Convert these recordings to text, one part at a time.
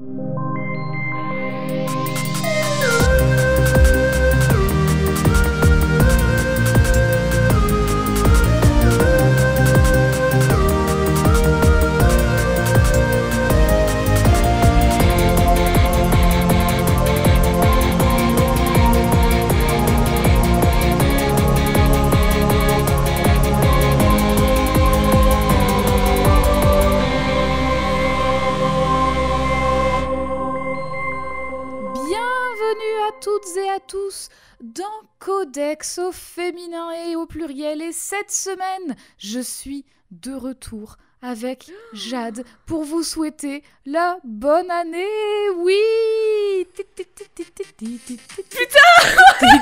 you. Cette semaine, je suis de retour avec Jade pour vous souhaiter la bonne année. Oui. Putain.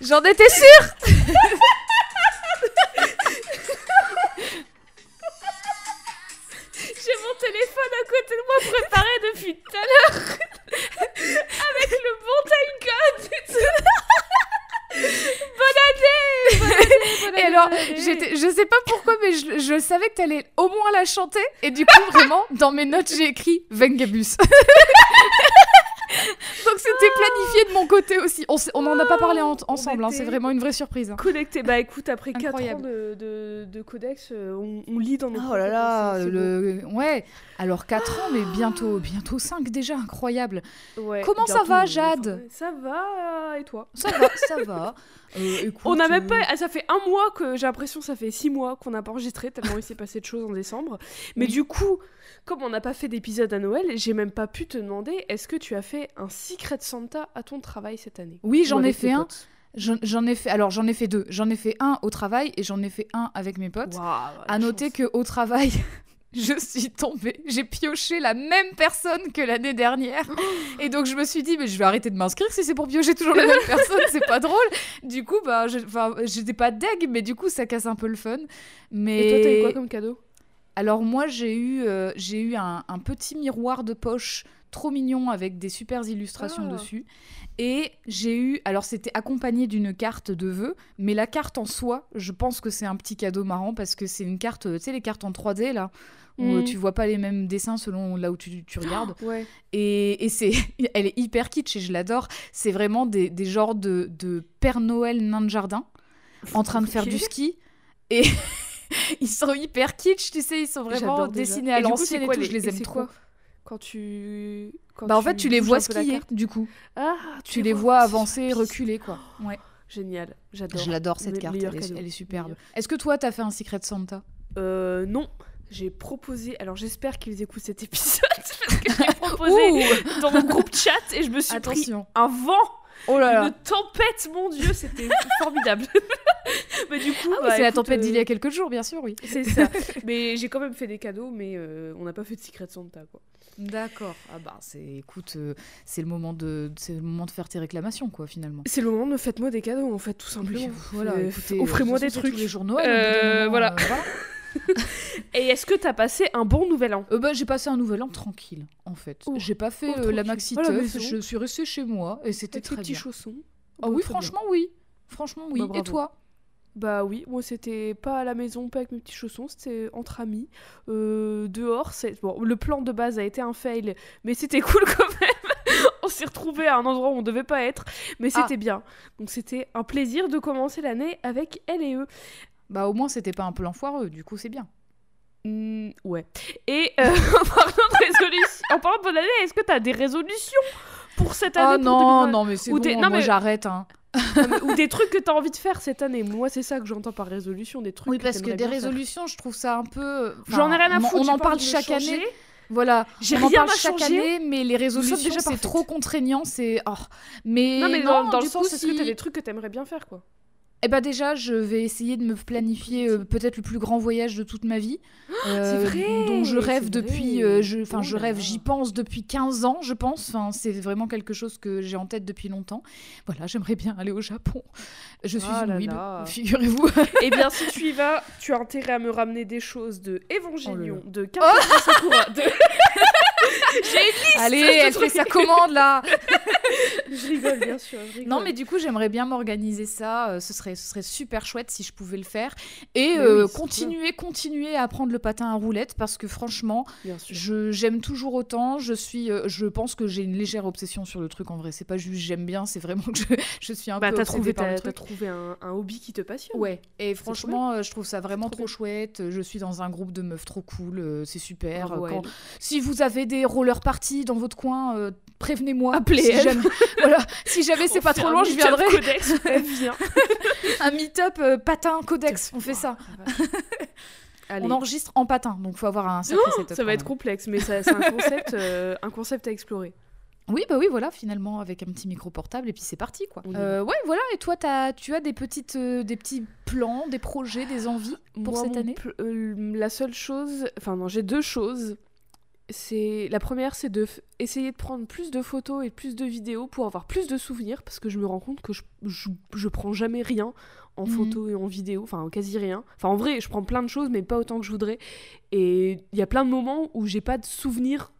J'en étais sûre mon téléphone à côté de moi préparé depuis tout à l'heure avec le bon time code. et tout. Bonne année, bonne année, bonne Et alors, j'étais, je sais pas pourquoi, mais je, je savais que t'allais au moins la chanter. Et du coup, vraiment, dans mes notes, j'ai écrit Vengabus. Donc c'était planifié de mon côté aussi. On, s'est- on en a pas parlé en- ensemble, hein, c'est vraiment une vraie surprise. hein. Connecté, bah écoute, après 4 ans de, de, de codex, euh, on, on lit dans nos Oh là là, pensées, c'est le... ouais. Alors 4 ans, mais bientôt, bientôt 5 déjà, incroyable. Ouais, Comment ça va, Jade enfin. Ça va, et toi Ça va, ça va. Euh, écoute, On a même euh, pas. ah, Ça fait un mois que j'ai l'impression, ça fait six mois qu'on n'a pas enregistré, tellement il s'est passé de choses en décembre. Mais Oui. du coup, comme on n'a pas fait d'épisode à Noël, j'ai même pas pu te demander est-ce que tu as fait un Secret Santa à ton travail cette année? Oui, Ou j'en ai fait un. J'en ai fait. Alors j'en ai fait deux. J'en ai fait un au travail et j'en ai fait un avec mes potes. Waouh, À noter chance. que au travail, je suis tombée, j'ai pioché la même personne que l'année dernière, et donc je me suis dit mais je vais arrêter de m'inscrire si c'est pour piocher toujours la même personne, c'est pas drôle. Du coup bah, j'étais pas deg, mais du coup ça casse un peu le fun. Mais Et toi, t'as eu quoi comme cadeau? Alors moi j'ai eu euh, j'ai eu un, un petit miroir de poche trop mignon avec des super illustrations Ah. dessus. Et j'ai eu, alors c'était accompagné d'une carte de vœux, mais la carte en soi, je pense que c'est un petit cadeau marrant parce que c'est une carte, tu sais les cartes en 3D là, où euh, Mm. tu vois pas les mêmes dessins selon là où tu, tu regardes. Ouais. Et, et c'est, elle est hyper kitsch et je l'adore. C'est vraiment des, des genres de, de Père Noël nain de jardin en train de faire du ski. Et ils sont hyper kitsch, tu sais, ils sont vraiment déjà. dessinés à l'ancienne et tout, les- je les aime c'est trop. quoi Quand tu. Quand Bah en fait, tu les vois skier, du coup. Ah, Tu les vois avancer, super reculer, quoi. Ouais. Génial, j'adore. Je l'adore cette carte, elle est, cadeau. elle est superbe. Est-ce que toi, t'as fait un Secret Santa? Euh, non. J'ai proposé, alors j'espère qu'ils écoutent cet épisode, parce que j'ai proposé Ouh dans mon groupe chat et je me suis pris Attention. un vent, Oh là là une tempête, mon dieu, c'était formidable. mais du coup, Ah oui, bah, c'est la tempête euh, d'il y a quelques jours, bien sûr, oui. C'est ça. mais j'ai quand même fait des cadeaux, mais euh, on n'a pas fait de Secret Santa, quoi. D'accord. Ah bah, c'est, écoute, euh, c'est le moment de, c'est le moment de faire tes réclamations, quoi, finalement. C'est le moment de faites-moi des cadeaux, en fait, tout simplement. Oui, voilà, Euh, écoutez, offrez-moi des trucs. Tous les Euh, moment, voilà. Et est-ce que t'as passé un bon nouvel an Euh, bah, j'ai passé un nouvel an tranquille, en fait. Oh. J'ai pas fait Oh, euh, la maxi la teuf, je suis restée chez moi et c'était très petits bien. chaussons Ah Bah, oui, bien. franchement, oui. Franchement, oui. Bah, et toi? Bah oui, moi c'était pas à la maison, pas avec mes petits chaussons, c'était entre amis. Euh, dehors, c'est bon, le plan de base a été un fail, mais c'était cool quand même. on s'est retrouvés à un endroit où on devait pas être, mais Ah. c'était bien. Donc c'était un plaisir de commencer l'année avec elle et eux. Bah, au moins, c'était pas un plan foireux, du coup, c'est bien. Hmm, ouais. Et euh, en parlant de résolution, en parlant de bonne année, est-ce que t'as des résolutions pour cette année pour non, 2020? non, mais c'est bon, des- non, moi mais- j'arrête. Hein. Non, ou des trucs que t'as envie de faire cette année. Moi, c'est ça que j'entends par résolution, des trucs. Oui, parce que des faire. résolutions, je trouve ça un peu. enfin, J'en ai rien à foutre. On en parle chaque changer. année. Voilà, J'ai rien parle à chaque changer. année, mais les résolutions, déjà c'est trop contraignant. C'est. oh. Mais Non, mais dans, dans le sens, coup, est-ce que si- t'as des trucs que t'aimerais bien faire, quoi? Eh ben déjà, je vais essayer de me planifier euh, peut-être le plus grand voyage de toute ma vie, euh, vrai, dont je rêve c'est depuis, euh, je, enfin, Oh je rêve, j'y pense depuis 15 ans, je pense. Enfin, c'est vraiment quelque chose que j'ai en tête depuis longtemps. Voilà, j'aimerais bien aller au Japon. Je suis Ah une weeb, figurez-vous. Eh bien, si tu y vas, tu as intérêt à me ramener des choses de Evangelion, Oh de Captain Sakura, de... Allez, de elle fait sa commande là. je rigole, bien sûr. rigole. Non, mais du coup, j'aimerais bien m'organiser ça. euh, ce, serait, ce serait super chouette si je pouvais le faire. Et euh, oui, continuer, continuer à apprendre le patin à roulettes parce que franchement, j'aime toujours autant. Je, suis, euh, je pense que j'ai une légère obsession sur le truc en vrai. C'est pas juste j'aime bien, c'est vraiment que je, je suis un Bah, peu t'as trouvé, par le trouvé un, un hobby qui te passionne. Ouais, et franchement, je trouve ça vraiment trop trop, chouette. Je suis dans un groupe de meufs trop cool, c'est super. Quand-. Si vous avez des roller parties dans votre coin, euh, prévenez-moi. Appelez si jamais, voilà, si jamais c'est pas trop loin, je viendrai. Codex. Un meet-up euh, patin codex, on fait ça. Allez. On enregistre en patin, donc faut avoir un sacré setup. Ça va être complexe, mais ça- c'est un concept, euh, un concept à explorer. Oui, bah oui, voilà, finalement, avec un petit micro portable, et puis c'est parti, quoi. Euh, ouais, voilà, et toi, as, tu as des, petites, euh, des petits plans, des projets, des envies pour Moi, cette année? euh, La seule chose, enfin non, j'ai deux choses. C'est la première, c'est de essayer de prendre plus de photos et plus de vidéos pour avoir plus de souvenirs, parce que je me rends compte que je, je, je prends jamais rien en Mhm. photo et en vidéo, enfin quasi rien. Enfin en vrai, je prends plein de choses, mais pas autant que je voudrais. Et il y a plein de moments où j'ai pas de souvenirs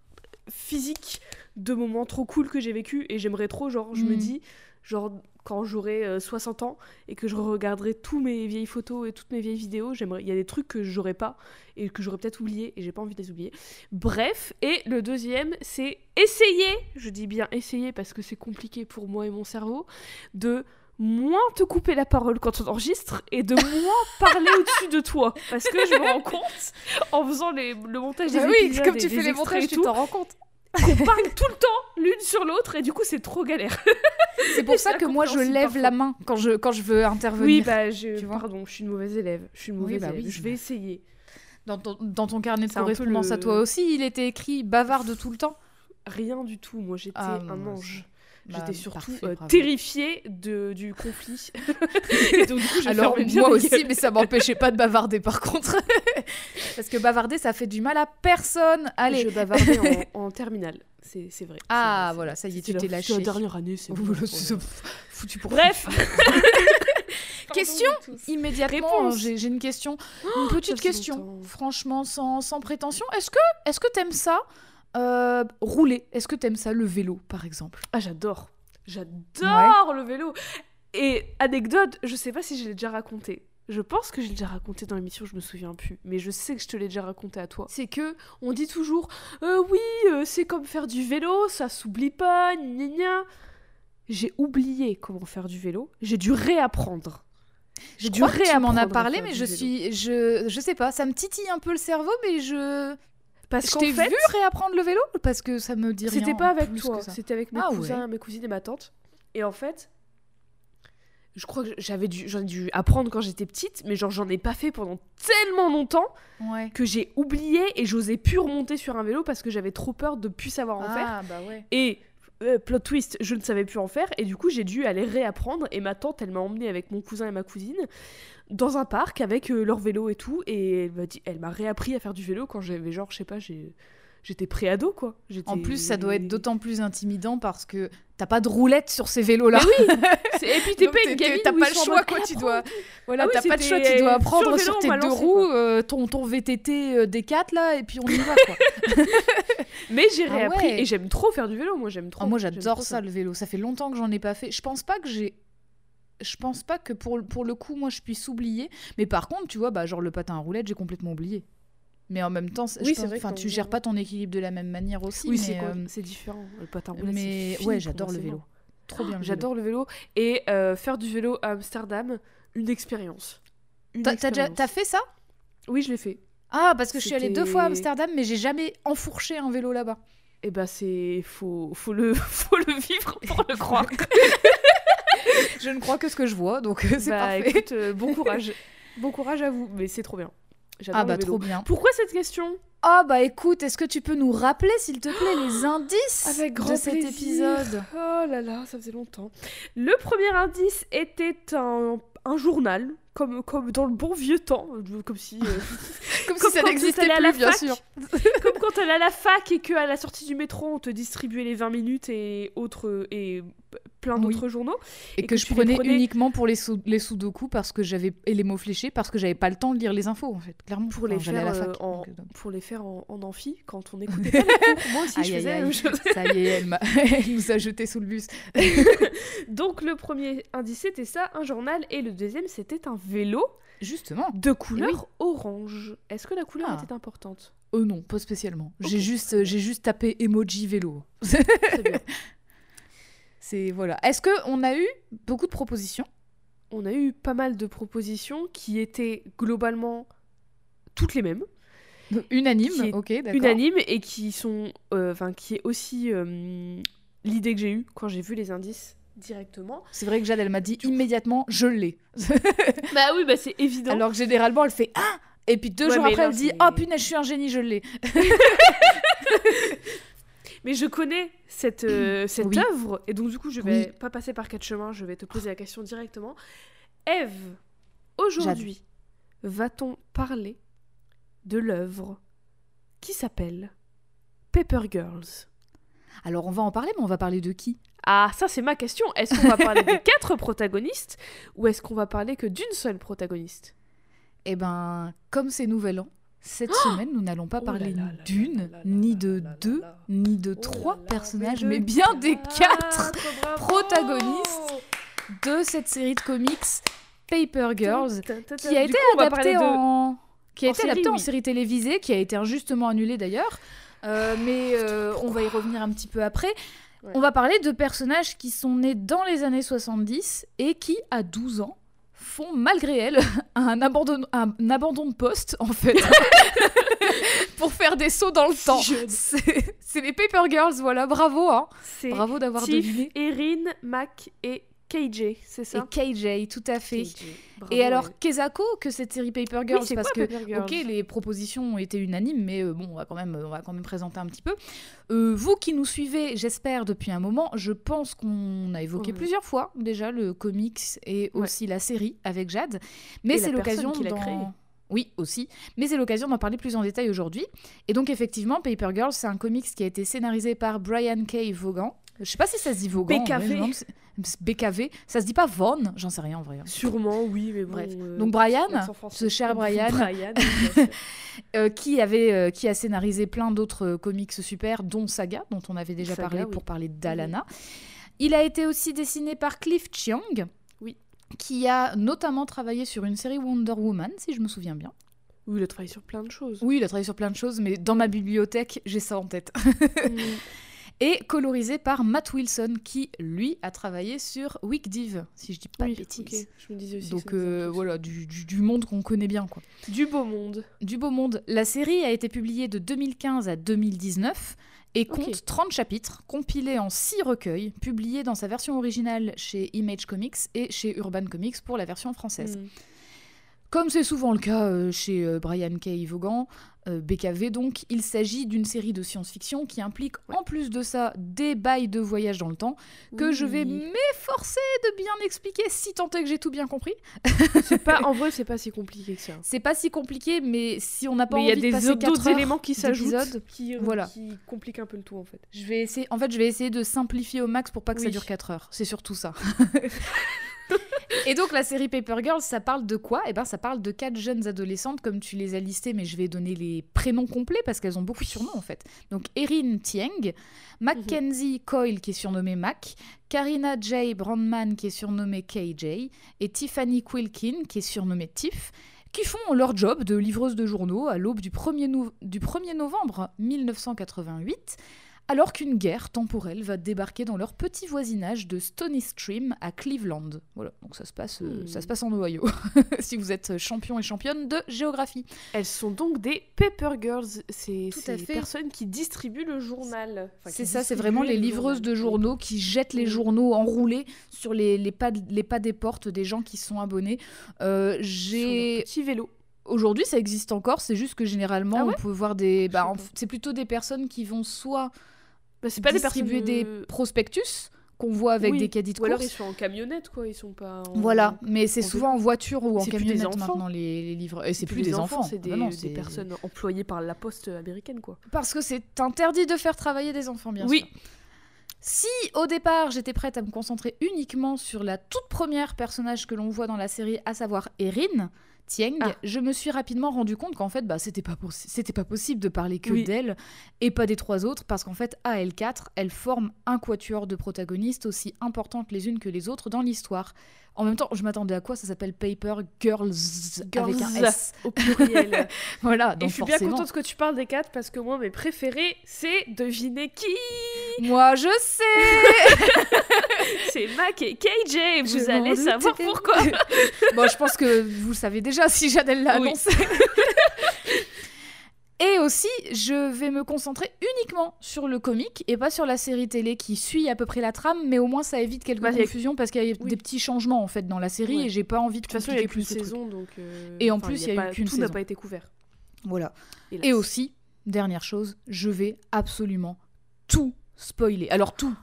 physiques de moments trop cool que j'ai vécu et j'aimerais trop, genre, je me Mhm. dis, genre quand j'aurai euh, 60 ans et que je regarderai tous mes vieilles photos et toutes mes vieilles vidéos, j'aimerais il y a des trucs que j'aurais pas et que j'aurais peut-être oublié et j'ai pas envie de les oublier. Bref, et le deuxième, c'est essayer, je dis bien essayer parce que c'est compliqué pour moi et mon cerveau de moins te couper la parole quand on enregistre et de moins parler au-dessus de toi parce que je me rends compte en faisant les- le montage des Ah oui, épisodes comme et tu des fais les montages, tu t'en rends compte. Qu'on parle tout le temps l'une sur l'autre et du coup c'est trop galère. C'est pour ça que moi, je lève parfois. la main quand je, quand je veux intervenir. Oui, bah je tu vois. pardon, je suis une mauvaise élève. Je suis une Oui, mauvaise bah élève. oui, je vais essayer. Dans ton, dans ton carnet de correspondance à le- toi aussi, il était écrit bavarde tout le temps. Rien du tout. Moi j'étais Ah, un ange. Bah, J'étais surtout parfait, euh, terrifiée de, du conflit. et donc du coup, j'ai Alors bien moi aussi, gueule. mais ça m'empêchait pas de bavarder par contre. Parce que bavarder, ça fait du mal à personne. Allez. Je bavardais en, en terminale. C'est c'est vrai. Ah c'est vrai, voilà, ça y est, tu t'es lâché. la dernière année, c'est c'est voilà. foutu pour Bref. Question. Immédiatement, Réponse. j'ai une question, une petite ça fait question. longtemps. Franchement, sans, sans prétention, est-ce que est-ce que t'aimes ça? Euh, rouler Est-ce que t'aimes ça le vélo, par exemple? Ah, j'adore. J'adore le vélo. Et anecdote, je sais pas si je l'ai déjà raconté. Je pense que j'ai déjà raconté dans l'émission, je me souviens plus. Mais je sais que je te l'ai déjà raconté à toi. C'est que on dit toujours Euh, oui, euh, c'est comme faire du vélo, ça s'oublie pas, gna gna. J'ai oublié comment faire du vélo. J'ai dû réapprendre. Je dû que tu m'en réapprendre as parlé, mais je suis, je, je sais pas, ça me titille un peu le cerveau, mais je, Parce je t'ai fait, vu réapprendre le vélo parce que ça me dit rien. C'était pas avec toi, que c'était avec mes Ah cousins, mes cousines et ma tante. Et en fait, je crois que j'avais dû, j'en ai dû apprendre quand j'étais petite, mais genre j'en ai pas fait pendant tellement longtemps Ouais. que j'ai oublié et j'osais plus remonter sur un vélo parce que j'avais trop peur de plus savoir en faire. Ah bah ouais. Et euh, plot twist, je ne savais plus en faire et du coup j'ai dû aller réapprendre et ma tante elle m'a emmenée avec mon cousin et ma cousine dans un parc avec euh, leur vélo et tout et elle m'a dit elle m'a réappris à faire du vélo quand j'avais genre je sais pas j'ai j'étais pré-ado quoi. En plus, ça doit être d'autant plus intimidant parce que t'as pas de roulette sur ces vélos-là. C'est- Et puis t'es pas une gamine T'as pas le choix, quoi. Tu apprends dois, voilà, Ah oui, t'as pas de choix. Tu dois apprendre sur le tes deux roues, euh, ton, ton VTT euh, des 4 là, et puis on y va. Quoi. Mais j'ai Ah réappris et j'aime trop faire du vélo. Moi j'aime trop. Ah, moi, j'adore ça, le vélo. Ça fait longtemps que j'en ai pas fait. Je pense pas que j'ai. Je pense pas que pour, le- pour le coup, moi, je puisse oublier. Mais par contre, tu vois, bah, genre le patin à roulette, j'ai complètement oublié. Mais en même temps, Oui, pense- vrai tu gères pas ton équilibre de la même manière aussi. Oui, c'est euh, C'est différent. Le patin roulette. mais ouais, j'adore le vélo. Trop bien. J'adore le vélo et euh, faire du vélo à Amsterdam, une expérience. T'as- fait ça? Oui, je l'ai fait. Ah, parce que je suis allée deux fois à Amsterdam, mais j'ai jamais enfourché un vélo là-bas. Et bah c'est faut faut le faut le vivre pour le croire. Je ne crois que ce que je vois, donc euh, c'est bah parfait. écoute, euh, bon courage. bon courage à vous, mais c'est trop bien. J'adore Ah bah trop bien. Pourquoi cette question? Ah bah écoute, est-ce que tu peux nous rappeler, s'il te plaît, les indices Avec grand de cet plaisir. épisode? Oh là là, ça faisait longtemps. Le premier indice était un, un journal, comme, comme dans le bon vieux temps, euh, comme si, euh, Comme, Comme si ça quand n'existait t'allais à la plus, bien fac. sûr. comme quand elle à la fac et qu'à la sortie du métro, on te distribuait les 20 minutes et autres et plein Oui. d'autres journaux. Et, Et que, que je prenais prenais- uniquement pour les, sou- les sudoku parce que j'avais et les mots fléchés parce que j'avais pas le temps de lire les infos en fait, clairement. Pour les faire la euh, fac. en, donc, euh, pour les faire en, en amphi quand on n'écoutait pas les cours. Moi aussi, Aïe, je faisais aïe. chose. Ça y est, elle, elle nous a jeté sous le bus. Donc le premier indice c'était ça, un journal, et le deuxième c'était un vélo Justement. de couleur orange. Est-ce que la couleur Ah. était importante? Euh non, pas spécialement. J'ai juste, euh, j'ai juste tapé emoji vélo. Bien. C'est voilà. Est-ce que on a eu beaucoup de propositions? On a eu pas mal de propositions qui étaient globalement toutes les mêmes, Unanime, Qui est ok, d'accord. unanimes, et qui sont, euh, enfin qui est aussi euh, l'idée que j'ai eue quand j'ai vu les indices directement. C'est vrai que Jade, elle m'a dit immédiatement, je l'ai. Bah oui, bah c'est évident. Alors que généralement, elle fait ah et puis deux Ouais, jours après, non, elle dit oh punaise, je suis un génie, je l'ai. Mais je connais cette, euh, cette Oui. œuvre, et donc du coup, je vais Oui. pas passer par quatre chemins, je vais te poser la question directement. Eve, aujourd'hui, va-t-on parler de l'œuvre qui s'appelle Paper Girls? Alors on va en parler, mais on va parler de qui? Ah, ça c'est ma question. Est-ce qu'on va parler des quatre protagonistes ou est-ce qu'on va parler que d'une seule protagoniste? Eh ben, comme c'est Nouvel An, cette semaine, nous n'allons pas Oh parler d'une, ni de deux, ni de Oh trois personnages, mais bien des quatre protagonistes. de cette série de comics Paper Girls, qui a été adaptée en qui a été série, adaptée en série télévisée, qui a été injustement annulée d'ailleurs. Euh, mais euh, on va y revenir un petit peu après. On va parler de personnages qui sont nés dans les années 70 et qui, à 12 ans, font malgré elles un abandon, un abandon de poste, en fait, pour faire des sauts dans le temps. C'est les Paper Girls, voilà, bravo, hein. Bravo d'avoir deviné. Erin, Mac et KJ, c'est Et ça KJ, tout à fait. KJ. Bravo, Et alors, ouais. Kezako, que cette série Paper Girls, Oui, c'est parce quoi, que, Paper Girls ok, les propositions ont été unanimes, mais euh, bon, on va quand même, on va quand même présenter un petit peu. Euh, vous qui nous suivez, j'espère depuis un moment, je pense qu'on a évoqué plusieurs fois déjà le comics et Ouais. aussi la série avec Jade, mais Et c'est la l'occasion personne qui l'a d'en- créée. Oui, aussi. Mais c'est l'occasion d'en parler plus en détail aujourd'hui. Et donc, effectivement, Paper Girls, c'est un comics qui a été scénarisé par Brian K. Vaughan. Je sais pas si ça se dit Vaughan. en vrai, BKV. BKV. Ça se dit pas Vaughn, j'en sais rien en vrai. hein. Sûrement, oui, mais bon. Bref. euh, Donc Brian, ce cher Brian, euh, qui avait, euh, qui a scénarisé plein d'autres comics super, dont Saga, dont on avait déjà Saga, parlé oui. pour parler d'Alana. Il a été aussi dessiné par Cliff Chiang, Oui. qui a notamment travaillé sur une série Wonder Woman, si je me souviens bien. Oui, il a travaillé sur plein de choses. Oui, il a travaillé sur plein de choses, mais dans ma bibliothèque, j'ai ça en tête. Mm. Et colorisé par Matt Wilson, qui, lui, a travaillé sur Week Div, si je dis pas Oui, de bêtises. ok, Je me disais aussi. que Donc euh, voilà, du, du- du monde qu'on connaît bien, quoi. Du beau monde. Du beau monde. La série a été publiée de 2015 à 2019 et compte Ok. 30 chapitres, compilés en 6 recueils, publiés dans sa version originale chez Image Comics et chez Urban Comics pour la version française. Mm. Comme c'est souvent le cas euh, chez euh, Brian K. Vaughan, euh, BKV donc, il s'agit d'une série de science-fiction qui implique en plus de ça des bails de voyage dans le temps que je vais m'efforcer de bien expliquer si tant est que j'ai tout bien compris. Pas, en vrai, c'est pas si compliqué que ça. C'est pas si compliqué, mais si on n'a pas Mais il y a envie de des passer autres quatre heures éléments qui s'ajoutent qui, voilà. qui compliquent un peu le tout en fait. Je vais essayer, en fait, je vais essayer de simplifier au max pour pas que ça dure 4 heures. C'est surtout ça. Et donc la série Paper Girls, ça parle de quoi? Eh ben, ça parle de quatre jeunes adolescentes, comme tu les as listées, mais je vais donner les prénoms complets parce qu'elles ont beaucoup de surnoms en fait. Donc Erin Tieng, Mackenzie Coyle qui est surnommée Mac, Karina J. Brandman qui est surnommée KJ, et Tiffany Quilkin qui est surnommée Tiff qui font leur job de livreuse de journaux à l'aube du 1er, nou- du 1er novembre 1988, alors qu'une guerre temporelle va débarquer dans leur petit voisinage de Stony Stream à Cleveland. Voilà, donc ça se passe, euh, Hmm. ça se passe en Ohio, si vous êtes champion et championne de géographie. Elles sont donc des Paper Girls, c'est fait. personnes qui distribuent le journal. Enfin, c'est ça, c'est vraiment les le livreuses de journaux qui jettent les Mm. journaux enroulés sur les, les, pas, les pas des portes des gens qui sont abonnés. Euh, J'ai petit vélo. Aujourd'hui, ça existe encore, c'est juste que généralement, Ah ouais on peut voir des. bah, en c'est plutôt des personnes qui vont soit Bah, c'est pas des personnes des prospectus qu'on voit avec oui, des caddies de Ou alors ils sont en camionnette quoi, ils sont pas. En... Voilà, mais c'est en souvent en voiture ou en plus camionnette enfants. maintenant les, les livres. Et c'est plus les des enfants, c'est Ah des, bah non, des personnes employées par la poste américaine quoi. Parce que c'est interdit de faire travailler des enfants, bien Oui. sûr. Si au départ j'étais prête à me concentrer uniquement sur la toute première personnage que l'on voit dans la série, à savoir Erin Tieng, Ah. je me suis rapidement rendu compte qu'en fait bah, c'était pas, c'était pas possible de parler que Oui. d'elle et pas des trois autres parce qu'en fait à L4 elles forment un quatuor de protagonistes aussi importantes les unes que les autres dans l'histoire. En même temps, je m'attendais à quoi? Ça s'appelle Paper Girls, avec un. S. Au pluriel. Voilà, Et donc je suis bien contente que tu parles des quatre parce que moi, mes préférés, c'est deviner qui? Moi je sais C'est Mac et KJ. Vous Je allez savoir pourquoi. Bon, je pense que vous le savez déjà si Janelle l'a Oui. annoncé. Et aussi, je vais me concentrer uniquement sur le comique et pas sur la série télé qui suit à peu près la trame, mais au moins ça évite quelques Bah, y confusions parce qu'il y a Oui. des petits changements en fait dans la série Ouais. et j'ai pas envie de De toute façon, il compliquer a plus saison, donc. euh, Et en enfin, plus, il y a eu pas- qu'une Tout n'a saison. pas été couvert. Voilà. Et aussi, dernière chose, je vais absolument tout spoiler. Alors tout.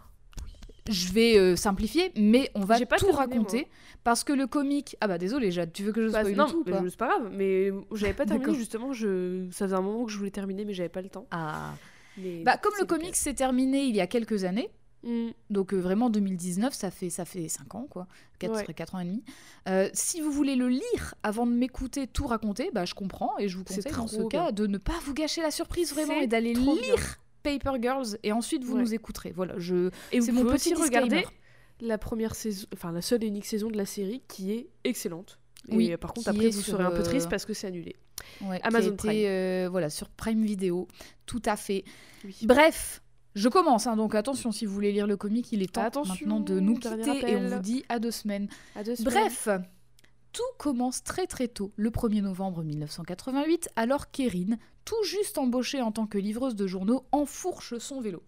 Je vais euh, simplifier, mais on va pas tout raconter parce que le comique. Ah bah désolé, Jade, tu veux que je Bah, spoil non, tout pas c'est pas grave. Mais j'avais pas terminé justement. Je... Ça faisait un moment que je voulais terminer, mais j'avais pas le temps. Ah. Mais Bah, comme le comics s'est terminé il y a quelques années, Mm. donc euh, vraiment 2019, ça fait, ça fait 5 ans, quoi. 4, Ouais. 4 ans et demi. Euh, si vous voulez le lire avant de m'écouter tout raconter, bah, je comprends et je vous conseille dans ce cas de ne pas vous gâcher la surprise vraiment et d'aller lire bien. Paper Girls et ensuite vous Ouais. nous écouterez. Voilà, je... Et vous c'est mon pouvez petit aussi regarder la première saison, enfin la seule et unique saison de la série qui est excellente. Et Oui, par contre, après, vous serez un peu euh, triste parce que c'est annulé. Ouais, qui a Amazon été, Prime. euh, voilà, sur Prime Video, tout à fait. Oui. Bref, je commence, hein, donc attention si vous voulez lire le comic, il est temps Attention, maintenant de nous quitter et on vous dit à deux semaines. À deux semaines. Bref, tout commence très très tôt, le 1er novembre 1988, alors qu'Erin, tout juste embauchée en tant que livreuse de journaux, enfourche son vélo.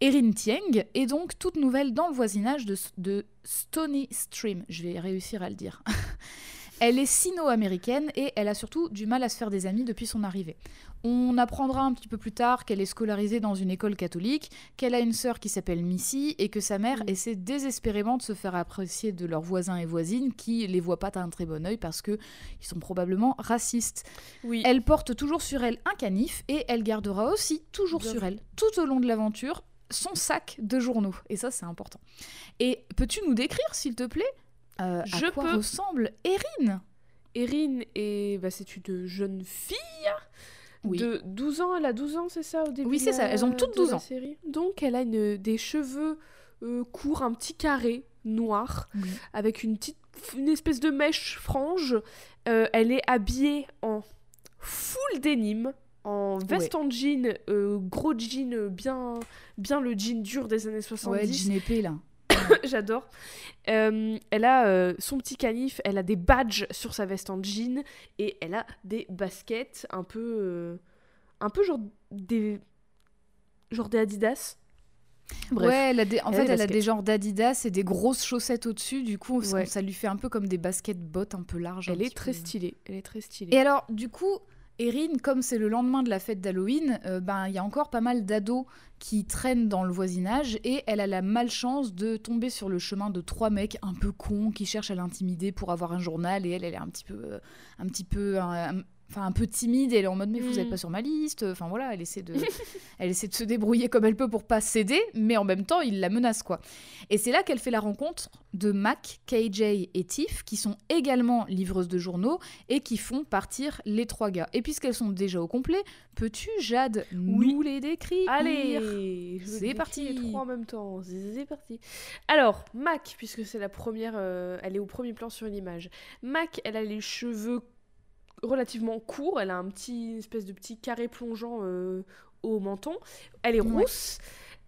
Erin Tieng est donc toute nouvelle dans le voisinage de, de Stony Stream. Je vais réussir à le dire. Elle est sino-américaine et elle a surtout du mal à se faire des amis depuis son arrivée. On apprendra un petit peu plus tard qu'elle est scolarisée dans une école catholique, qu'elle a une sœur qui s'appelle Missy et que sa mère Mm. essaie désespérément de se faire apprécier de leurs voisins et voisines qui les voient pas d'un très bon œil parce que ils sont probablement racistes. Oui. Elle porte toujours sur elle un canif et elle gardera aussi toujours Bien sur elle tout au long de l'aventure son sac de journaux et ça c'est important. Et peux-tu nous décrire s'il te plaît euh, Je à quoi peux. ressemble Erin? Erin est, bah, c'est une jeune fille Oui. de 12 ans. Elle a 12 ans, c'est ça au début Oui, c'est ça, elles ont toutes de 12 la ans. série. Donc elle a une, des cheveux euh, courts, un petit carré noir Oui. avec une petite, une espèce de mèche frange. Euh, elle est habillée en full denim, en veste en jean, euh, gros jean, euh, bien, bien le jean dur des années 70. Ouais, jean épais là. J'adore. Euh, elle a euh, son petit canif, elle a des badges sur sa veste en jean et elle a des baskets un peu, euh, un peu genre des, genre des Adidas. Bref. Ouais, elle a des- en Elle fait, elle a des genres d'Adidas et des grosses chaussettes au-dessus. Du coup, ça- Ouais. ça lui fait un peu comme des baskets bottes un peu larges. elle est très peu. stylée. Elle est très stylée. Et alors, du coup, Erin, comme c'est le lendemain de la fête d'Halloween, euh, ben il y a encore pas mal d'ados qui traînent dans le voisinage et elle a la malchance de tomber sur le chemin de trois mecs un peu cons qui cherchent à l'intimider pour avoir un journal et elle, elle est un petit peu, euh, un petit peu, enfin un peu timide et elle est en mode mais vous Mm. êtes pas sur ma liste. Enfin voilà, elle essaie de, elle essaie de se débrouiller comme elle peut pour pas céder, mais en même temps il la menace quoi. Et c'est là qu'elle fait la rencontre de Mac, KJ et Tiff qui sont également livreuses de journaux et qui font partir les trois gars. Et puisqu'elles sont déjà au complet, peux-tu, Jade, Oui. nous les décrire? Allez, C'est parti. les trois en même temps. C'est parti. Alors, Mac, puisque c'est la première, euh, elle est au premier plan sur une image. Mac, elle a les cheveux relativement courts. Elle a un petit une espèce de petit carré plongeant euh, au menton. Elle est Ouais. rousse.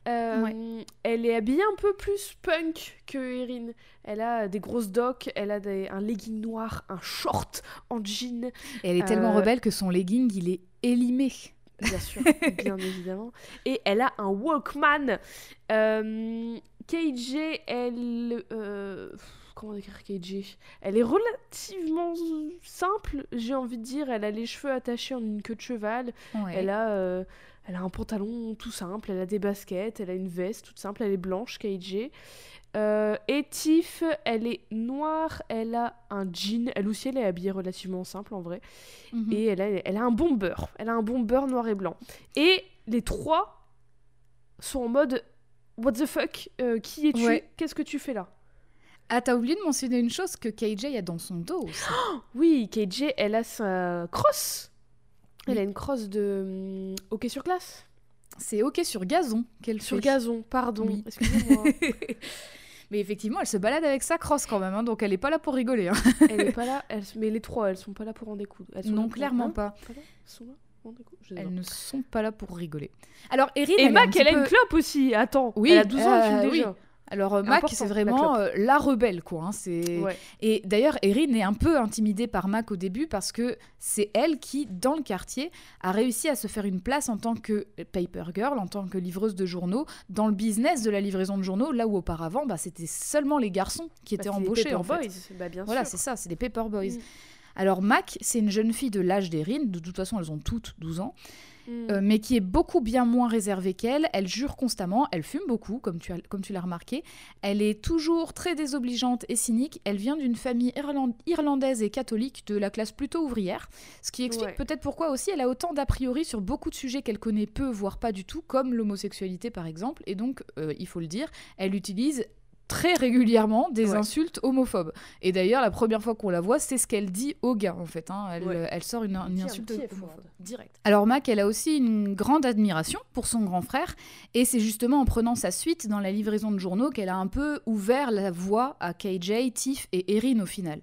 Euh, Elle est habillée un peu plus punk que Erin. Elle a des grosses docks, elle a des- un legging noir, un short en jean. Et elle est tellement Euh, rebelle que son legging, il est élimé. Bien sûr, bien évidemment. Et elle a un Walkman. KJ, elle. Comment décrire KJ Elle est relativement simple, j'ai envie de dire. Elle a les cheveux attachés en une queue de cheval. Ouais. Elle a. euh, elle a un pantalon tout simple, elle a des baskets, elle a une veste toute simple, elle est blanche, KJ. Euh, et Tiff, elle est noire, elle a un jean, elle aussi elle est habillée relativement simple en vrai. Mhm. Et elle a, elle a un bomber. Elle a un bomber noir et blanc. Et les trois sont en mode what the fuck, euh, qui es-tu? Ouais. Qu'est-ce que tu fais là? Ah, t'as oublié de mentionner une chose que KJ a dans son dos aussi. Oui, KJ, elle a sa crosse. Elle Oui. a une crosse de hum, hockey sur glace. C'est hockey sur gazon qu'elle Sur gazon, pardon. Oui. Excusez-moi. Mais effectivement, elle se balade avec sa crosse quand même, hein, donc elle est pas là pour rigoler. hein. elle est pas là. Elle... Mais les trois, elles sont pas là pour rendre des coups. Elles sont Non, clairement Hein pas. Elles sont là Je ne sont pas là pour rigoler. Alors, Erin, Et elle petit elle a une clope aussi. Attends. Oui, Elle a 12 ans, elle euh, fume oui. déjà. Alors, euh, Mac, c'est vraiment euh, la rebelle, quoi. hein, c'est... Ouais. Et d'ailleurs, Erin est un peu intimidée par Mac au début parce que c'est elle qui, dans le quartier, a réussi à se faire une place en tant que paper girl, en tant que livreuse de journaux, dans le business de la livraison de journaux, là où auparavant, bah, c'était seulement les garçons qui étaient Bah, des embauchés. Paper en fait. Boys. Bah, bien Voilà, c'est ça, c'est des paper boys. Mm. Alors Mac, c'est une jeune fille de l'âge d'Erin, de toute façon elles ont toutes 12 ans, Mm. euh, mais qui est beaucoup bien moins réservée qu'elle. Elle jure constamment, elle fume beaucoup, comme tu, as- comme tu l'as remarqué. Elle est toujours très désobligeante et cynique. Elle vient d'une famille irland- irlandaise et catholique de la classe plutôt ouvrière, ce qui explique Ouais. peut-être pourquoi aussi elle a autant d'a priori sur beaucoup de sujets qu'elle connaît peu, voire pas du tout, comme l'homosexualité par exemple. Et donc, euh, il faut le dire, elle utilise très régulièrement des Ouais. insultes homophobes. Et d'ailleurs, la première fois qu'on la voit, c'est ce qu'elle dit au gars, en fait. hein. Elle, Ouais. elle sort une, insulte homophobe. Direct. Alors Mac, elle a aussi une grande admiration pour son grand frère, et c'est justement en prenant sa suite dans la livraison de journaux qu'elle a un peu ouvert la voie à KJ, Tiff et Erin au final.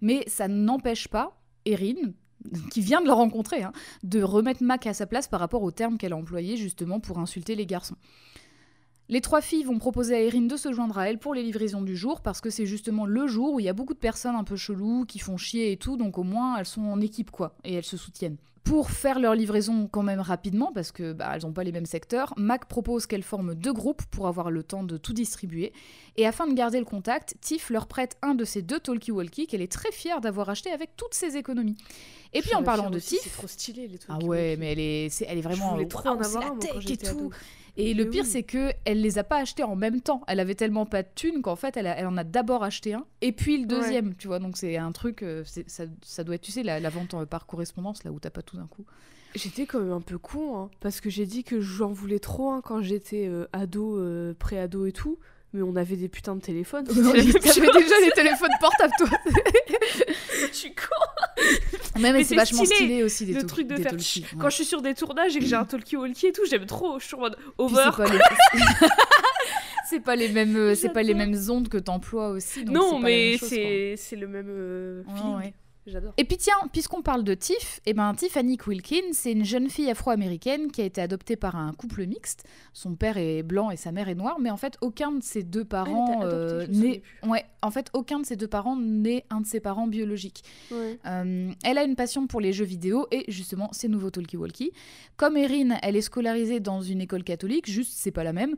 Mais ça n'empêche pas Erin, qui vient de la rencontrer, hein, de remettre Mac à sa place par rapport aux termes qu'elle a employés justement pour insulter les garçons. Les trois filles vont proposer à Erin de se joindre à elle pour les livraisons du jour parce que c'est justement le jour où il y a beaucoup de personnes un peu cheloues qui font chier et tout, donc au moins elles sont en équipe quoi et elles se soutiennent. Pour faire leur livraison quand même rapidement, parce que bah, elles n'ont pas les mêmes secteurs, Mac propose qu'elles forment deux groupes pour avoir le temps de tout distribuer. Et afin de garder le contact, Tiff leur prête un de ces deux talkie-walkie qu'elle est très fière d'avoir acheté avec toutes ses économies. Et puis en parlant de Tiff, C'est trop stylé les ah ouais, mais elle est, elle est vraiment trop en avoir la tech et tout. Et le Mais pire, oui. c'est que elle les a pas achetés en même temps. Elle avait tellement pas de thunes qu'en fait, elle, a- elle en a d'abord acheté un et puis le deuxième, tu vois. Donc c'est un truc, euh, ça, ça doit être, tu sais, la, la vente euh, par correspondance là où t'as pas tout d'un coup. J'étais quand même un peu con, hein, parce que j'ai dit que j'en voulais trop hein, quand j'étais euh, ado, euh, pré-ado et tout, mais on avait des putains de téléphones. T'avais déjà les téléphones portables, toi. Je suis con. Même Mais c'est vachement stylé, stylé aussi des le truc de des faire talkies, chut. ouais. Quand je suis sur des tournages et que j'ai un talkie-walkie et tout, j'aime trop. Je suis en mode over. c'est pas les... mêmes, euh, c'est pas les J'adore. mêmes ondes que t'emploies aussi. donc non, mais c'est le même euh, ouais. J'adore. Et puis tiens, puisqu'on parle de Tiff, eh ben Tiffany Wilkins, c'est une jeune fille afro-américaine qui a été adoptée par un couple mixte. Son père est blanc et sa mère est noire, mais en fait aucun de ses deux parents euh, n'est- ouais, en fait aucun de ses deux parents n'est un de ses parents biologiques. Ouais. Euh, elle a une passion pour les jeux vidéo et justement ses nouveaux talkie-walkie. Comme Erin, elle est scolarisée dans une école catholique, juste c'est pas la même.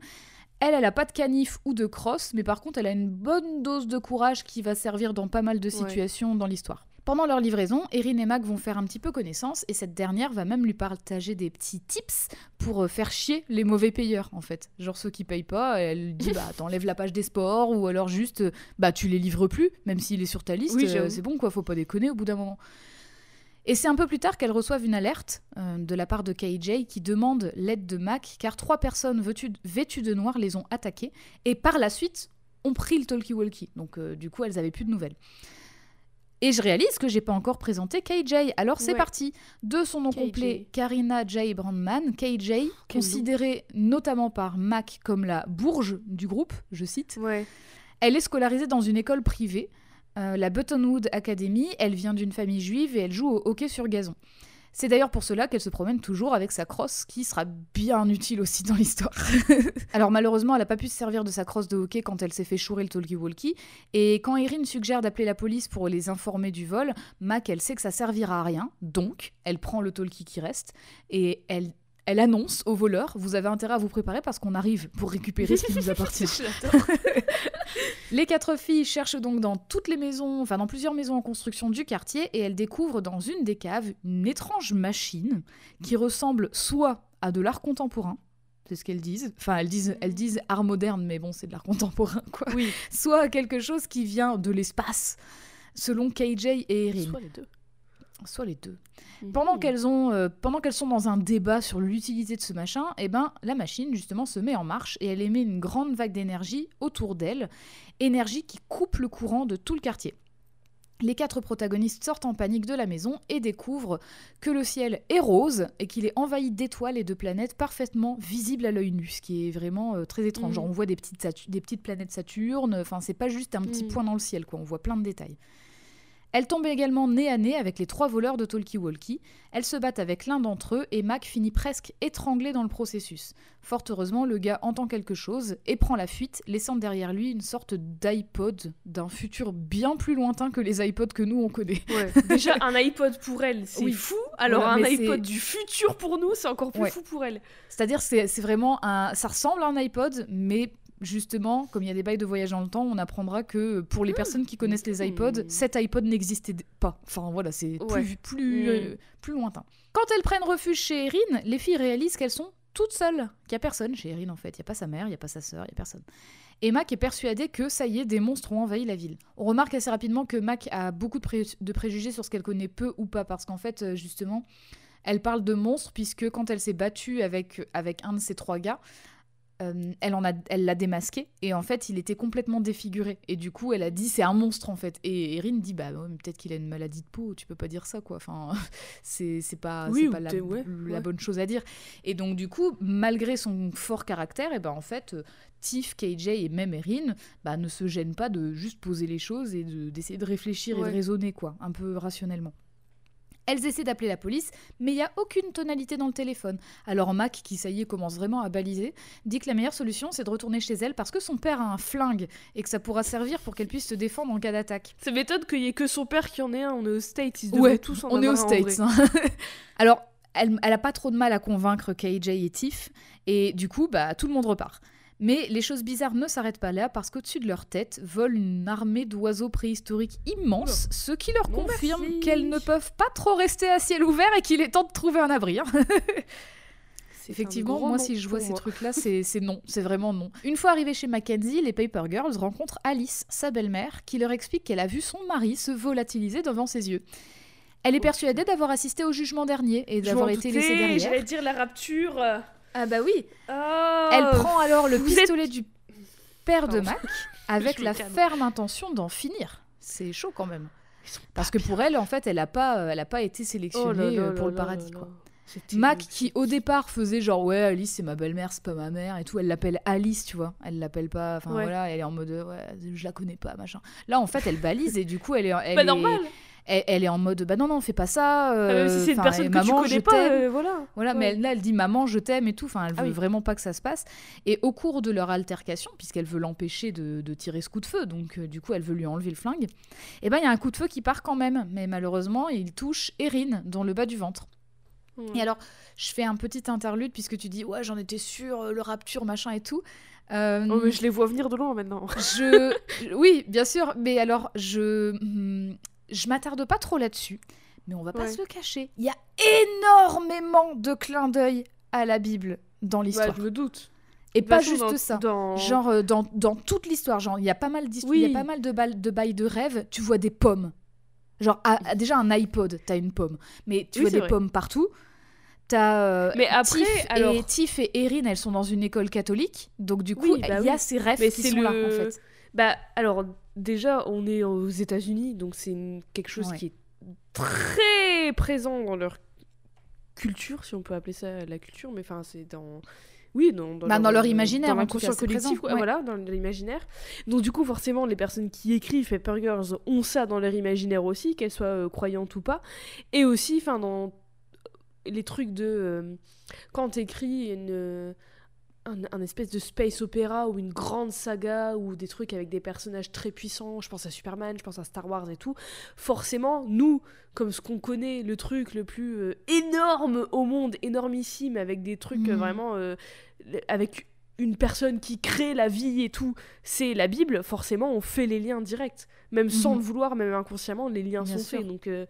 Elle, elle a pas de canif ou de crosse, mais par contre, elle a une bonne dose de courage qui va servir dans pas mal de Ouais. situations dans l'histoire. Pendant leur livraison, Erin et Mac vont faire un petit peu connaissance et cette dernière va même lui partager des petits tips pour euh, faire chier les mauvais payeurs en fait. Genre ceux qui payent pas, elle dit bah t'enlèves la page des sports ou alors juste euh, bah tu les livres plus, même s'il est sur ta liste, Oui, euh, c'est bon quoi, faut pas déconner au bout d'un moment. Et c'est un peu plus tard qu'elle reçoivent une alerte euh, de la part de KJ qui demande l'aide de Mac car trois personnes vêtues, vêtues de noir les ont attaquées et par la suite ont pris le talkie-walkie. Donc euh, du coup elles avaient plus de nouvelles. Et je réalise que j'ai pas encore présenté KJ. Alors c'est Ouais. parti. De son nom KJ. complet, Karina J. Brandman, KJ, nom. considérée notamment par Mac comme la bourge du groupe, je cite. Ouais. Elle est scolarisée dans une école privée, euh, la Buttonwood Academy. Elle vient d'une famille juive et elle joue au hockey sur gazon. C'est d'ailleurs pour cela qu'elle se promène toujours avec sa crosse, qui sera bien utile aussi dans l'histoire. Alors malheureusement, elle n'a pas pu se servir de sa crosse de hockey quand elle s'est fait chourer le talkie-walkie. Et quand Erin suggère d'appeler la police pour les informer du vol, Mac, elle sait que ça servira à rien. Donc, elle prend le talkie qui reste et elle, elle annonce au voleur Vous avez intérêt à vous préparer parce qu'on arrive pour récupérer ce qui nous appartient. Les quatre filles cherchent donc dans toutes les maisons, enfin dans plusieurs maisons en construction du quartier, et elles découvrent dans une des caves une étrange machine qui ressemble soit à de l'art contemporain, c'est ce qu'elles disent, enfin elles disent, elles disent art moderne, mais bon c'est de l'art contemporain quoi, Oui. soit à quelque chose qui vient de l'espace, selon KJ et Erin. Soit les deux. Soit les deux. Pendant Mhm. qu'elles ont, euh, pendant qu'elles sont dans un débat sur l'utilité de ce machin, eh ben la machine justement se met en marche et elle émet une grande vague d'énergie autour d'elle, énergie qui coupe le courant de tout le quartier. Les quatre protagonistes sortent en panique de la maison et découvrent que le ciel est rose et qu'il est envahi d'étoiles et de planètes parfaitement visibles à l'œil nu, ce qui est vraiment euh, très étrange. Mhm. Genre, on voit des petites, Satu- des petites planètes Saturne, enfin c'est pas juste un petit Mhm. point dans le ciel, quoi. on voit plein de détails. Elles tombent également nez à nez avec les trois voleurs de Talkie Walkie. Elles se battent avec l'un d'entre eux et Mac finit presque étranglé dans le processus. Fort heureusement, le gars entend quelque chose et prend la fuite, laissant derrière lui une sorte d'iPod d'un futur bien plus lointain que les iPods que nous on connaît. Ouais. Déjà, un iPod pour elle, c'est Oui. fou. Alors, un iPod du futur pour nous, c'est encore plus Ouais. fou pour elle. C'est-à-dire c'est c'est vraiment un... Ça ressemble à un iPod, mais justement, comme il y a des bails de voyage dans le temps, on apprendra que pour les personnes qui connaissent les iPods, cet iPod n'existait pas. Enfin voilà, c'est Ouais. plus, plus, Hmm. euh, plus lointain. Quand elles prennent refuge chez Erin, les filles réalisent qu'elles sont toutes seules. Qu'il n'y a personne chez Erin en fait. Il n'y a pas sa mère, il n'y a pas sa sœur, il n'y a personne. Et Mac est persuadée que ça y est, des monstres ont envahi la ville. On remarque assez rapidement que Mac a beaucoup de, pré- de préjugés sur ce qu'elle connaît peu ou pas, parce qu'en fait, euh, justement, elle parle de monstres, puisque quand elle s'est battue avec, avec un de ces trois gars, euh, elle en a, elle l'a démasqué et en fait il était complètement défiguré. Et du coup elle a dit c'est un monstre en fait. Et Erin dit bah ouais, peut-être qu'il a une maladie de peau tu peux pas dire ça quoi. Enfin c'est c'est pas Oui, pas la, t'es- ouais, la ouais. bonne chose à dire. Et donc du coup malgré son fort caractère et ben en fait euh, Tiff KJ et même Erin bah, ne se gênent pas de juste poser les choses et de- d'essayer de réfléchir et de raisonner quoi un peu rationnellement elles essaient d'appeler la police, mais il n'y a aucune tonalité dans le téléphone. Alors Mac, qui ça y est commence vraiment à baliser, dit que la meilleure solution c'est de retourner chez elle parce que son père a un flingue et que ça pourra servir pour qu'elle puisse se défendre en cas d'attaque. Ça m'étonne qu'il y ait que son père qui en ait un. On est aux States, ils Ouais, tous en on est aux States. hein. Alors, elle, elle a pas trop de mal à convaincre KJ et Tiff, et du coup, bah, tout le monde repart. Mais les choses bizarres ne s'arrêtent pas là parce qu'au-dessus de leur tête vole une armée d'oiseaux préhistoriques immenses, ce qui leur confirme qu'elles ne peuvent pas trop rester à ciel ouvert et qu'il est temps de trouver un abri. hein. Effectivement, moi si je vois ces trucs-là, c'est non, c'est vraiment non. Une fois arrivées chez Mackenzie, les Paper Girls rencontrent Alice, sa belle-mère, qui leur explique qu'elle a vu son mari se volatiliser devant ses yeux. Elle est persuadée d'avoir assisté au jugement dernier et d'avoir été laissée derrière. J'allais dire la rapture. Ah bah oui. Oh. Elle prend alors le pistolet du père de. Mac avec la ferme intention d'en finir. C'est chaud quand même. Parce pas que pour elle, en fait, elle a pas, euh, elle a pas été Oh sélectionnée là là pour là le paradis quoi. Mac qui au départ faisait genre ouais Alice c'est ma belle-mère c'est pas ma mère et tout elle l'appelle Alice tu vois elle l'appelle pas enfin Ouais. voilà elle est en mode euh, ouais je la connais pas machin là en fait elle balise et du coup elle est elle, Bah est, normal. Elle, elle est en mode bah non non fais pas ça euh, si c'est une enfin, personne que maman, tu je connais pas, euh, voilà. Voilà, Ouais. mais elle, là, elle dit maman, je t'aime et tout. Enfin, elle veut Ah oui. vraiment pas que ça se passe. Et au cours de leur altercation, puisqu'elle veut l'empêcher de, de tirer ce coup de feu, donc euh, du coup, elle veut lui enlever le flingue. Et ben, il y a un coup de feu qui part quand même, mais malheureusement, il touche Erin dans le bas du ventre. Et alors, je fais un petit interlude puisque tu dis ouais, j'en étais sûre, euh, le rapture, machin et tout. Euh, Oh, mais je les vois venir de loin maintenant. je, je- oui, bien sûr, mais alors je, hmm, je m'attarde pas trop là-dessus, mais on va pas Ouais. se le cacher. Il y a énormément de clins d'œil à la Bible dans l'histoire, je me doute. et pas façon, juste dans- ça. Dans... Genre euh, dans, dans toute l'histoire, genre il y a pas mal d'histoires, il y a pas mal de, balles, de bails de rêves. Tu vois des pommes, genre déjà un iPod, t'as une pomme, mais tu Oui, vois des vrai. pommes partout. T'as euh, Mais après, Tiff alors- et Tiff et Erin, elles sont dans une école catholique, donc du coup Oui, il bah y a oui. ces rêves Mais qui sont là en fait. Bah, alors, déjà, on est aux États-Unis, donc c'est une- quelque chose Ouais. qui est très présent dans leur culture, si on peut appeler ça la culture, mais enfin, c'est dans. Oui, dans, Bah, dans leur imaginaire, dans l'inconscient collectif, ouais. voilà, dans l'imaginaire. Donc, du coup, forcément, les personnes qui écrivent Paper Girls ont ça dans leur imaginaire aussi, qu'elles soient euh, croyantes ou pas. Et aussi, enfin, dans les trucs de. euh, quand t'écris une. un, un espèce de space opéra ou une grande saga ou des trucs avec des personnages très puissants, je pense à Superman, je pense à Star Wars et tout, forcément, nous, comme ce qu'on connaît, le truc le plus euh, énorme au monde, énormissime, avec des trucs Mhm. vraiment... euh, avec une personne qui crée la vie et tout, c'est la Bible, forcément, on fait les liens directs. Même sans Mhm. le vouloir, même inconsciemment, les liens Bien sont sûr. faits. Donc... euh,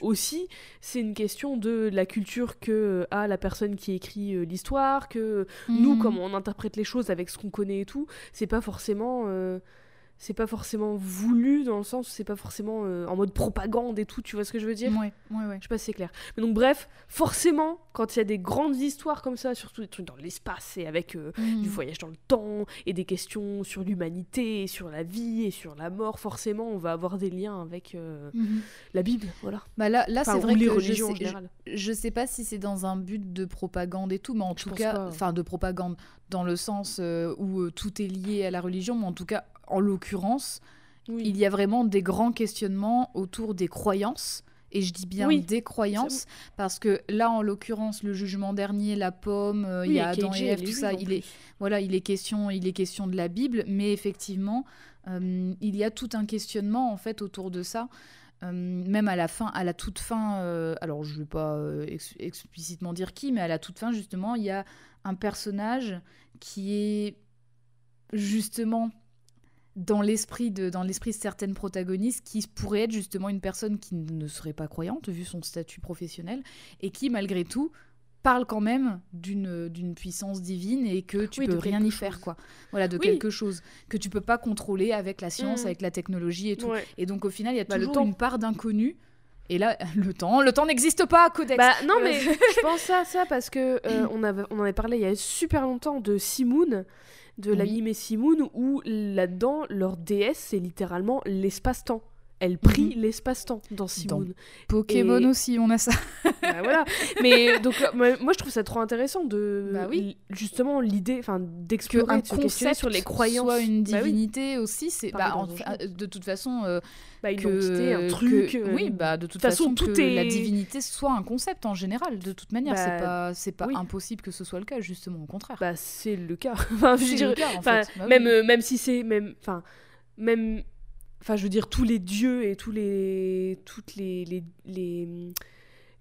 aussi, c'est une question de la culture que euh, a la personne qui écrit euh, l'histoire, que nous, Mhm. comment on interprète les choses avec ce qu'on connaît et tout, c'est pas forcément. euh, c'est pas forcément voulu dans le sens où c'est pas forcément euh, en mode propagande et tout, tu vois ce que je veux dire? Ouais, ouais, ouais. Je sais pas si c'est clair. Mais donc bref, forcément, quand il y a des grandes histoires comme ça, surtout des trucs dans l'espace et avec euh, Mhm. du voyage dans le temps et des questions sur l'humanité, et sur la vie et sur la mort, forcément, on va avoir des liens avec euh, Mhm. la Bible, voilà. Bah là, là Enfin, c'est vrai les que je religions en général. je, je sais pas si c'est dans un but de propagande et tout, mais en Je tout cas, enfin de propagande dans le sens où tout est lié à la religion, mais en tout cas, en l'occurrence, Oui. il y a vraiment des grands questionnements autour des croyances. Et je dis bien Oui, des croyances, parce que là, en l'occurrence, le jugement dernier, la pomme, euh, il y a Adam et Ève, tout ça, il est, voilà, il est question, il est question de la Bible, mais effectivement, euh, il y a tout un questionnement en fait autour de ça. Euh, même à la fin, à la toute fin, euh, alors je ne vais pas ex- explicitement dire qui, mais à la toute fin justement, il y a un personnage qui est justement dans l'esprit de dans l'esprit de certaines protagonistes qui pourrait être justement une personne qui ne serait pas croyante vu son statut professionnel et qui malgré tout parle quand même d'une d'une puissance divine et que tu Oui, de peux rien y faire quoi voilà de Oui. quelque chose que tu peux pas contrôler avec la science Mm. avec la technologie et tout Ouais. et donc au final il y a Bah, le toujours temps. une part d'inconnu et là le temps le temps n'existe pas Codex Bah non Euh, mais je pense à ça parce que euh, on, avait, on en avait parlé il y a super longtemps de Simoun, de l'anime Simoun où là-dedans leur déesse c'est littéralement l'espace-temps. Elle prie l'espace-temps dans Simoun. Pokémon et- aussi on a ça Bah, voilà. Mais donc euh, moi moi, je trouve ça trop intéressant de Bah oui. justement l'idée enfin que d'explorer un de concept sur les croyances soit une Bah oui. divinité aussi c'est bah, dans en- euh, de toute façon euh, Bah, une que, entité, un que- truc. euh, oui bah de toute façon, façon, tout que la est- divinité soit un concept en général de toute manière Bah, c'est pas c'est pas oui. impossible que ce soit le cas justement au contraire Bah c'est le cas. enfin, je dire, le cas, en fait. Bah oui. même euh, même si c'est même enfin même enfin je veux dire tous les dieux et tous les toutes les les, les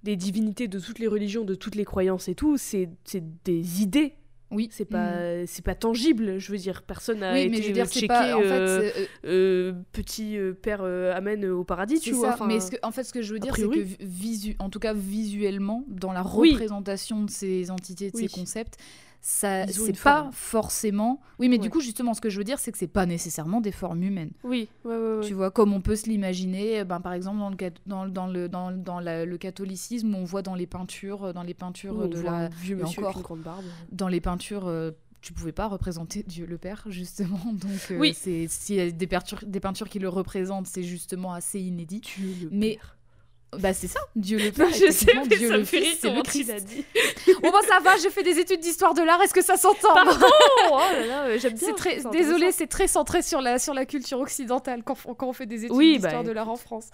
les divinités de toutes les religions de toutes les croyances et tout c'est c'est des idées. Oui. C'est pas c'est pas tangible je veux dire. Personne n'a oui été mais je veux dire checké c'est pas en fait euh, euh, euh, petit euh, père euh, amène au paradis tu vois ça, enfin, mais ce que- en fait, ce que je veux a dire, c'est que visu, en tout cas visuellement, dans la Oui. représentation de ces entités, de Oui. ces concepts, ça, c'est pas forme. forcément. Oui, mais du coup, justement, ce que je veux dire, c'est que c'est pas nécessairement des formes humaines. oui ouais, ouais. Tu vois, comme on peut se l'imaginer, ben, par exemple dans le dans, dans le dans, dans la- le catholicisme, on voit dans les peintures, dans les peintures on de la, vieux encore. une barbe dans les peintures. euh, tu pouvais pas représenter Dieu le Père, justement. Donc, euh, Oui. c'est s'il y a des peintures, des peintures qui le représentent, c'est justement assez inédit. Dieu le Mais Père. Bah c'est ça, Dieu le Père. je sais mais Dieu ça le me fait rire c'est le comment tu Christ. l'as dit Bon bah ça va, j'ai fait des études d'histoire de l'art, est-ce que ça s'entend? Pardon? Oh là là, euh, j'aime bien. C'est très, c'est désolé, c'est très centré sur la, sur la culture occidentale quand, quand on fait des études Oui, d'histoire bah, de l'art en France.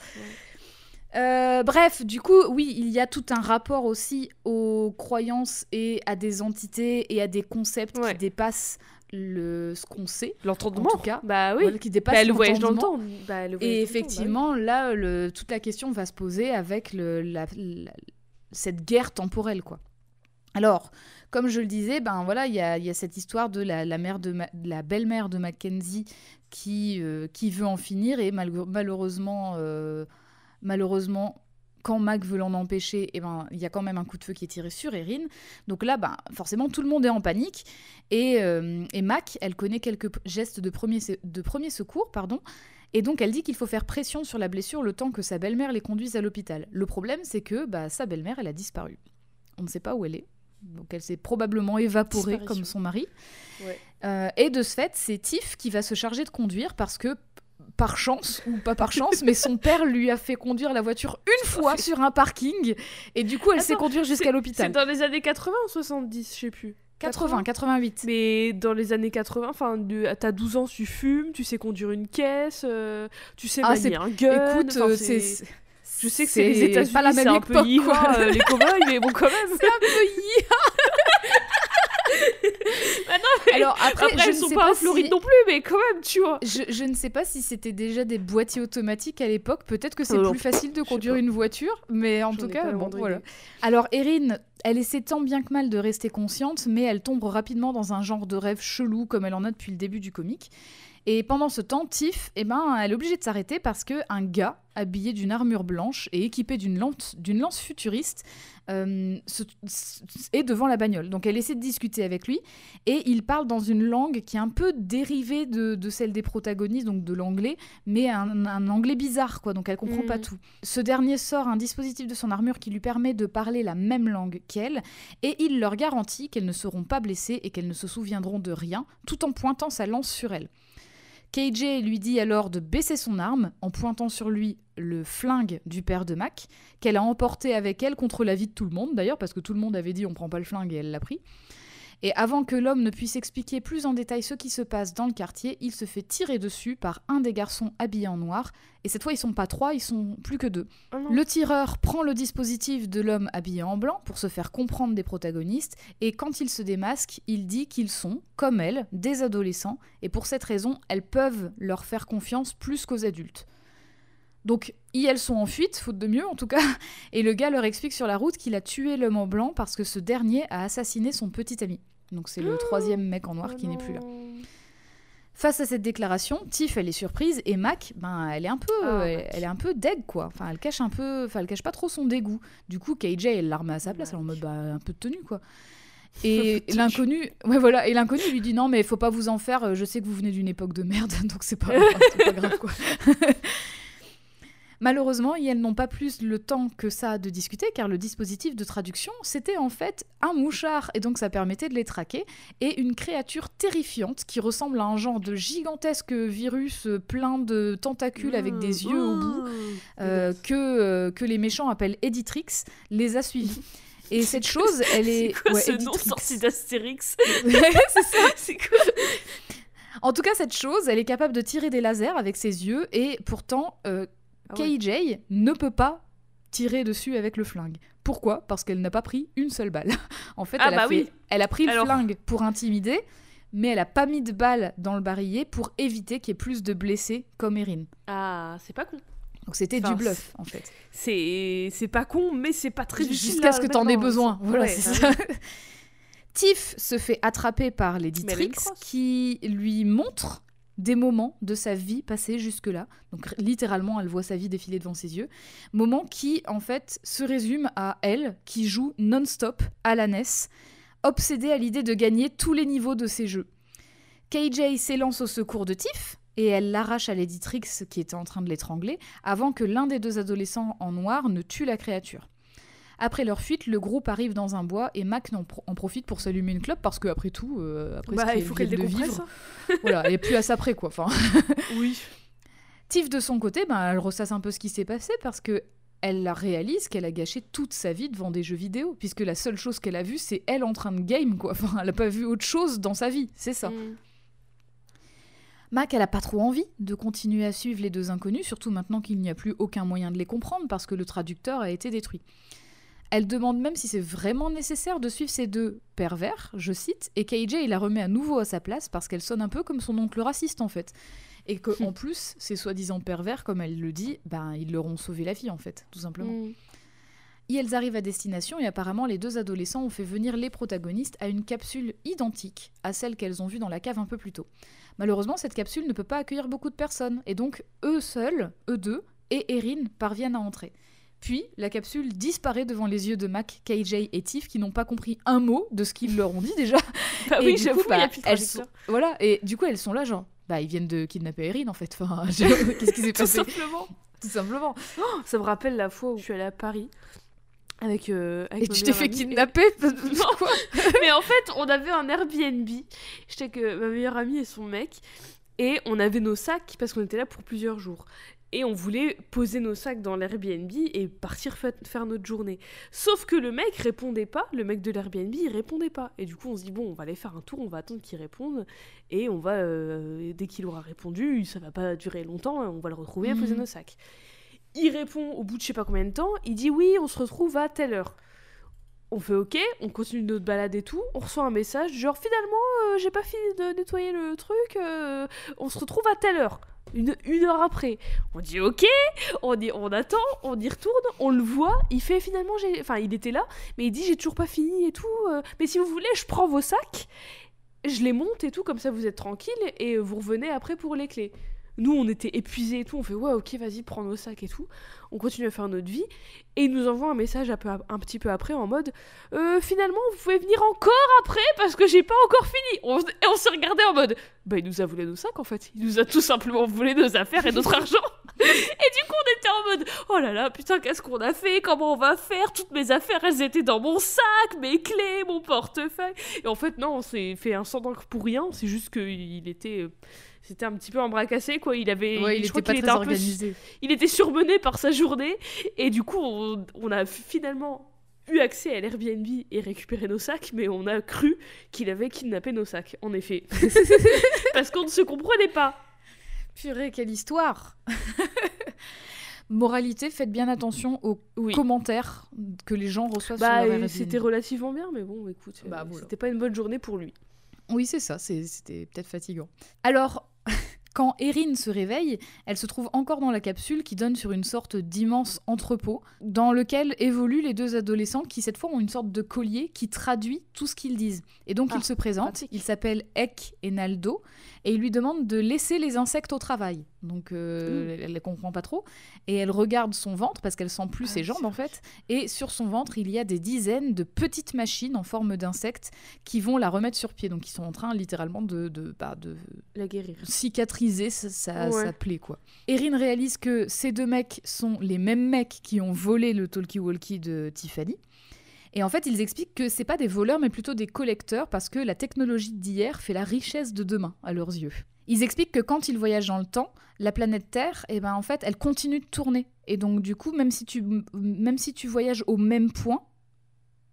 Euh, bref, du coup, oui, il y a tout un rapport aussi aux croyances et à des entités et à des concepts Ouais. qui dépassent le, ce qu'on sait, L'entendement. en tout cas. Bah oui. voilà, qui dépassent Bah, le voyage dans le temps. Bah, le voyage Et bah effectivement, là, le- toute la question va se poser avec le- la- la- cette guerre temporelle, quoi. Alors, comme je le disais, ben voilà, il y a, il y a cette histoire de la, la mère de, Ma- de la belle-mère de Mackenzie qui, euh, qui veut en finir et malheureusement, euh, malheureusement, quand Mac veut l'en empêcher, eh ben il y a quand même un coup de feu qui est tiré sur Erin. Donc là, ben forcément, tout le monde est en panique et, euh, et Mac, elle connaît quelques gestes de premier, de premier secours, pardon. Et donc elle dit qu'il faut faire pression sur la blessure le temps que sa belle-mère les conduise à l'hôpital. Le problème, c'est que bah, sa belle-mère, elle a disparu. On ne sait pas où elle est. Donc elle s'est probablement évaporée comme son mari. Ouais. Euh, et de ce fait, c'est Tiff qui va se charger de conduire parce que, par chance, ou pas par chance, mais son père lui a fait conduire la voiture une fois sur un parking. Et du coup, elle sait conduire jusqu'à C'est l'hôpital. dans les années 80 ou 70, je sais plus. 80, 88. Mais dans les années 80, enfin, t'as 12 ans, tu fumes, tu sais conduire une caisse, euh, tu sais Ah, manier c'est- un gun. Écoute, enfin, euh, c'est- c'est. Je sais que c'est les États-Unis, pas la même c'est un peu quoi. euh, les cow-boys, mais bon, quand même. C'est un peu yi- Bah non, mais Alors après, Après, je elles ne sont sais pas pas en Floride si- non plus, mais quand même, tu vois. Je, je ne sais pas si c'était déjà des boîtiers automatiques à l'époque. Peut-être que c'est Alors, plus facile de conduire une voiture, mais en tout cas, bon, voilà. Alors, Erin, elle essaie tant bien que mal de rester consciente, mais elle tombe rapidement dans un genre de rêve chelou, comme elle en a depuis le début du comic. Et pendant ce temps, Tiff, eh ben, elle est obligée de s'arrêter parce que un gars habillé d'une armure blanche et équipé d'une lance, d'une lance futuriste, euh, se- se- est devant la bagnole. Donc elle essaie de discuter avec lui et il parle dans une langue qui est un peu dérivée de, de celle des protagonistes, donc de l'anglais, mais un, un anglais bizarre, quoi. Donc elle comprend Mhm. pas tout. Ce dernier sort un dispositif de son armure qui lui permet de parler la même langue qu'elle et il leur garantit qu'elles ne seront pas blessées et qu'elles ne se souviendront de rien, tout en pointant sa lance sur elle. KJ lui dit alors de baisser son arme en pointant sur lui le flingue du père de Mac, qu'elle a emporté avec elle contre l'avis de tout le monde d'ailleurs, parce que tout le monde avait dit on prend pas le flingue et elle l'a pris. Et avant que l'homme ne puisse expliquer plus en détail ce qui se passe dans le quartier, il se fait tirer dessus par un des garçons habillés en noir. Et cette fois, ils sont pas trois, ils sont plus que deux. Oh. Le tireur prend le dispositif de l'homme habillé en blanc pour se faire comprendre des protagonistes, et quand il se démasque, il dit qu'ils sont, comme elle, des adolescents, et pour cette raison, elles peuvent leur faire confiance plus qu'aux adultes. Donc, y elles sont en fuite, faute de mieux en tout cas, et le gars leur explique sur la route qu'il a tué l'homme en blanc parce que ce dernier a assassiné son petit ami. Donc c'est le troisième mec en noir Oh qui n'est plus là. Face à cette déclaration, Tiff elle est surprise et Mac, ben elle est un peu, Ah, elle, est un peu deg quoi. Enfin elle cache un peu, enfin elle cache pas trop son dégoût. Du coup KJ elle la remet à sa place, elle en mode bah un peu de tenue quoi. Et l'inconnu, ouais voilà, et l'inconnu lui dit non mais faut pas vous en faire. euh, Je sais que vous venez d'une époque de merde, donc c'est pas, pas grave quoi. Malheureusement, elles n'ont pas plus le temps que ça de discuter car le dispositif de traduction, c'était en fait un mouchard et donc ça permettait de les traquer et une créature terrifiante qui ressemble à un genre de gigantesque virus plein de tentacules avec des yeux au bout euh, que, euh, que les méchants appellent Editrix les a suivis. Et cette chose, elle est... C'est quoi ouais, ce nom sorti d'Astérix C'est ça. C'est quoi En tout cas, cette chose, elle est capable de tirer des lasers avec ses yeux et pourtant, euh, Ah ouais. KJ ne peut pas tirer dessus avec le flingue. Pourquoi? Parce qu'elle n'a pas pris une seule balle. en fait, Ah elle, a bah fait- oui. elle a pris le flingue pour intimider, mais elle a pas mis de balle dans le barillet pour éviter qu'il y ait plus de blessés comme Erin. Ah, c'est pas con. Donc c'était Enfin, du bluff, en fait. C'est pas con, mais c'est pas très utile. Jusqu'à ce que t'en aies besoin. Voilà, Ouais, c'est bah ça. Tiff se fait attraper par Lady a Trix qui lui montre des moments de sa vie passée jusque-là. Donc littéralement, elle voit sa vie défiler devant ses yeux. Moments qui, en fait, se résument à elle qui joue non-stop à la NES, obsédée à l'idée de gagner tous les niveaux de ses jeux. KJ s'élance au secours de Tiff et elle l'arrache à Lady Trix qui était en train de l'étrangler avant que l'un des deux adolescents en noir ne tue la créature. Après leur fuite, le groupe arrive dans un bois et Mac en, pro- en profite pour s'allumer une clope parce que après tout, euh, après ce Bah, il qu'elle faut qu'elle décompresse. vivre, hein. voilà, elle est plus à ça près quoi. Enfin, Oui. Tiff de son côté, ben, elle ressasse un peu ce qui s'est passé parce que elle réalise qu'elle a gâché toute sa vie devant des jeux vidéo puisque la seule chose qu'elle a vue c'est elle en train de game quoi. Enfin, elle a pas vu autre chose dans sa vie, c'est ça. Mm. Mac, elle a pas trop envie de continuer à suivre les deux inconnus, surtout maintenant qu'il n'y a plus aucun moyen de les comprendre parce que le traducteur a été détruit. Elle demande même si c'est vraiment nécessaire de suivre ces deux pervers, je cite, et KJ il la remet à nouveau à sa place parce qu'elle sonne un peu comme son oncle raciste en fait. Et que en plus, ces soi-disant pervers, comme elle le dit, ben ils leur ont sauvé la vie en fait, tout simplement. Mm. Et elles arrivent à destination et apparemment les deux adolescents ont fait venir les protagonistes à une capsule identique à celle qu'elles ont vue dans la cave un peu plus tôt. Malheureusement, cette capsule ne peut pas accueillir beaucoup de personnes et donc eux seuls, eux deux, et Erin parviennent à entrer. Puis la capsule disparaît devant les yeux de Mac, KJ et Tiff qui n'ont pas compris un mot de ce qu'ils leur ont dit déjà. Bah Et oui, j'avoue, bah, elles sont- Voilà, et du coup elles sont là genre, bah ils viennent de kidnapper Erin en fait. Enfin, je- qu'est-ce qui s'est Tout passé? simplement. Tout simplement. Ça me rappelle la fois où je suis allée à Paris avec, euh, avec Et tu t'es fait amie. kidnapper Quoi? Mais en fait, on avait un Airbnb. J'étais avec ma meilleure amie et son mec. Et on avait nos sacs parce qu'on était là pour plusieurs jours. Et on voulait poser nos sacs dans l'Airbnb et partir fa- faire notre journée. Sauf que le mec répondait pas, le mec de l'Airbnb, il répondait pas. Et du coup, on se dit, bon, on va aller faire un tour, on va attendre qu'il réponde. Et on va, euh, dès qu'il aura répondu, ça va pas durer longtemps, hein, on va le retrouver et poser Mhm. nos sacs. Il répond au bout de je sais pas combien de temps, il dit, oui, on se retrouve à telle heure. On fait ok, on continue notre balade et tout, on reçoit un message genre finalement euh, j'ai pas fini de nettoyer le truc, euh, on se retrouve à telle heure, une, une heure après. On dit ok, on, y, on attend, on y retourne, on le voit, il fait finalement, enfin il était là, mais il dit j'ai toujours pas fini et tout, euh, mais si vous voulez je prends vos sacs, je les monte et tout, comme ça vous êtes tranquille et vous revenez après pour les clés. Nous, on était épuisés et tout. On fait ouais, ok, vas-y, prends nos sacs et tout. On continue à faire notre vie. Et il nous envoie un message un, peu, un petit peu après en mode Euh, finalement, vous pouvez venir encore après parce que j'ai pas encore fini. On- et on s'est regardé en mode bah, il nous a volé nos sacs en fait. Il nous a tout simplement volé nos affaires et notre argent. et du coup, on était en mode oh là là, putain, qu'est-ce qu'on a fait? Comment on va faire? Toutes mes affaires, elles étaient dans mon sac, mes clés, mon portefeuille. Et en fait, non, on s'est fait un sang d'encre pour rien. C'est juste qu'il était. euh, C'était un petit peu embracassé quoi. Il avait. Ouais, il je était crois pas qu'il très était un peu il était surmené par sa journée et du coup on, on a finalement eu accès à l'Airbnb et récupéré nos sacs mais on a cru qu'il avait kidnappé nos sacs en effet parce qu'on ne se comprenait pas Purée, quelle histoire Moralité, faites bien attention aux oui commentaires que les gens reçoivent bah sur leur euh, Airbnb. c'était relativement bien mais bon écoute euh, Bah, voilà. c'était pas une bonne journée pour lui Oui, c'est ça, c'était peut-être fatigant. Alors, quand Erin se réveille, elle se trouve encore dans la capsule qui donne sur une sorte d'immense entrepôt dans lequel évoluent les deux adolescents qui cette fois ont une sorte de collier qui traduit tout ce qu'ils disent. Et donc Ah, ils se présentent, pratique. ils s'appellent Ek et Naldo et ils lui demandent de laisser les insectes au travail. Donc euh, elle ne comprend pas trop et elle regarde son ventre parce qu'elle sent plus Ah, ses jambes en fait et sur son ventre il y a des dizaines de petites machines en forme d'insectes qui vont la remettre sur pied. Donc ils sont en train littéralement de, de, bah, de la guérir cicatriser sa, sa, Ouais. sa plaie. Quoi. Erin réalise que ces deux mecs sont les mêmes mecs qui ont volé le talkie-walkie de Tiffany. Et en fait, ils expliquent que c'est pas des voleurs, mais plutôt des collecteurs, parce que la technologie d'hier fait la richesse de demain, à leurs yeux. Ils expliquent que quand ils voyagent dans le temps, la planète Terre, eh ben, en fait, elle continue de tourner. Et donc, du coup, même si tu, même si tu voyages au même point,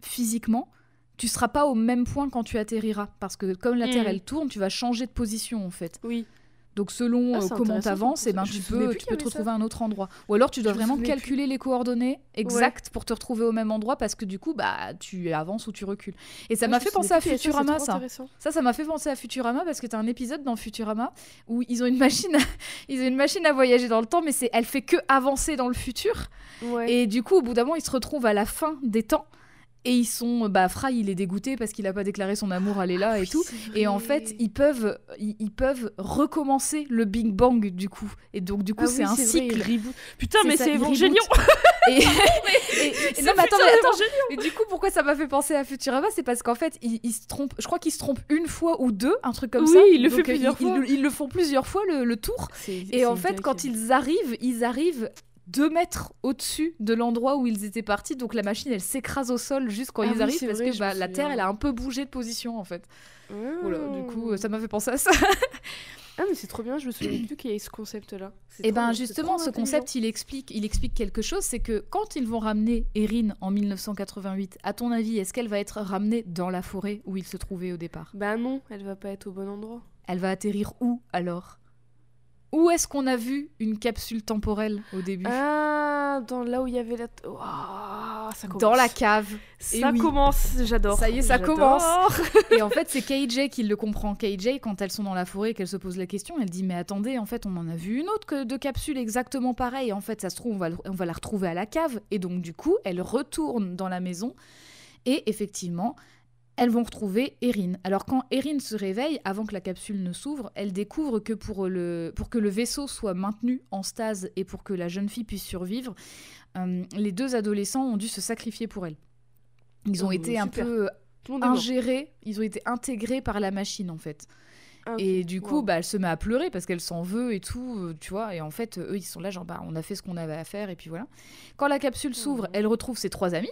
physiquement, tu seras pas au même point quand tu atterriras. Parce que comme la Terre, Mhm. elle tourne, tu vas changer de position, en fait. oui Donc selon Ah, euh, comment eh ben, tu Je me souvenais peux, tu peux te retrouver à un autre endroit. Ou alors tu dois Je vraiment plus. calculer les coordonnées exactes pour te retrouver au même endroit parce que du coup, bah, tu avances ou tu recules. Et ça m'a fait penser à Futurama, ça. Ça, ça m'a fait penser à Futurama parce que t'as un épisode dans Futurama où ils ont une machine, à... ils ont une machine à voyager dans le temps, mais c'est, elle fait que avancer dans le futur. ouais Et du coup, au bout d'un moment, ils se retrouvent à la fin des temps. Et ils sont, bah, Fry, il est dégoûté parce qu'il a pas déclaré son amour à Léla et Oui, tout. Et en fait, ils peuvent, ils, ils peuvent recommencer le Big Bang du coup. Et donc du coup, Ah c'est oui, un vrai, cycle. reboot. Putain, mais c'est Evangelion Et, et- et- non, mais attends, mais attends. Et du coup, pourquoi ça m'a fait penser à Futurama C'est parce qu'en fait, ils, ils se trompent. Je crois qu'ils se trompent une fois ou deux, un truc comme Oui, ça. il le Donc, fait euh, plusieurs ils, fois. Ils, ils le font plusieurs fois le, le tour. Et en fait, quand ils arrivent, ils arrivent deux mètres au-dessus de l'endroit où ils étaient partis. Donc la machine, elle s'écrase au sol juste quand Ah ils oui, arrivent parce vrai, que bah, la. Terre, elle a un peu bougé de position en fait. Voilà, du coup, Mmh. ça m'a fait penser à ça. Ah mais c'est trop bien, je me souviens plus qu'il y ait ce concept-là. Et trop ben bien, justement, ce concept, il explique, il explique quelque chose, c'est que quand ils vont ramener Erin en 1988, à ton avis, est-ce qu'elle va être ramenée dans la forêt où il se trouvait au départ? Bah non, elle va pas être au bon endroit. Elle va atterrir où alors? Où est-ce qu'on a vu une capsule temporelle au début? Ah, dans là où il y avait la... Ouah, ça commence. Dans la cave. Ça oui. commence, j'adore. Ça y est, ça commence. Et en fait, c'est KJ qui le comprend. KJ, quand elles sont dans la forêt et qu'elle se pose la question, elle dit Mais attendez, en fait, on en a vu une autre que de capsule exactement pareille. En fait, ça se trouve, on va, le- on va la retrouver à la cave. Et donc, du coup, elle retourne dans la maison. Et effectivement, elles vont retrouver Erin. Alors, quand Erin se réveille, avant que la capsule ne s'ouvre, elle découvre que pour, le, pour que le vaisseau soit maintenu en stase et pour que la jeune fille puisse survivre, euh, les deux adolescents ont dû se sacrifier pour elle. Ils ont Oh, été un peu ingérés, ils ont été intégrés par la machine en fait. Ah. Et du coup, Wow. bah, elle se met à pleurer parce qu'elle s'en veut et tout, euh, tu vois. Et en fait, eux, ils sont là, genre, bah, on a fait ce qu'on avait à faire et puis voilà. Quand la capsule s'ouvre, Mhm. elle retrouve ses trois amis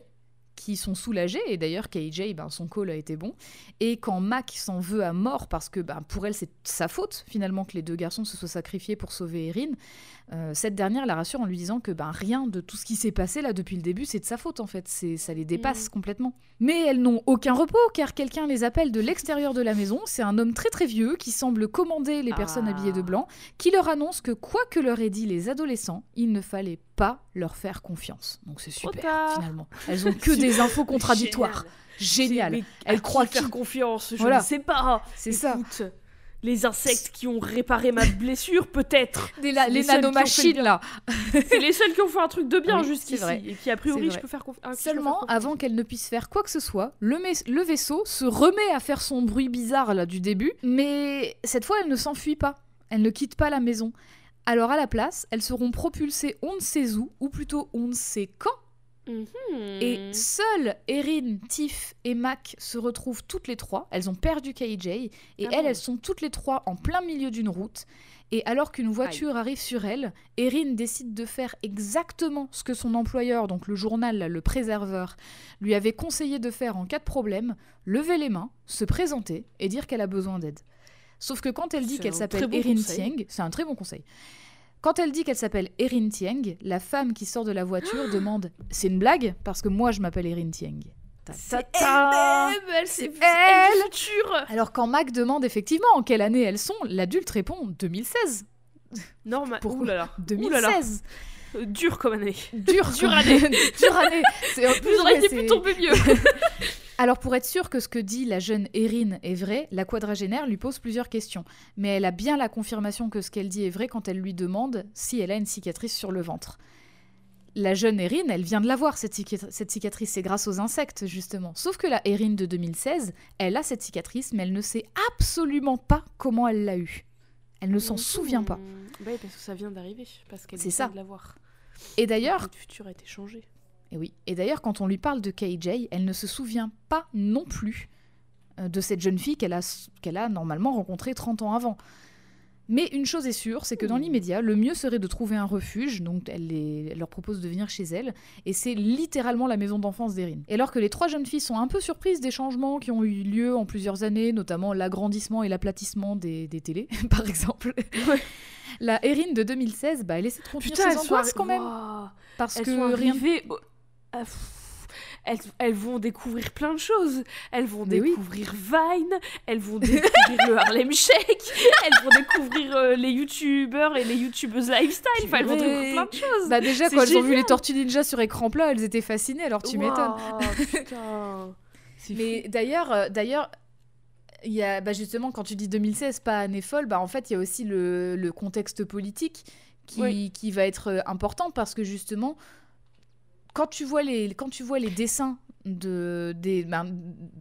qui sont soulagés. Et d'ailleurs, KJ, ben, son call a été bon. Et quand Mac s'en veut à mort parce que ben, pour elle, c'est sa faute finalement que les deux garçons se soient sacrifiés pour sauver Erin, euh, cette dernière la rassure en lui disant que ben, rien de tout ce qui s'est passé là depuis le début, c'est de sa faute en fait. C'est, ça les dépasse complètement. Mais elles n'ont aucun repos car quelqu'un les appelle de l'extérieur de la maison. C'est un homme très très vieux qui semble commander les personnes Ah. habillées de blanc, qui leur annonce que quoi que leur aient dit les adolescents, il ne fallait pas leur faire confiance. Donc c'est super finalement. Elles ont que des infos contradictoires. Génial. Mais Elle à croit qui faire confiance, je Voilà. ne sais pas. C'est ça. Les insectes qui ont réparé ma blessure, peut-être. Les le nanomachines là. C'est les seuls qui ont fait un truc de bien Oui, jusqu'ici. Et qui, a priori, C'est je peux faire confiance. Seulement, avant qu'elle ne puisse faire quoi que ce soit, le vaisseau se remet à faire son bruit bizarre là du début, mais cette fois elle ne s'enfuit pas. Elle ne quitte pas la maison. Alors à la place, elles seront propulsées on ne sait où, ou plutôt on ne sait quand, Mhm. et seules Erin, Tiff et Mac se retrouvent toutes les trois. Elles ont perdu KJ et Ah elles, bon elles sont toutes les trois en plein milieu d'une route. Et alors qu'une voiture arrive sur elle, Erin décide de faire exactement ce que son employeur, donc le journal, le préserveur, lui avait conseillé de faire en cas de problème, lever les mains, se présenter et dire qu'elle a besoin d'aide. Sauf que quand elle dit qu'elle s'appelle bon Erin. Tieng, c'est un très bon conseil. Quand elle dit qu'elle s'appelle Erin Tieng, la femme qui sort de la voiture demande C'est une blague? Parce que moi je m'appelle Erin Tieng. C'est elle-même, elle, c'est elle. Alors quand Mac demande effectivement en quelle année elles sont, l'adulte répond 2016. Normal. Pour- Ouh là là. 2016. Euh, Dur comme année. Dur, Dure année. Dure année. C'est en plus, Vous auriez pu tomber mieux. Alors pour être sûr que ce que dit la jeune Erin est vrai, la quadragénaire lui pose plusieurs questions. Mais elle a bien la confirmation que ce qu'elle dit est vrai quand elle lui demande si elle a une cicatrice sur le ventre. La jeune Erin, elle vient de l'avoir, cette, cette cicatrice, c'est grâce aux insectes, justement. Sauf que la Erin de 2016, elle a cette cicatrice, mais elle ne sait absolument pas comment elle l'a eue. Elle ne s'en souvient pas. Bah oui, parce que ça vient d'arriver. Parce qu'elle C'est vient ça. de l'avoir. Et d'ailleurs, Le futur a été changé. Et oui. Et d'ailleurs, quand on lui parle de KJ, elle ne se souvient pas non plus euh, de cette jeune fille qu'elle a, qu'elle a normalement rencontrée 30 ans avant. Mais une chose est sûre, c'est que dans l'immédiat, le mieux serait de trouver un refuge. Donc, elle, les- elle leur propose de venir chez elle. Et c'est littéralement la maison d'enfance d'Erin. Et alors que les trois jeunes filles sont un peu surprises des changements qui ont eu lieu en plusieurs années, notamment l'agrandissement et l'aplatissement des, des télés, par exemple, Ouais. La Erin de 2016, bah, elle essaie de contenir Putain, ses sont, angoisses arri- quand même. Parce elles que sont rien arrivées. au- Ah, Elles, elles vont découvrir plein de choses. Elles vont Mais oui. découvrir Vine, elles vont découvrir le Harlem Shake, elles vont découvrir euh, les youtubeurs et les youtubeuses lifestyle. Enfin, elles vont découvrir plein de choses. Bah déjà quand elles ont vu les Tortues Ninja sur écran plat, elles étaient fascinées. Alors tu m'étonnes. Mais d'ailleurs, euh, d'ailleurs, il y a bah, justement quand tu dis 2016, pas année folle, bah en fait il y a aussi le, le contexte politique qui, Oui. qui va être euh, important parce que justement quand tu vois les quand tu vois les dessins de des ben,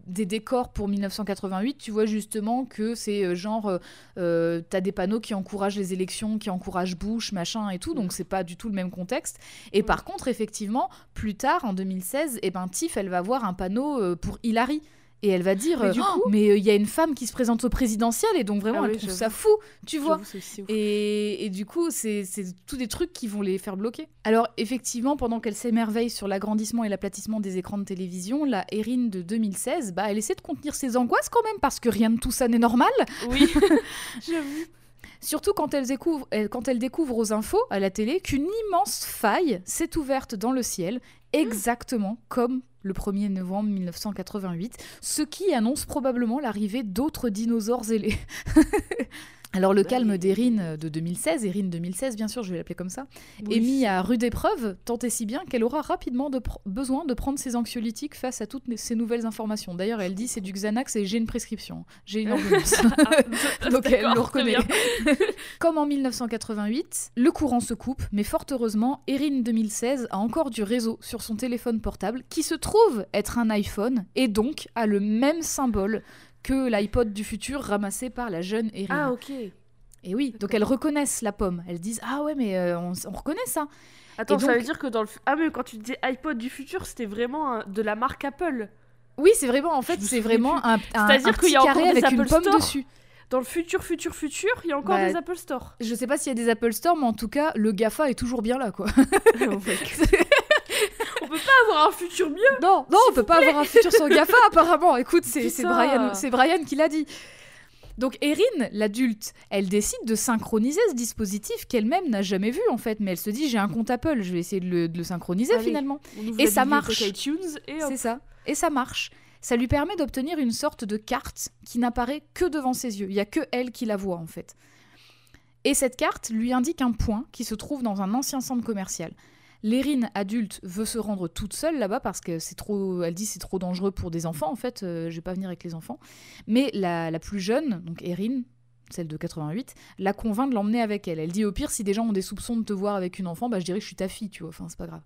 des décors pour 1988, tu vois justement que c'est euh, genre euh, euh, t'as des panneaux qui encouragent les élections, qui encouragent Bush, machin et tout, donc c'est pas du tout le même contexte. Et Ouais. par contre, effectivement, plus tard en 2016, eh ben Tiff, elle va voir un panneau pour Hillary. Et elle va dire, Mais du Oh, coup- mais euh, il y a une femme qui se présente au présidentiel, et donc vraiment, Ah elle oui, trouve ça fou, tu vois. Et, et du coup, c'est c'est tous des trucs qui vont les faire bloquer. Alors, effectivement, pendant qu'elle s'émerveille sur l'agrandissement et l'aplatissement des écrans de télévision, la Erin de 2016, bah, elle essaie de contenir ses angoisses quand même, parce que rien de tout ça n'est normal. Oui, j'avoue. Surtout quand elle, découvre, elle- quand elle découvre aux infos, à la télé, qu'une immense faille s'est ouverte dans le ciel, exactement comme le 1er novembre 1988, ce qui annonce probablement l'arrivée d'autres dinosaures ailés. Alors le Bah, calme d'Erin de 2016, Erin 2016 bien sûr, je vais l'appeler comme ça, est mis à rude épreuve, tant et si bien qu'elle aura rapidement de besoin de prendre ses anxiolytiques face à toutes ces nouvelles informations. D'ailleurs, elle dit c'est du Xanax et j'ai une prescription, j'ai une ordonnance. Ah, Donc elle le reconnaît. Comme en 1988, le courant se coupe, mais fort heureusement, Erin 2016 a encore du réseau sur son téléphone portable qui se trouve être un iPhone et donc a le même symbole que l'iPod du futur ramassé par la jeune Erin. Ah, ok. Et oui, donc elles reconnaissent la pomme. Elles disent Ah ouais, mais euh, on, on reconnaît ça. Attends, ça veut dire que dans le. Ah, mais quand tu disais iPod du futur, c'était vraiment un- de la marque Apple. Oui, c'est vraiment, en fait, c'est vraiment un, un, C'est-à-dire un qu'il petit y a encore carré des avec une pomme Store. dessus. Dans le futur, futur, futur, il y a encore Bah, des Apple Store. Je sais pas s'il y a des Apple Store, mais en tout cas, le GAFA est toujours bien là, quoi. On peut pas avoir un futur mieux. Non, non, on peut pas avoir un futur sans GAFA apparemment. Écoute, c'est. Brian, Brian qui l'a dit. Donc Erin, l'adulte, elle décide de synchroniser ce dispositif qu'elle-même n'a jamais vu en fait, mais elle se dit j'ai un compte Apple, je vais essayer de le, de le synchroniser Allez. finalement. On Et ça marche. C'est ça. Et ça marche. Ça lui permet d'obtenir une sorte de carte qui n'apparaît que devant ses yeux. Il y a que elle qui la voit en fait. Et cette carte lui indique un point qui se trouve dans un ancien centre commercial. L'Erin adulte veut se rendre toute seule là-bas parce que c'est trop, elle dit c'est trop dangereux pour des enfants en fait. euh, je vais pas venir avec les enfants. Mais la, la plus jeune, donc Erin, celle de 88, la convainc de l'emmener avec elle. Elle dit au pire si des gens ont des soupçons de te voir avec une enfant, bah je dirais que je suis ta fille, tu vois. Enfin c'est pas grave.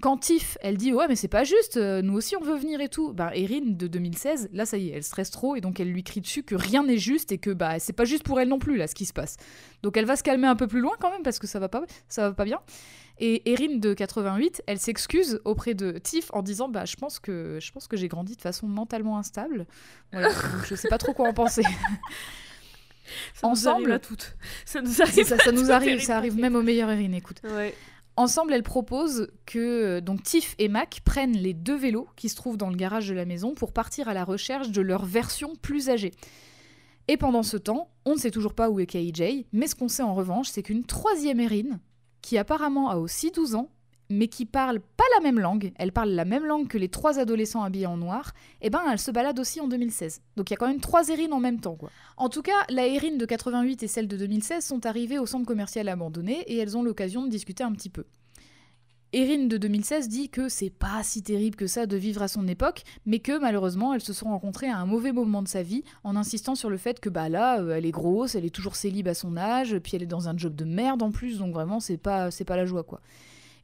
Quand Tiff, elle dit ouais mais c'est pas juste, euh, nous aussi on veut venir et tout. Bah Erin de 2016, là ça y est, elle stresse trop et donc elle lui crie dessus que rien n'est juste et que bah c'est pas juste pour elle non plus là ce qui se passe. Donc elle va se calmer un peu plus loin quand même parce que ça va pas, ça va pas bien. Et Erin de 88, elle s'excuse auprès de Tiff en disant bah je pense que je pense que j'ai grandi de façon mentalement instable. Voilà, donc je sais pas trop quoi en penser. Ça nous arrive Ensemble- à toutes. Ça nous arrive. ça, nous arrive, ça arrive même au meilleur Erin, écoute. Ouais. Ensemble, elles proposent que euh, donc Tiff et Mac prennent les deux vélos qui se trouvent dans le garage de la maison pour partir à la recherche de leur version plus âgée. Et pendant ce temps, on ne sait toujours pas où est KJ, mais ce qu'on sait en revanche, c'est qu'une troisième Erin, qui apparemment a aussi 12 ans, mais qui parle pas la même langue, elle parle la même langue que les trois adolescents habillés en noir, et ben elle se balade aussi en 2016. Donc il y a quand même trois Erin en même temps quoi. En tout cas, la Erin de 88 et celle de 2016 sont arrivées au centre commercial abandonné et elles ont l'occasion de discuter un petit peu. Erin de 2016 dit que c'est pas si terrible que ça de vivre à son époque, mais que malheureusement elles se sont rencontrées à un mauvais moment de sa vie en insistant sur le fait que bah là euh, elle est grosse, elle est toujours célib à son âge, puis elle est dans un job de merde en plus, donc vraiment c'est pas c'est pas la joie quoi.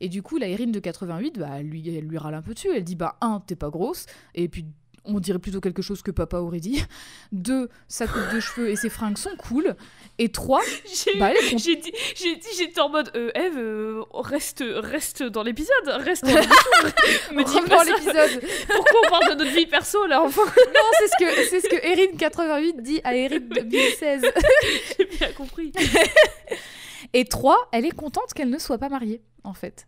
Et du coup la Erin de 88 bah elle lui elle lui râle un peu dessus, elle dit bah un t'es pas grosse et puis on dirait plutôt quelque chose que papa aurait dit. Deux, sa coupe de cheveux et ses fringues sont cool. Et trois, J'ai bah dit, j'étais en mode, euh, Eve, euh, reste, reste dans l'épisode, reste. Me dis pas l'épisode. Pourquoi on parle de notre vie perso là enfin Non, c'est ce que c'est ce que Erin 88 dit à Erin 2016. J'ai bien compris. Et trois, elle est contente qu'elle ne soit pas mariée, en fait.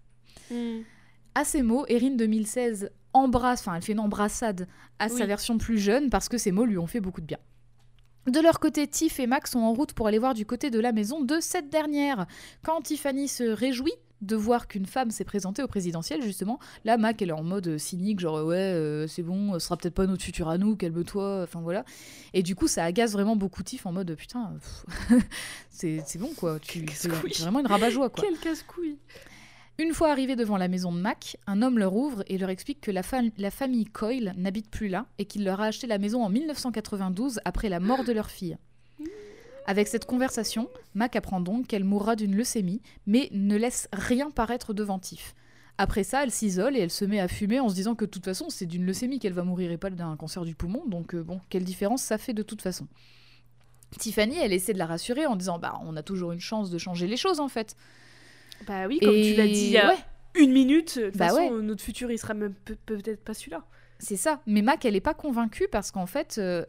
À ces mots, Erin 2016 embrasse, enfin elle fait une embrassade à sa version plus jeune parce que ces mots lui ont fait beaucoup de bien. De leur côté, Tiff et Max sont en route pour aller voir du côté de la maison de cette dernière. Quand Tiffany se réjouit de voir qu'une femme s'est présentée au présidentiel, justement, là, Mac, elle est en mode cynique, genre ouais, euh, c'est bon, ce sera peut-être pas notre futur à nous, calme-toi, enfin voilà. Et du coup, ça agace vraiment beaucoup Tiff en mode putain, c'est bon quoi, tu c'est vraiment une rabat-joie quoi. Quel casse-couille. Une fois arrivés devant la maison de Mac, un homme leur ouvre et leur explique que la, fa- la famille Coyle n'habite plus là et qu'il leur a acheté la maison en 1992 après la mort de leur fille. Avec cette conversation, Mac apprend donc qu'elle mourra d'une leucémie, mais ne laisse rien paraître devant Tiff. Après ça, elle s'isole et elle se met à fumer en se disant que de toute façon, c'est d'une leucémie qu'elle va mourir et pas d'un cancer du poumon, donc euh, bon, quelle différence ça fait de toute façon. Tiffany, elle essaie de la rassurer en disant Bah, on a toujours une chance de changer les choses en fait. Bah oui, comme tu l'as dit il y a ouais, une minute, de toute Bah façon, ouais. notre futur il sera même peut- peut-être pas celui-là. C'est ça. Mais Mac, elle n'est pas convaincue parce qu'en fait, euh,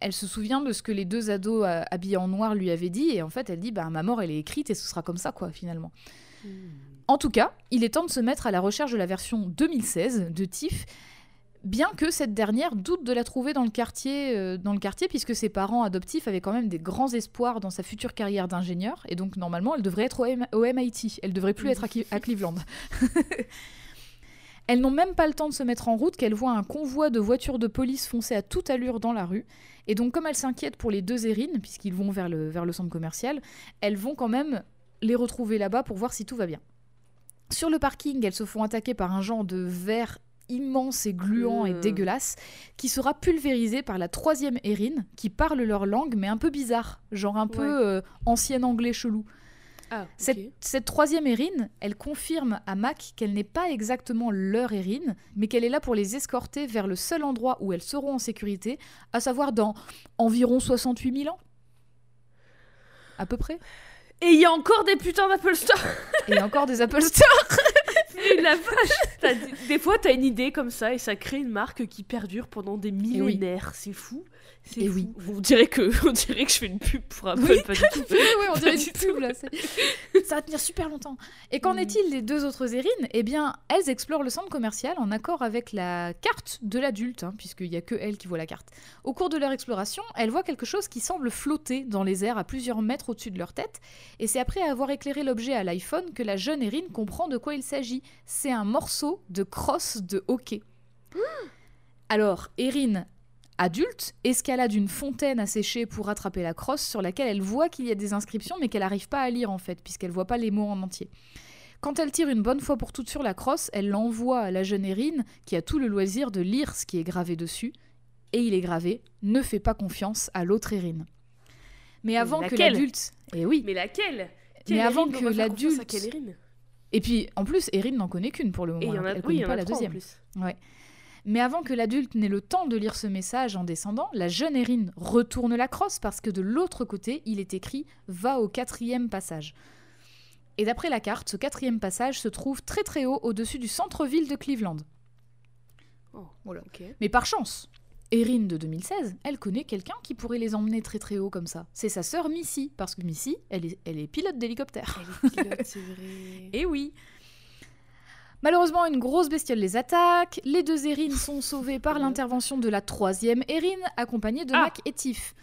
elle se souvient de ce que les deux ados euh, habillés en noir lui avaient dit. Et en fait, elle dit bah, Ma mort, elle est écrite et ce sera comme ça, quoi, finalement. En tout cas, il est temps de se mettre à la recherche de la version 2016 de Tiff. Bien que cette dernière doute de la trouver dans le quartier, euh, dans le quartier, puisque ses parents adoptifs avaient quand même des grands espoirs dans sa future carrière d'ingénieur, et donc normalement elle devrait être au, M- au MIT, elle devrait plus être à, Cleveland. Elles n'ont même pas le temps de se mettre en route qu'elles voient un convoi de voitures de police foncer à toute allure dans la rue. Et donc, comme elles s'inquiètent pour les deux Erin, puisqu'ils vont vers le, vers le centre commercial, elles vont quand même les retrouver là-bas pour voir si tout va bien. Sur le parking, elles se font attaquer par un genre de verre immense et gluant et Euh. dégueulasse qui sera pulvérisé par la troisième Erin qui parle leur langue mais un peu bizarre, genre un peu euh, ancien anglais chelou. Ah, Cette, cette troisième Erin, elle confirme à Mac qu'elle n'est pas exactement leur Erin, mais qu'elle est là pour les escorter vers le seul endroit où elles seront en sécurité, à savoir dans environ 68 000 ans. À peu près. Et il y a encore des putains d'Apple Store. Et encore des Apple Store. Mais la vache T'as des- fois, t'as une idée comme ça et ça crée une marque qui perdure pendant des millénaires. C'est fou. C'est Et fou. oui. On dirait, que, on dirait que je fais une pub pour Apple, Oui. pas du tout. oui, oui, on dirait une pub là. Ça va tenir super longtemps. Et qu'en Mm. est-il des deux autres Erin Eh bien, elles explorent le centre commercial en accord avec la carte de l'adulte, hein, puisqu'il n'y a que elle qui voit la carte. Au cours de leur exploration, elles voient quelque chose qui semble flotter dans les airs à plusieurs mètres au-dessus de leur tête. Et c'est après avoir éclairé l'objet à l'iPhone que la jeune Erin comprend de quoi il s'agit. C'est un morceau de crosse de hockey. Alors, Erin adulte, escalade une fontaine à sécher pour rattraper la crosse sur laquelle elle voit qu'il y a des inscriptions mais qu'elle n'arrive pas à lire en fait, puisqu'elle voit pas les mots en entier. Quand elle tire une bonne fois pour toutes sur la crosse, elle l'envoie à la jeune Erin qui a tout le loisir de lire ce qui est gravé dessus. Et il est gravé Ne fais pas confiance à l'autre Erin. Mais avant que l'adulte. Et oui, Mais laquelle? Mais avant que l'adulte- Et puis, en plus, Erin n'en connaît qu'une pour le moment. Et il y en a, elle oui, connaît pas la deuxième. Ouais. Mais avant que l'adulte n'ait le temps de lire ce message en descendant, la jeune Erin retourne la crosse parce que de l'autre côté, il est écrit Va au quatrième passage. Et d'après la carte, ce quatrième passage se trouve très très haut au-dessus du centre-ville de Cleveland. Oh, Voilà. Mais par chance, Erin de 2016, elle connaît quelqu'un qui pourrait les emmener très très haut comme ça. C'est sa sœur Missy, parce que Missy, elle est, elle est pilote d'hélicoptère. Elle est pilote, c'est vrai. Et oui. Malheureusement, une grosse bestiole les attaque. Les deux Erin sont sauvées par l'intervention de la troisième Erin, accompagnée de Ah. Mac et Tiff.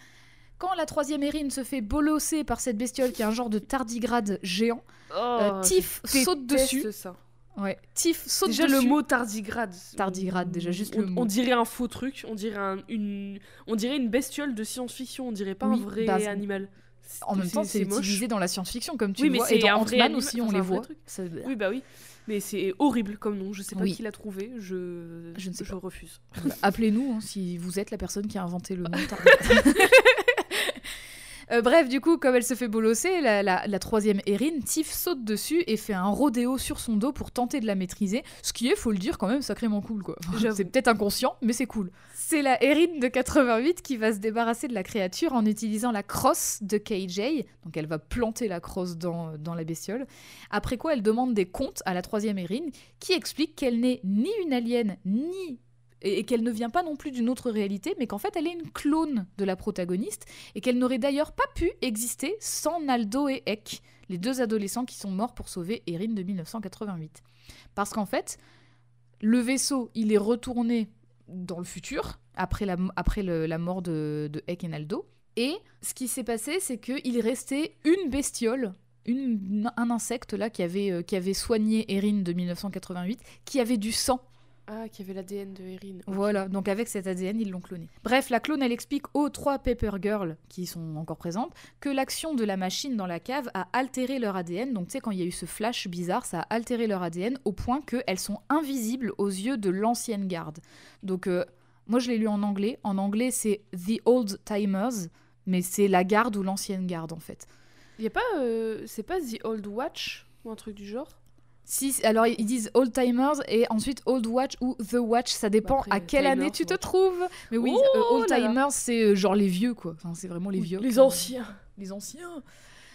Quand la troisième Erin se fait bolosser par cette bestiole qui est un genre de tardigrade géant, Oh, Tiff je saute dessus. ça. Ouais, Tiff saute Déjà dessus. le mot tardigrade. Tardigrade, déjà, juste on, le mot. On dirait un faux truc, on dirait un- une, on dirait une bestiole de science-fiction, on dirait pas Oui, un vrai bah, animal. En même temps, c'est utilisé dans la science-fiction, comme tu Oui, mais vois. c'est Et dans Ant-Man aussi, on enfin, les voit. Ça- Oui, bah oui. Mais c'est horrible comme nom. Je sais pas Oui. qui l'a trouvé. Je, Je ne sais je pas. refuse. Bah, Appelez-nous hein, si vous êtes la personne qui a inventé le nom tardigrade. Euh, bref, du coup, comme elle se fait bolosser, la, la- la troisième Erin, Tiff saute dessus et fait un rodéo sur son dos pour tenter de la maîtriser, ce qui est, faut le dire, quand même sacrément cool, quoi. C'est peut-être inconscient, mais c'est cool. C'est la Erin de 88 qui va se débarrasser de la créature en utilisant la crosse de KJ, donc elle va planter la crosse dans, dans la bestiole, après quoi elle demande des comptes à la troisième Erin, qui explique qu'elle n'est ni une alien, ni et qu'elle ne vient pas non plus d'une autre réalité, mais qu'en fait elle est une clone de la protagoniste, et qu'elle n'aurait d'ailleurs pas pu exister sans Naldo et Eck, les deux adolescents qui sont morts pour sauver Erin de 1988. Parce qu'en fait, le vaisseau, il est retourné dans le futur, après la, mort de, de Eck et Naldo, et ce qui s'est passé, c'est qu'il restait une bestiole, un insecte là qui avait, euh, qui avait soigné Erin de 1988, qui avait du sang Ah, qu'il y avait l'ADN de Erin. Voilà, donc avec cet ADN, ils l'ont cloné. Bref, la clone, elle explique aux trois Paper Girls qui sont encore présentes que l'action de la machine dans la cave a altéré leur ADN. Donc, tu sais, quand il y a eu ce flash bizarre, ça a altéré leur ADN au point qu'elles sont invisibles aux yeux de l'ancienne garde. Donc, euh, moi, je l'ai lu en anglais. En anglais, c'est The Old Timers, mais c'est la garde ou l'ancienne garde, en fait. Il y a pas, euh, c'est pas The Old Watch ou un truc du genre? Si, alors ils disent Old Timers et ensuite Old Watch ou The Watch, ça dépend Après, à quelle Timers, année tu te Watch. trouves. Mais oui, Oh euh, Old. Timers, c'est euh, genre les vieux quoi. Enfin, c'est vraiment les Oui, vieux. Les qui- anciens. Les anciens.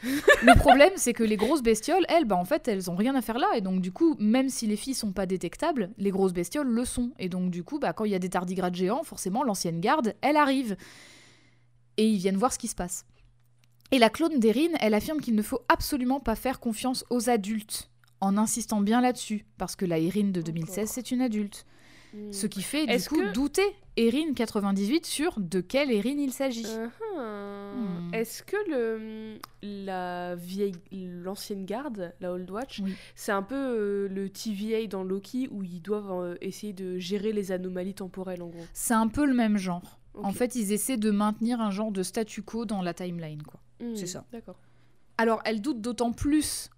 le problème, c'est que les grosses bestioles, elles, bah en fait, elles ont rien à faire là. Et donc, du coup, même si les filles sont pas détectables, les grosses bestioles le sont. Et donc, du coup, bah, quand il y a des tardigrades géants, forcément, l'ancienne garde, elle arrive. Et ils viennent voir ce qui se passe. Et la clone d'Erin, elle affirme qu'il ne faut absolument pas faire confiance aux adultes, en insistant bien là-dessus, parce que la Erin de 2016, Encore. c'est une adulte. Hmm. Ce qui fait, du coup, que- douter Erin 98 sur de quelle Erin il s'agit. Uh-huh. Hmm. Est-ce que le la vieille l'ancienne garde, la Old Watch, Oui. c'est un peu euh, le TVA dans Loki où ils doivent euh, essayer de gérer les anomalies temporelles en gros? C'est un peu le même genre. En fait, ils essaient de maintenir un genre de statu quo dans la timeline, quoi. Hmm, c'est ça. D'accord. Alors, elle doute d'autant plus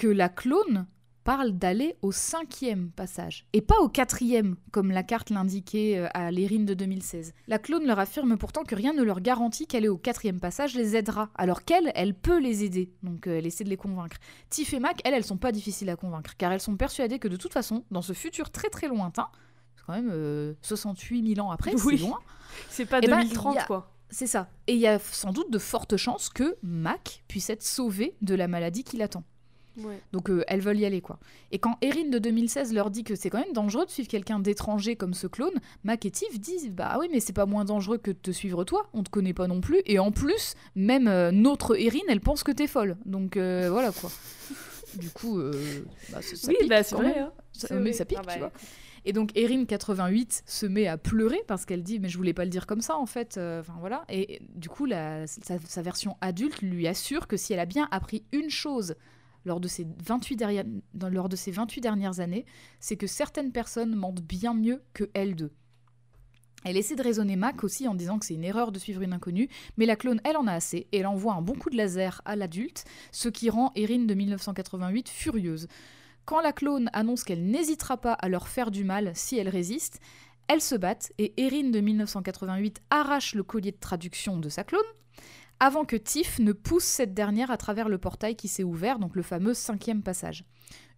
que la clone parle d'aller au cinquième passage, et pas au quatrième, comme la carte l'indiquait euh, à l'Erin de 2016. La clone leur affirme pourtant que rien ne leur garantit qu'aller au quatrième passage les aidera, alors qu'elle, elle peut les aider, donc euh, elle essaie de les convaincre. Tiff et Mac, elles, elles sont pas difficiles à convaincre, car elles sont persuadées que de toute façon, dans ce futur très très lointain, c'est quand même euh, 68 000 ans après, Oui. c'est loin, C'est pas Eh ben, 2030 il y a- quoi. c'est ça. Et il y a sans doute de fortes chances que Mac puisse être sauvé de la maladie qui l'attend. Ouais. Donc euh, elles veulent y aller quoi. Et quand Erin de 2016 leur dit que c'est quand même dangereux de suivre quelqu'un d'étranger comme ce clone, Mac et Tiff disent bah oui mais c'est pas moins dangereux que de te suivre toi, on te connaît pas non plus et en plus même euh, notre Erin elle pense que t'es folle. Donc euh, voilà quoi. Du coup euh, bah, ça, ça oui, pique bah c'est quand vrai. même. hein. Ça- mais vrai. ça pique Ah bah, tu vois. Et donc Erin 88 se met à pleurer parce qu'elle dit mais je voulais pas le dire comme ça en fait. Euh, Enfin voilà. Et du coup la, sa, sa version adulte lui assure que si elle a bien appris une chose lors de ces 28 derrière- dans- lors de ces 28 dernières années, c'est que certaines personnes mentent bien mieux que elle deux. Elle essaie de raisonner Mac aussi en disant que c'est une erreur de suivre une inconnue, mais la clone, elle en a assez, et elle envoie un bon coup de laser à l'adulte, ce qui rend Erin de 1988 furieuse. Quand la clone annonce qu'elle n'hésitera pas à leur faire du mal si elles résistent, elles se battent et Erin de 1988 arrache le collier de traduction de sa clone avant que Tiff ne pousse cette dernière à travers le portail qui s'est ouvert, donc le fameux cinquième passage.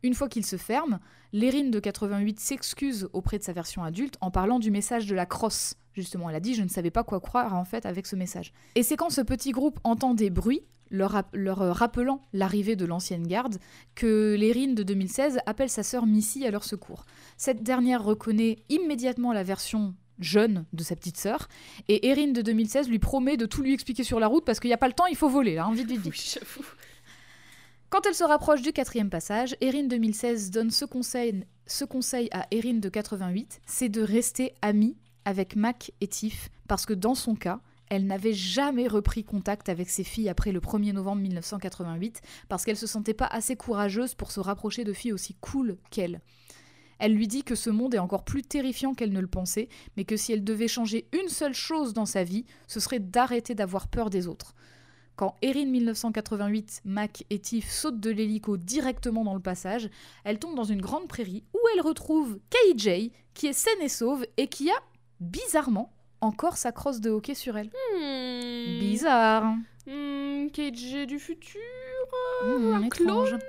Une fois qu'il se ferme, Lérine de 88 s'excuse auprès de sa version adulte en parlant du message de la crosse. Justement, elle a dit je ne savais pas quoi croire en fait avec ce message. Et c'est quand ce petit groupe entend des bruits, leur, leur, euh, rappelant l'arrivée de l'ancienne garde, que Lérine de 2016 appelle sa sœur Missy à leur secours. Cette dernière reconnaît immédiatement la version jeune de sa petite sœur, et Erin de 2016 lui promet de tout lui expliquer sur la route parce qu'il n'y a pas le temps, il faut voler là, hein, vite, vite, vite. Oui. Quand elle se rapproche du quatrième passage, Erin 2016 donne ce conseil, ce conseil à Erin de 88, c'est de rester amie avec Mac et Tiff, parce que dans son cas, elle n'avait jamais repris contact avec ses filles après le 1er novembre 1988, parce qu'elle se sentait pas assez courageuse pour se rapprocher de filles aussi cool qu'elle. Elle lui dit que ce monde est encore plus terrifiant qu'elle ne le pensait, mais que si elle devait changer une seule chose dans sa vie, ce serait d'arrêter d'avoir peur des autres. Quand Erin 1988, Mac et Tiff sautent de l'hélico directement dans le passage, elle tombe dans une grande prairie où elle retrouve KJ, qui est saine et sauve et qui a, bizarrement, encore sa crosse de hockey sur elle. Hmm. Bizarre. Hmm, KJ du futur Mmh, un étrange. clone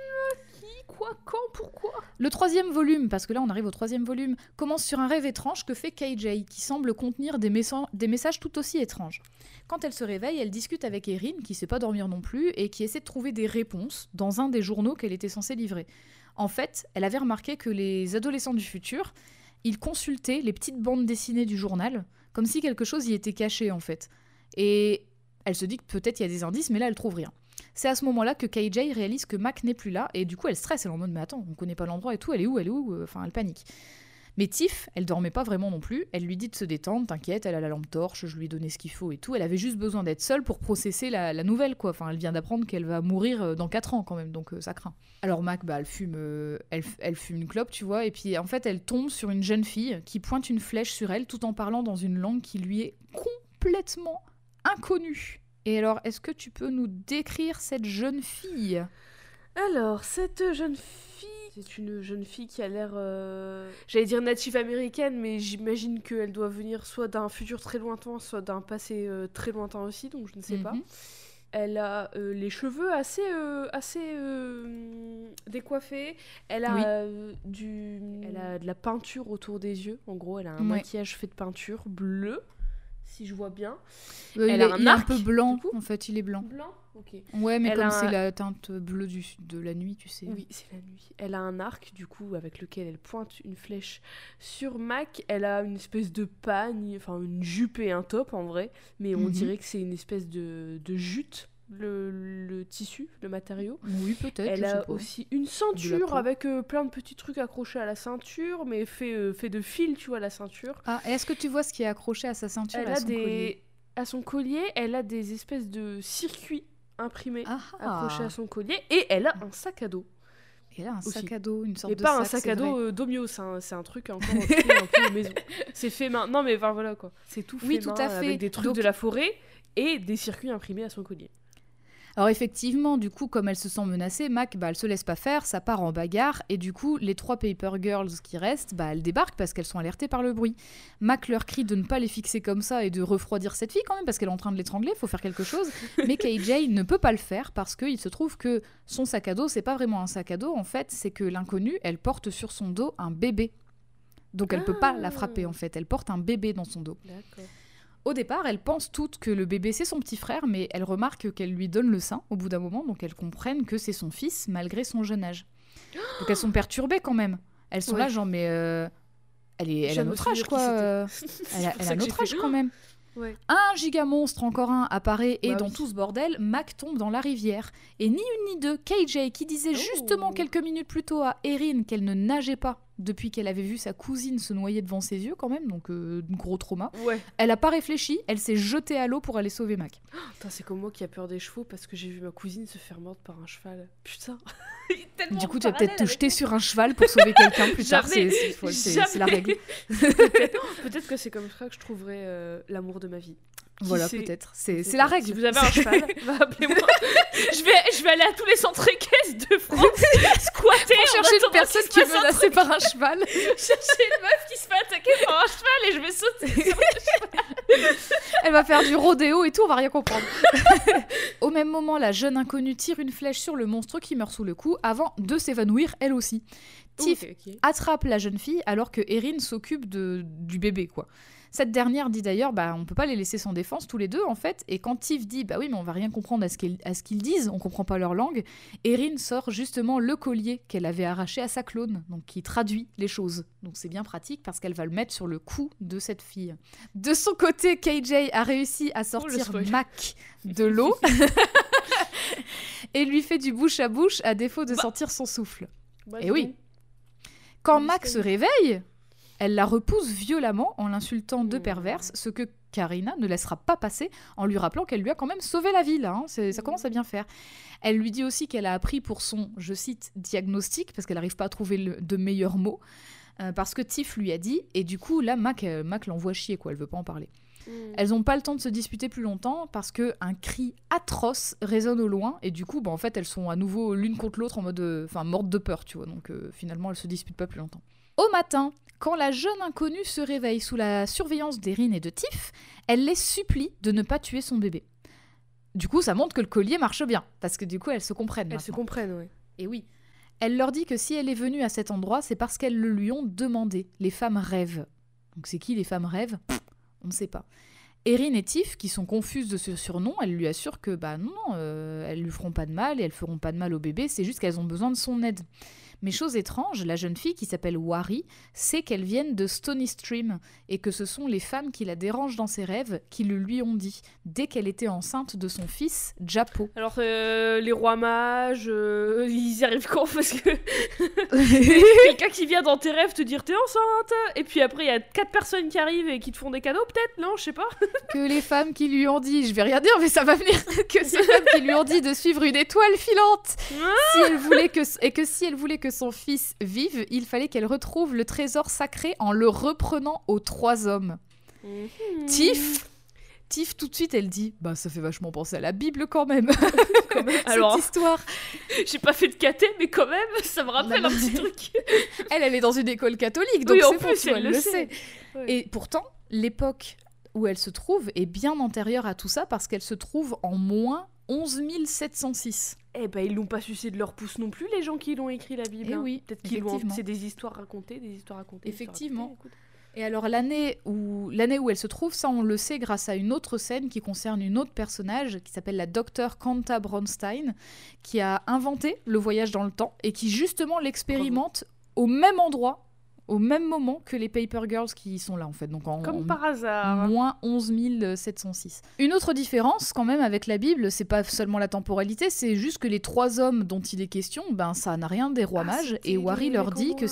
Quoi Quand Pourquoi Le troisième volume, parce que là on arrive au troisième volume, commence sur un rêve étrange que fait KJ, qui semble contenir des, des messages tout aussi étranges. Quand elle se réveille, elle discute avec Erin, qui sait pas dormir non plus, et qui essaie de trouver des réponses dans un des journaux qu'elle était censée livrer. En fait, elle avait remarqué que les adolescents du futur, ils consultaient les petites bandes dessinées du journal, comme si quelque chose y était caché en fait. Et elle se dit que peut-être il y a des indices, mais là elle trouve rien. C'est à ce moment-là que KJ réalise que Mac n'est plus là, et du coup elle stresse, elle est en mode mais attends, on connaît pas l'endroit et tout, elle est où, elle est où, Euh, enfin elle panique. Mais Tiff, elle dormait pas vraiment non plus, elle lui dit de se détendre, t'inquiète, elle a la lampe torche, je lui ai donné ce qu'il faut et tout, elle avait juste besoin d'être seule pour processer la, nouvelle quoi, enfin elle vient d'apprendre qu'elle va mourir euh, dans 4 ans quand même, donc euh, ça craint. Alors Mac, bah elle fume, elle, elle fume une clope, tu vois, et puis en fait elle tombe sur une jeune fille qui pointe une flèche sur elle tout en parlant dans une langue qui lui est complètement inconnue. Et alors, est-ce que tu peux nous décrire cette jeune fille? Alors, cette jeune fille, c'est une jeune fille qui a l'air, euh, j'allais dire native américaine, mais j'imagine qu'elle doit venir soit d'un futur très lointain, soit d'un passé euh, très lointain aussi, donc je ne sais pas. Mhm. Elle a euh, les cheveux assez, euh, assez euh, décoiffés. Elle a Oui. euh, du, elle a de la peinture autour des yeux. En gros, elle a un Ouais. maquillage fait de peinture bleu, si je vois bien. Euh, Elle il, a est, un il est un arc, peu blanc, en fait, il est blanc. Blanc. Ok. Ouais, mais Elle comme c'est un- la teinte bleue du, de la nuit, tu sais. Oui, c'est la nuit. Elle a un arc, du coup, avec lequel elle pointe une flèche sur Mac. Elle a une espèce de pagne, enfin une jupe et un top en vrai, mais on Mhm. dirait que c'est une espèce de, de jute, le, le tissu, le matériau. Oui, peut-être. Elle a aussi une ceinture avec euh, plein de petits trucs accrochés à la ceinture, mais fait, euh, fait de fil, tu vois, la ceinture. Ah, est-ce que tu vois ce qui est accroché à sa ceinture Elle à a son des... collier? À son collier, elle a des espèces de circuits imprimés Ah, accrochés ah. à son collier, et elle a un sac à dos. Et elle a un aussi. sac à dos, une sorte Mais de pas un sac, à dos euh, Domio, c'est un, un truc encore un peu maison. C'est fait main. Non mais enfin, voilà quoi. C'est tout fait Oui, tout main à fait. avec des trucs Donc- de la forêt et des circuits imprimés à son collier. Alors effectivement, du coup, comme elle se sent menacée, Mac, bah, elle se laisse pas faire, ça part en bagarre, et du coup, les trois Paper Girls qui restent, bah, elles débarquent parce qu'elles sont alertées par le bruit. Mac leur crie de ne pas les fixer comme ça et de refroidir cette fille quand même, parce qu'elle est en train de l'étrangler, faut faire quelque chose. Mais KJ ne peut pas le faire parce qu'il se trouve que son sac à dos, c'est pas vraiment un sac à dos, en fait, c'est que l'inconnue, elle porte sur son dos un bébé. Donc elle peut pas la frapper en fait, elle porte un bébé dans son dos. D'accord. Au départ, elles pensent toutes que le bébé c'est son petit frère, mais elles remarquent qu'elle lui donne le sein au bout d'un moment, donc elles comprennent que c'est son fils malgré son jeune âge. Donc elles sont perturbées quand même. Elles sont Ouais. là genre mais euh, elle est elle a notre âge quoi. euh, Elle a, elle notre fait- âge quand même. Ouais. Un giga monstre, encore un, apparaît et Bah dans oui. tout ce bordel, Mac tombe dans la rivière. Et ni une ni deux, KJ qui disait Oh. justement quelques minutes plus tôt à Erin qu'elle ne nageait pas depuis qu'elle avait vu sa cousine se noyer devant ses yeux quand même, donc euh, gros trauma. Ouais. Elle a pas réfléchi, elle s'est jetée à l'eau pour aller sauver Mac. Putain, c'est comme moi qui a peur des chevaux parce que j'ai vu ma cousine se faire mordre par un cheval. Putain. Du coup, tu vas peut-être te jeter sur un cheval pour sauver quelqu'un plus tard. C'est la règle. Peut-être que c'est comme ça que je trouverai euh, l'amour de ma vie. Qui Voilà, peut-être. C'est la règle. Si vous avez un cheval, bah, appelez-moi. je, vais, je vais aller à tous les centres équestres de France squatter Pour chercher une personne qui est menacée par un cheval. chercher une meuf qui se fait attaquer par un cheval et je vais sauter. sur- Elle va faire du rodéo et tout, on va rien comprendre. Au même moment, la jeune inconnue tire une flèche sur le monstre qui meurt sous le coup avant de s'évanouir elle aussi. Tiff attrape la jeune fille alors que Erin s'occupe du bébé quoi. Cette dernière dit d'ailleurs bah on peut pas les laisser sans défense tous les deux en fait et quand Tiff dit bah oui mais on va rien comprendre à ce qu'ils disent, on comprend pas leur langue, Erin sort justement le collier qu'elle avait arraché à sa clone donc qui traduit les choses. Donc c'est bien pratique parce qu'elle va le mettre sur le cou de cette fille. De son côté, KJ a réussi à sortir spoil. Mac de l'eau et lui fait du bouche à bouche à défaut de sortir son souffle. Bah, Eh dis oui. Quand Mac se réveille, elle la repousse violemment en l'insultant de Hmm. perverse, ce que Karina ne laissera pas passer en lui rappelant qu'elle lui a quand même sauvé la vie, là. hein. Ça Hmm. commence à bien faire. Elle lui dit aussi qu'elle a appris pour son, je cite, diagnostic, parce qu'elle n'arrive pas à trouver le- de meilleurs mots, euh, parce que Tiff lui a dit, et du coup, là, Mac, euh, Mac l'envoie chier, quoi. Elle veut pas en parler. Mm. Elles n'ont pas le temps de se disputer plus longtemps parce que un cri atroce résonne au loin et du coup, bah, en fait, elles sont à nouveau l'une contre l'autre en mode, euh, enfin, mortes de peur, tu vois. Donc euh, finalement, elles se disputent pas plus longtemps. Au matin, quand la jeune inconnue se réveille sous la surveillance d'Erin et de Tiff, elle les supplie de ne pas tuer son bébé. Du coup, ça montre que le collier marche bien parce que du coup, elles se comprennent. Elles se comprennent, ouais. Et oui. Elle leur dit que si elle est venue à cet endroit, c'est parce qu'elles le lui ont demandé. Les femmes rêvent. Donc c'est qui les femmes rêvent? On ne sait pas. Erin et Tiff, qui sont confuses de ce surnom, elles lui assurent que bah non, non, euh, elles lui feront pas de mal et elles feront pas de mal au bébé, c'est juste qu'elles ont besoin de son aide. Mais chose étrange, la jeune fille qui s'appelle Wari sait qu'elles viennent de Stony Stream et que ce sont les femmes qui la dérangent dans ses rêves qui le lui ont dit dès qu'elle était enceinte de son fils Japo. Alors, euh, les rois mages, euh, ils y arrivent quand Parce que quelqu'un qui vient dans tes rêves te dire t'es enceinte, et puis après il y a quatre personnes qui arrivent et qui te font des cadeaux, peut-être, non Je sais pas. que les femmes qui lui ont dit, je vais rien dire, mais ça va venir, que ces femmes qui lui ont dit de suivre une étoile filante, si elle voulait que, et que si elle voulait que son fils vive, il fallait qu'elle retrouve le trésor sacré en le reprenant aux trois hommes. Mhm. Tiff, Tiff tout de suite, elle dit, bah ça fait vachement penser à la Bible quand même, Quand même. cette Alors, histoire. j'ai pas fait de caté, mais quand même, ça me rappelle Non, un petit truc. Elle, elle est dans une école catholique, donc Oui, en c'est plus, elle elle le le sait. sait. Ouais. Et pourtant, l'époque où elle se trouve est bien antérieure à tout ça parce qu'elle se trouve en moins 11 706. Eh ben, ils l'ont pas sucé de leur pouce non plus, les gens qui l'ont écrit la Bible. Eh hein. oui, Peut-être qu'ils l'ont. effectivement. C'est des histoires racontées, des histoires racontées. histoires Effectivement. racontées. Et alors l'année où l'année où elle se trouve, ça on le sait grâce à une autre scène qui concerne une autre personnage qui s'appelle la docteur Kanta Bronstein, qui a inventé le voyage dans le temps et qui justement l'expérimente au même endroit, au même moment que les Paper Girls qui sont là en fait. Donc en, Comme en- par hasard. Moins 11 706. Une autre différence quand même avec la Bible, c'est pas seulement la temporalité, c'est juste que les trois hommes dont il est question, ben ça n'a rien des rois Ah, mages c'était et Wari leur dit que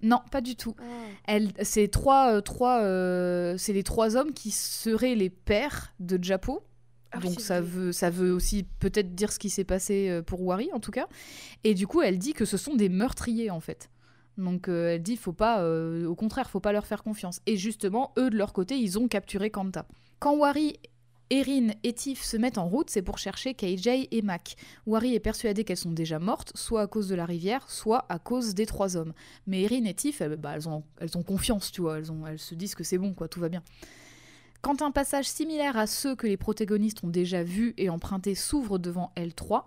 non, pas du tout. Ah. Elle, c'est trois, euh, trois, euh, c'est les trois hommes qui seraient les pères de Japo. Ah Donc ça vrai. veut, ça veut aussi peut-être dire ce qui s'est passé euh, pour Wari en tout cas. Et du coup, elle dit que ce sont des meurtriers en fait. Donc euh, elle dit faut pas, euh, au contraire, faut pas leur faire confiance. Et justement, eux de leur côté, ils ont capturé Kanta. Quand Wari, Erin et Tiff se mettent en route, c'est pour chercher KJ et Mac. Wari est persuadée qu'elles sont déjà mortes, soit à cause de la rivière, soit à cause des trois hommes. Mais Erin et Tiff, elles, bah, elles ont, elles ont confiance, tu vois, elles, se disent que c'est bon, quoi, tout va bien. Quand un passage similaire à ceux que les protagonistes ont déjà vus et empruntés s'ouvre devant L3,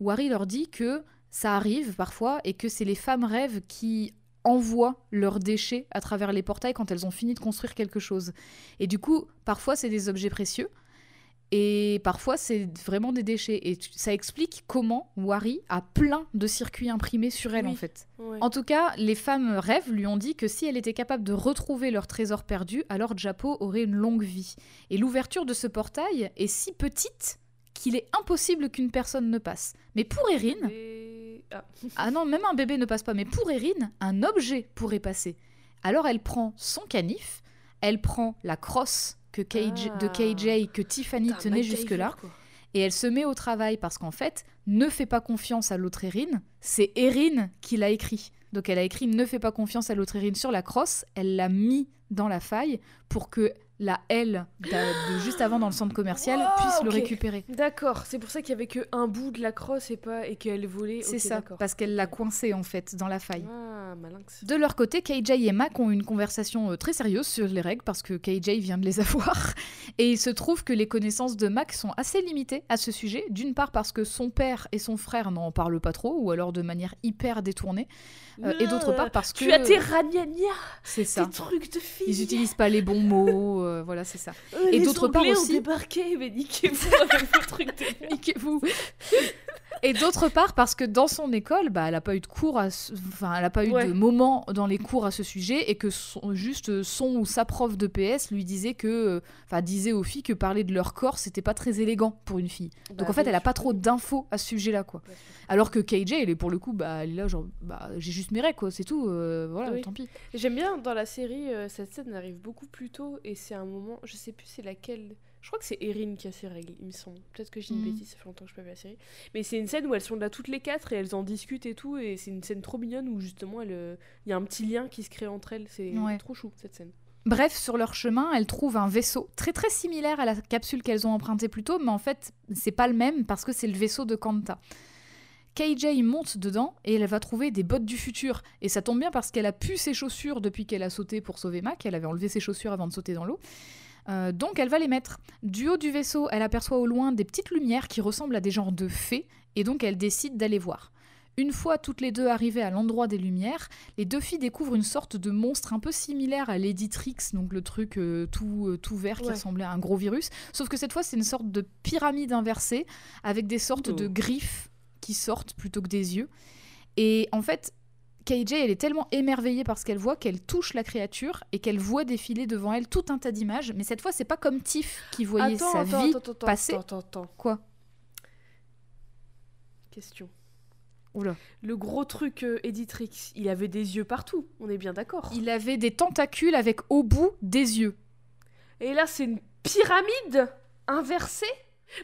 Wari leur dit que ça arrive parfois et que c'est les femmes rêves qui envoient leurs déchets à travers les portails quand elles ont fini de construire quelque chose. Et du coup, parfois c'est des objets précieux et parfois c'est vraiment des déchets. Et ça explique comment Wari a plein de circuits imprimés sur elle Oui. en fait. Ouais. En tout cas, les femmes rêves lui ont dit que si elle était capable de retrouver leur trésor perdu, alors Japo aurait une longue vie. Et l'ouverture de ce portail est si petite qu'il est impossible qu'une personne ne passe. Mais pour Erin, Et- Ah. ah non, même un bébé ne passe pas, mais pour Erin, un objet pourrait passer. Alors elle prend son canif, elle prend la crosse que KJ, de Ah. KJ que Tiffany Putain, tenait jusque-là, et elle se met au travail parce qu'en fait, ne fais pas confiance à l'autre Erin, c'est Erin qui l'a écrit. Donc elle a écrit ne fais pas confiance à l'autre Erin sur la crosse, elle l'a mis dans la faille pour que la L de juste avant dans le centre commercial Oh, puisse le récupérer. D'accord, c'est pour ça qu'il y avait que un bout de la crosse et pas et qu'elle volait. C'est ça, parce qu'elle l'a coincé en fait dans la faille. Ah, malinx. De leur côté, KJ et Mac ont une conversation euh, très sérieuse sur les règles parce que KJ vient de les avoir. Et il se trouve que les connaissances de Mac sont assez limitées à ce sujet. D'une part parce que son père et son frère n'en parlent pas trop, ou alors de manière hyper détournée. Euh, et d'autre part parce que... Tu as tes ragnagnas, C'est ça. tes trucs de filles. Ils n'utilisent pas les bons mots, euh, voilà, c'est ça. Euh, et d'autre part Anglais ont aussi- débarqué, mais niquez-vous avec vos trucs de. Niquez-vous. Et d'autre part parce que dans son école, bah, elle a pas eu de cours, à ce- enfin, elle a pas eu Ouais. de moment dans les cours à ce sujet, et que son- juste son ou sa prof de PS lui disait que, enfin, disait aux filles que parler de leur corps c'était pas très élégant pour une fille. Donc Bah, en fait, elle a sûr. pas trop d'infos à ce sujet-là, quoi. Alors que KJ, elle est pour le coup, bah, elle est là genre, bah, j'ai juste mes règles, quoi, c'est tout, euh, voilà, Oui. tant pis. J'aime bien dans la série, euh, cette scène arrive beaucoup plus tôt et c'est un moment, je sais plus c'est laquelle. Je crois que c'est Erin qui a ses règles, il me semble. Peut-être que dis une Mhm. bêtise, ça fait longtemps que je pas vu la série. Mais c'est une scène où elles sont là toutes les quatre et elles en discutent et tout. Et c'est une scène trop mignonne où justement euh, il y a un petit lien qui se crée entre elles. C'est Ouais. trop chou cette scène. Bref, sur leur chemin, elles trouvent un vaisseau très très similaire à la capsule qu'elles ont empruntée plus tôt, mais en fait, c'est pas le même parce que c'est le vaisseau de Kanta. KJ monte dedans et elle va trouver des bottes du futur. Et ça tombe bien parce qu'elle a pu ses chaussures depuis qu'elle a sauté pour sauver Mac. Elle avait enlevé ses chaussures avant de sauter dans l'eau. Euh, donc elle va les mettre. Du haut du vaisseau, elle aperçoit au loin des petites lumières qui ressemblent à des genres de fées, et donc elle décide d'aller voir. Une fois toutes les deux arrivées à l'endroit des lumières, les deux filles découvrent une sorte de monstre un peu similaire à Lady Trix, donc le truc euh, tout, euh, tout vert qui Ouais. ressemblait à un gros virus. Sauf que cette fois, c'est une sorte de pyramide inversée avec des sortes Oh. de griffes qui sortent plutôt que des yeux. Et en fait, KJ, elle est tellement émerveillée par ce qu'elle voit qu'elle touche la créature et qu'elle voit défiler devant elle tout un tas d'images. Mais cette fois, c'est pas comme Tiff qui voyait attends, sa attends, vie attends, passer. attends, attends, attends. Quoi? Question. Oula. Le gros truc euh, Editrix, il avait des yeux partout, on est bien d'accord. Il avait des tentacules avec au bout des yeux. Et là, c'est une pyramide inversée?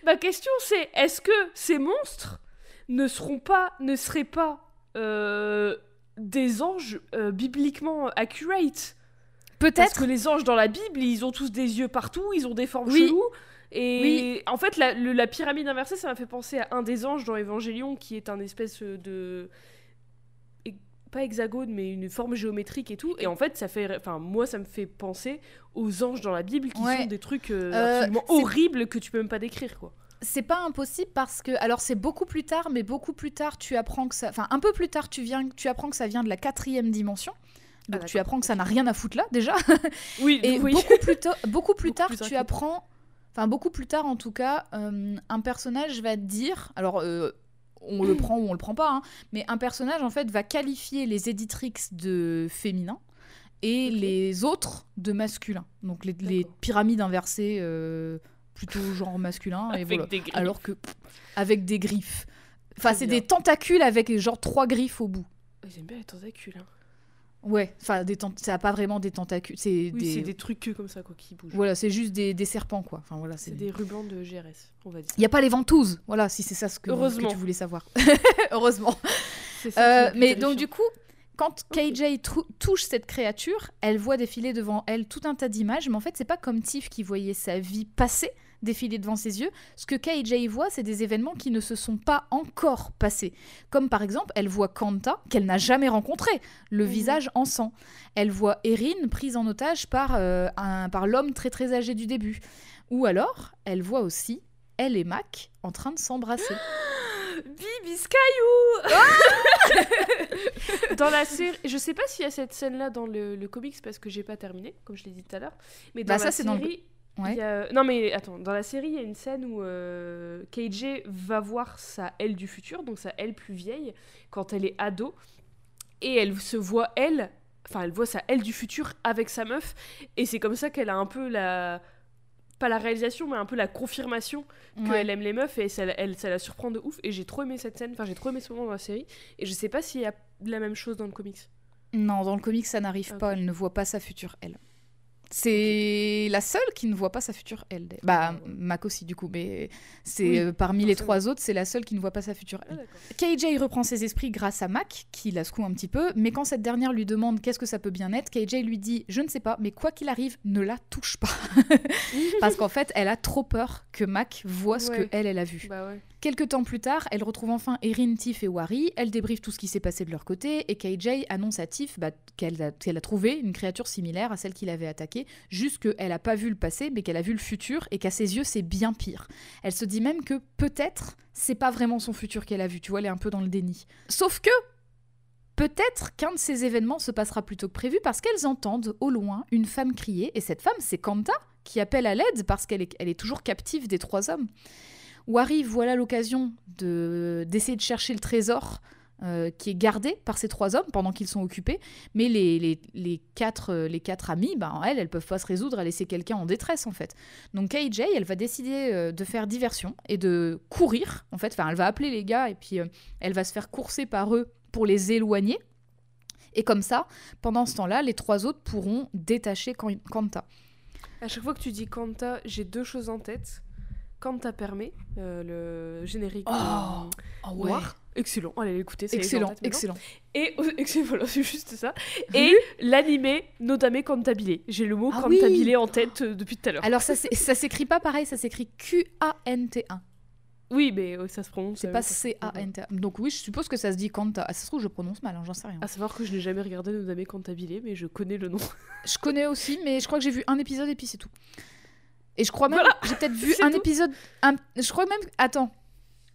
Ma question, c'est est-ce que ces monstres ne seront pas, ne seraient pas euh, des anges euh, bibliquement accurate Parce Peut-être. que les anges dans la Bible, ils ont tous des yeux partout, ils ont des formes Oui. cheloues. Et en fait, la, le- la pyramide inversée, ça m'a fait penser à un des anges dans Évangélion qui est un espèce de. e- Pas hexagone, mais une forme géométrique et tout. Et en fait, ça fait. Enfin, moi, ça me fait penser aux anges dans la Bible qui Ouais. sont des trucs euh, Euh, absolument horribles que tu peux même pas décrire, quoi. C'est pas impossible parce que alors c'est beaucoup plus tard, mais beaucoup plus tard tu apprends que ça, enfin un peu plus tard tu viens, tu apprends que ça vient de la quatrième dimension. Donc Ah, tu d'accord, apprends que ça n'a rien à foutre là déjà. Oui, Et oui. beaucoup plus tôt, beaucoup plus Beaucoup tard plus tu apprends, enfin beaucoup plus tard en tout cas, euh, un personnage va te dire, alors euh, on le prend ou on le prend pas, hein, mais un personnage en fait va qualifier les éditrix de féminin et les autres de masculin. Donc les, pyramides inversées euh, plutôt genre masculin et Avec voilà. des griffes. Alors que pff, avec des griffes. Enfin, c'est des tentacules avec genre trois griffes au bout. J'aime bien les tentacules. hein. Ouais, enfin des tent- ça a pas vraiment des tentacules, c'est Oui, des, trucs comme ça, quoi, qui bougent. voilà, c'est juste des, des serpents quoi. Enfin voilà, c'est des rubans de GRS, on va dire. Il y a pas les ventouses. Voilà, si c'est ça ce que, Heureusement. que tu voulais savoir. Heureusement. Ça Euh, mais donc du coup, quand KJ touche cette créature, elle voit défiler devant elle tout un tas d'images, mais en fait, c'est pas comme Tiff qui voyait sa vie passer défiler devant ses yeux. Ce que KJ voit, c'est des événements qui ne se sont pas encore passés. Comme par exemple, elle voit Kanta, qu'elle n'a jamais rencontré, le visage en sang. Elle voit Erin prise en otage par, euh, un, par l'homme très très âgé du début. Ou alors, elle voit aussi elle et Mac en train de s'embrasser. Bibi Skyou Dans la série, je sais pas s'il y a cette scène-là dans le, le comics parce que j'ai pas terminé, comme je l'ai dit tout à l'heure. Mais dans Bah, la ça, dans le- série, Ouais. il y a- non mais attends, dans la série, il y a une scène où euh, KJ va voir sa elle du futur, donc sa elle plus vieille, quand elle est ado, et elle se voit elle, enfin elle voit sa elle du futur avec sa meuf, et c'est comme ça qu'elle a un peu la pas la réalisation, mais un peu la confirmation Ouais. qu'elle aime les meufs et ça, elle, ça la surprend de ouf. Et j'ai trop aimé cette scène, enfin j'ai trop aimé ce moment dans la série. Et je sais pas s'il y a la même chose dans le comics. Non, dans le comic, ça n'arrive Ok. pas. Elle ne voit pas sa future elle. C'est la seule qui ne voit pas sa future elle. Bah, Mac aussi, du coup, mais c'est Oui, euh, parmi les trois autres, c'est la seule qui ne voit pas sa future Ah, elle. d'accord. KJ reprend ses esprits grâce à Mac, qui la secoue un petit peu, mais quand cette dernière lui demande qu'est-ce que ça peut bien être, KJ lui dit Je ne sais pas, mais quoi qu'il arrive, ne la touche pas. Parce qu'en fait, elle a trop peur que Mac voit ce Ouais. que elle, elle a vu. Bah ouais. Quelques temps plus tard, elle retrouve enfin Erin, Tiff et Wari. Elle débriefe tout ce qui s'est passé de leur côté et KJ annonce à Tiff bah, qu'elle a, trouvé une créature similaire à celle qui l'avait attaquée, juste qu'elle n'a pas vu le passé mais qu'elle a vu le futur et qu'à ses yeux c'est bien pire. Elle se dit même que peut-être c'est pas vraiment son futur qu'elle a vu, tu vois, elle est un peu dans le déni. Sauf que peut-être qu'un de ces événements se passera plutôt que prévu parce qu'elles entendent au loin une femme crier et cette femme c'est Kanta qui appelle à l'aide parce qu'elle est, elle est toujours captive des trois hommes. Wari voilà l'occasion de d'essayer de chercher le trésor euh, qui est gardé par ces trois hommes pendant qu'ils sont occupés, mais les, les, les quatre, euh, les quatre amis, ben, elles, elles peuvent pas se résoudre à laisser quelqu'un en détresse en fait. Donc KJ, elle va décider euh, de faire diversion et de courir en fait. Enfin, elle va appeler les gars et puis elle va se faire courser par eux pour les éloigner. Et comme ça, pendant ce temps-là, les trois autres pourront détacher Kan- Kanta. À chaque fois que tu dis Kanta, j'ai deux choses en tête. Kanta permet, euh, le générique Oh, euh, noir. Excellent, allez l'écouter, c'est Excellent, excellent. Et excellent, voilà, c'est juste ça. Et l'animé Notame Cantabile. J'ai le mot Ah Cantabile oui. en tête euh, depuis tout à l'heure. Alors ça, ça s'écrit pas pareil, ça s'écrit Q-A-N-T-A. Oui, mais euh, ça se prononce. C'est euh, pas C-A-N-T-A. Donc oui, je suppose que ça se dit Kanta. Ah, ça se trouve, je prononce mal, hein, j'en sais rien. À savoir que je n'ai jamais regardé Notame Cantabile, mais je connais le nom. Je connais aussi, mais je crois que j'ai vu un épisode et puis c'est tout. Et je crois même, Voilà, j'ai peut-être vu un tout. épisode. un- je crois même, attends,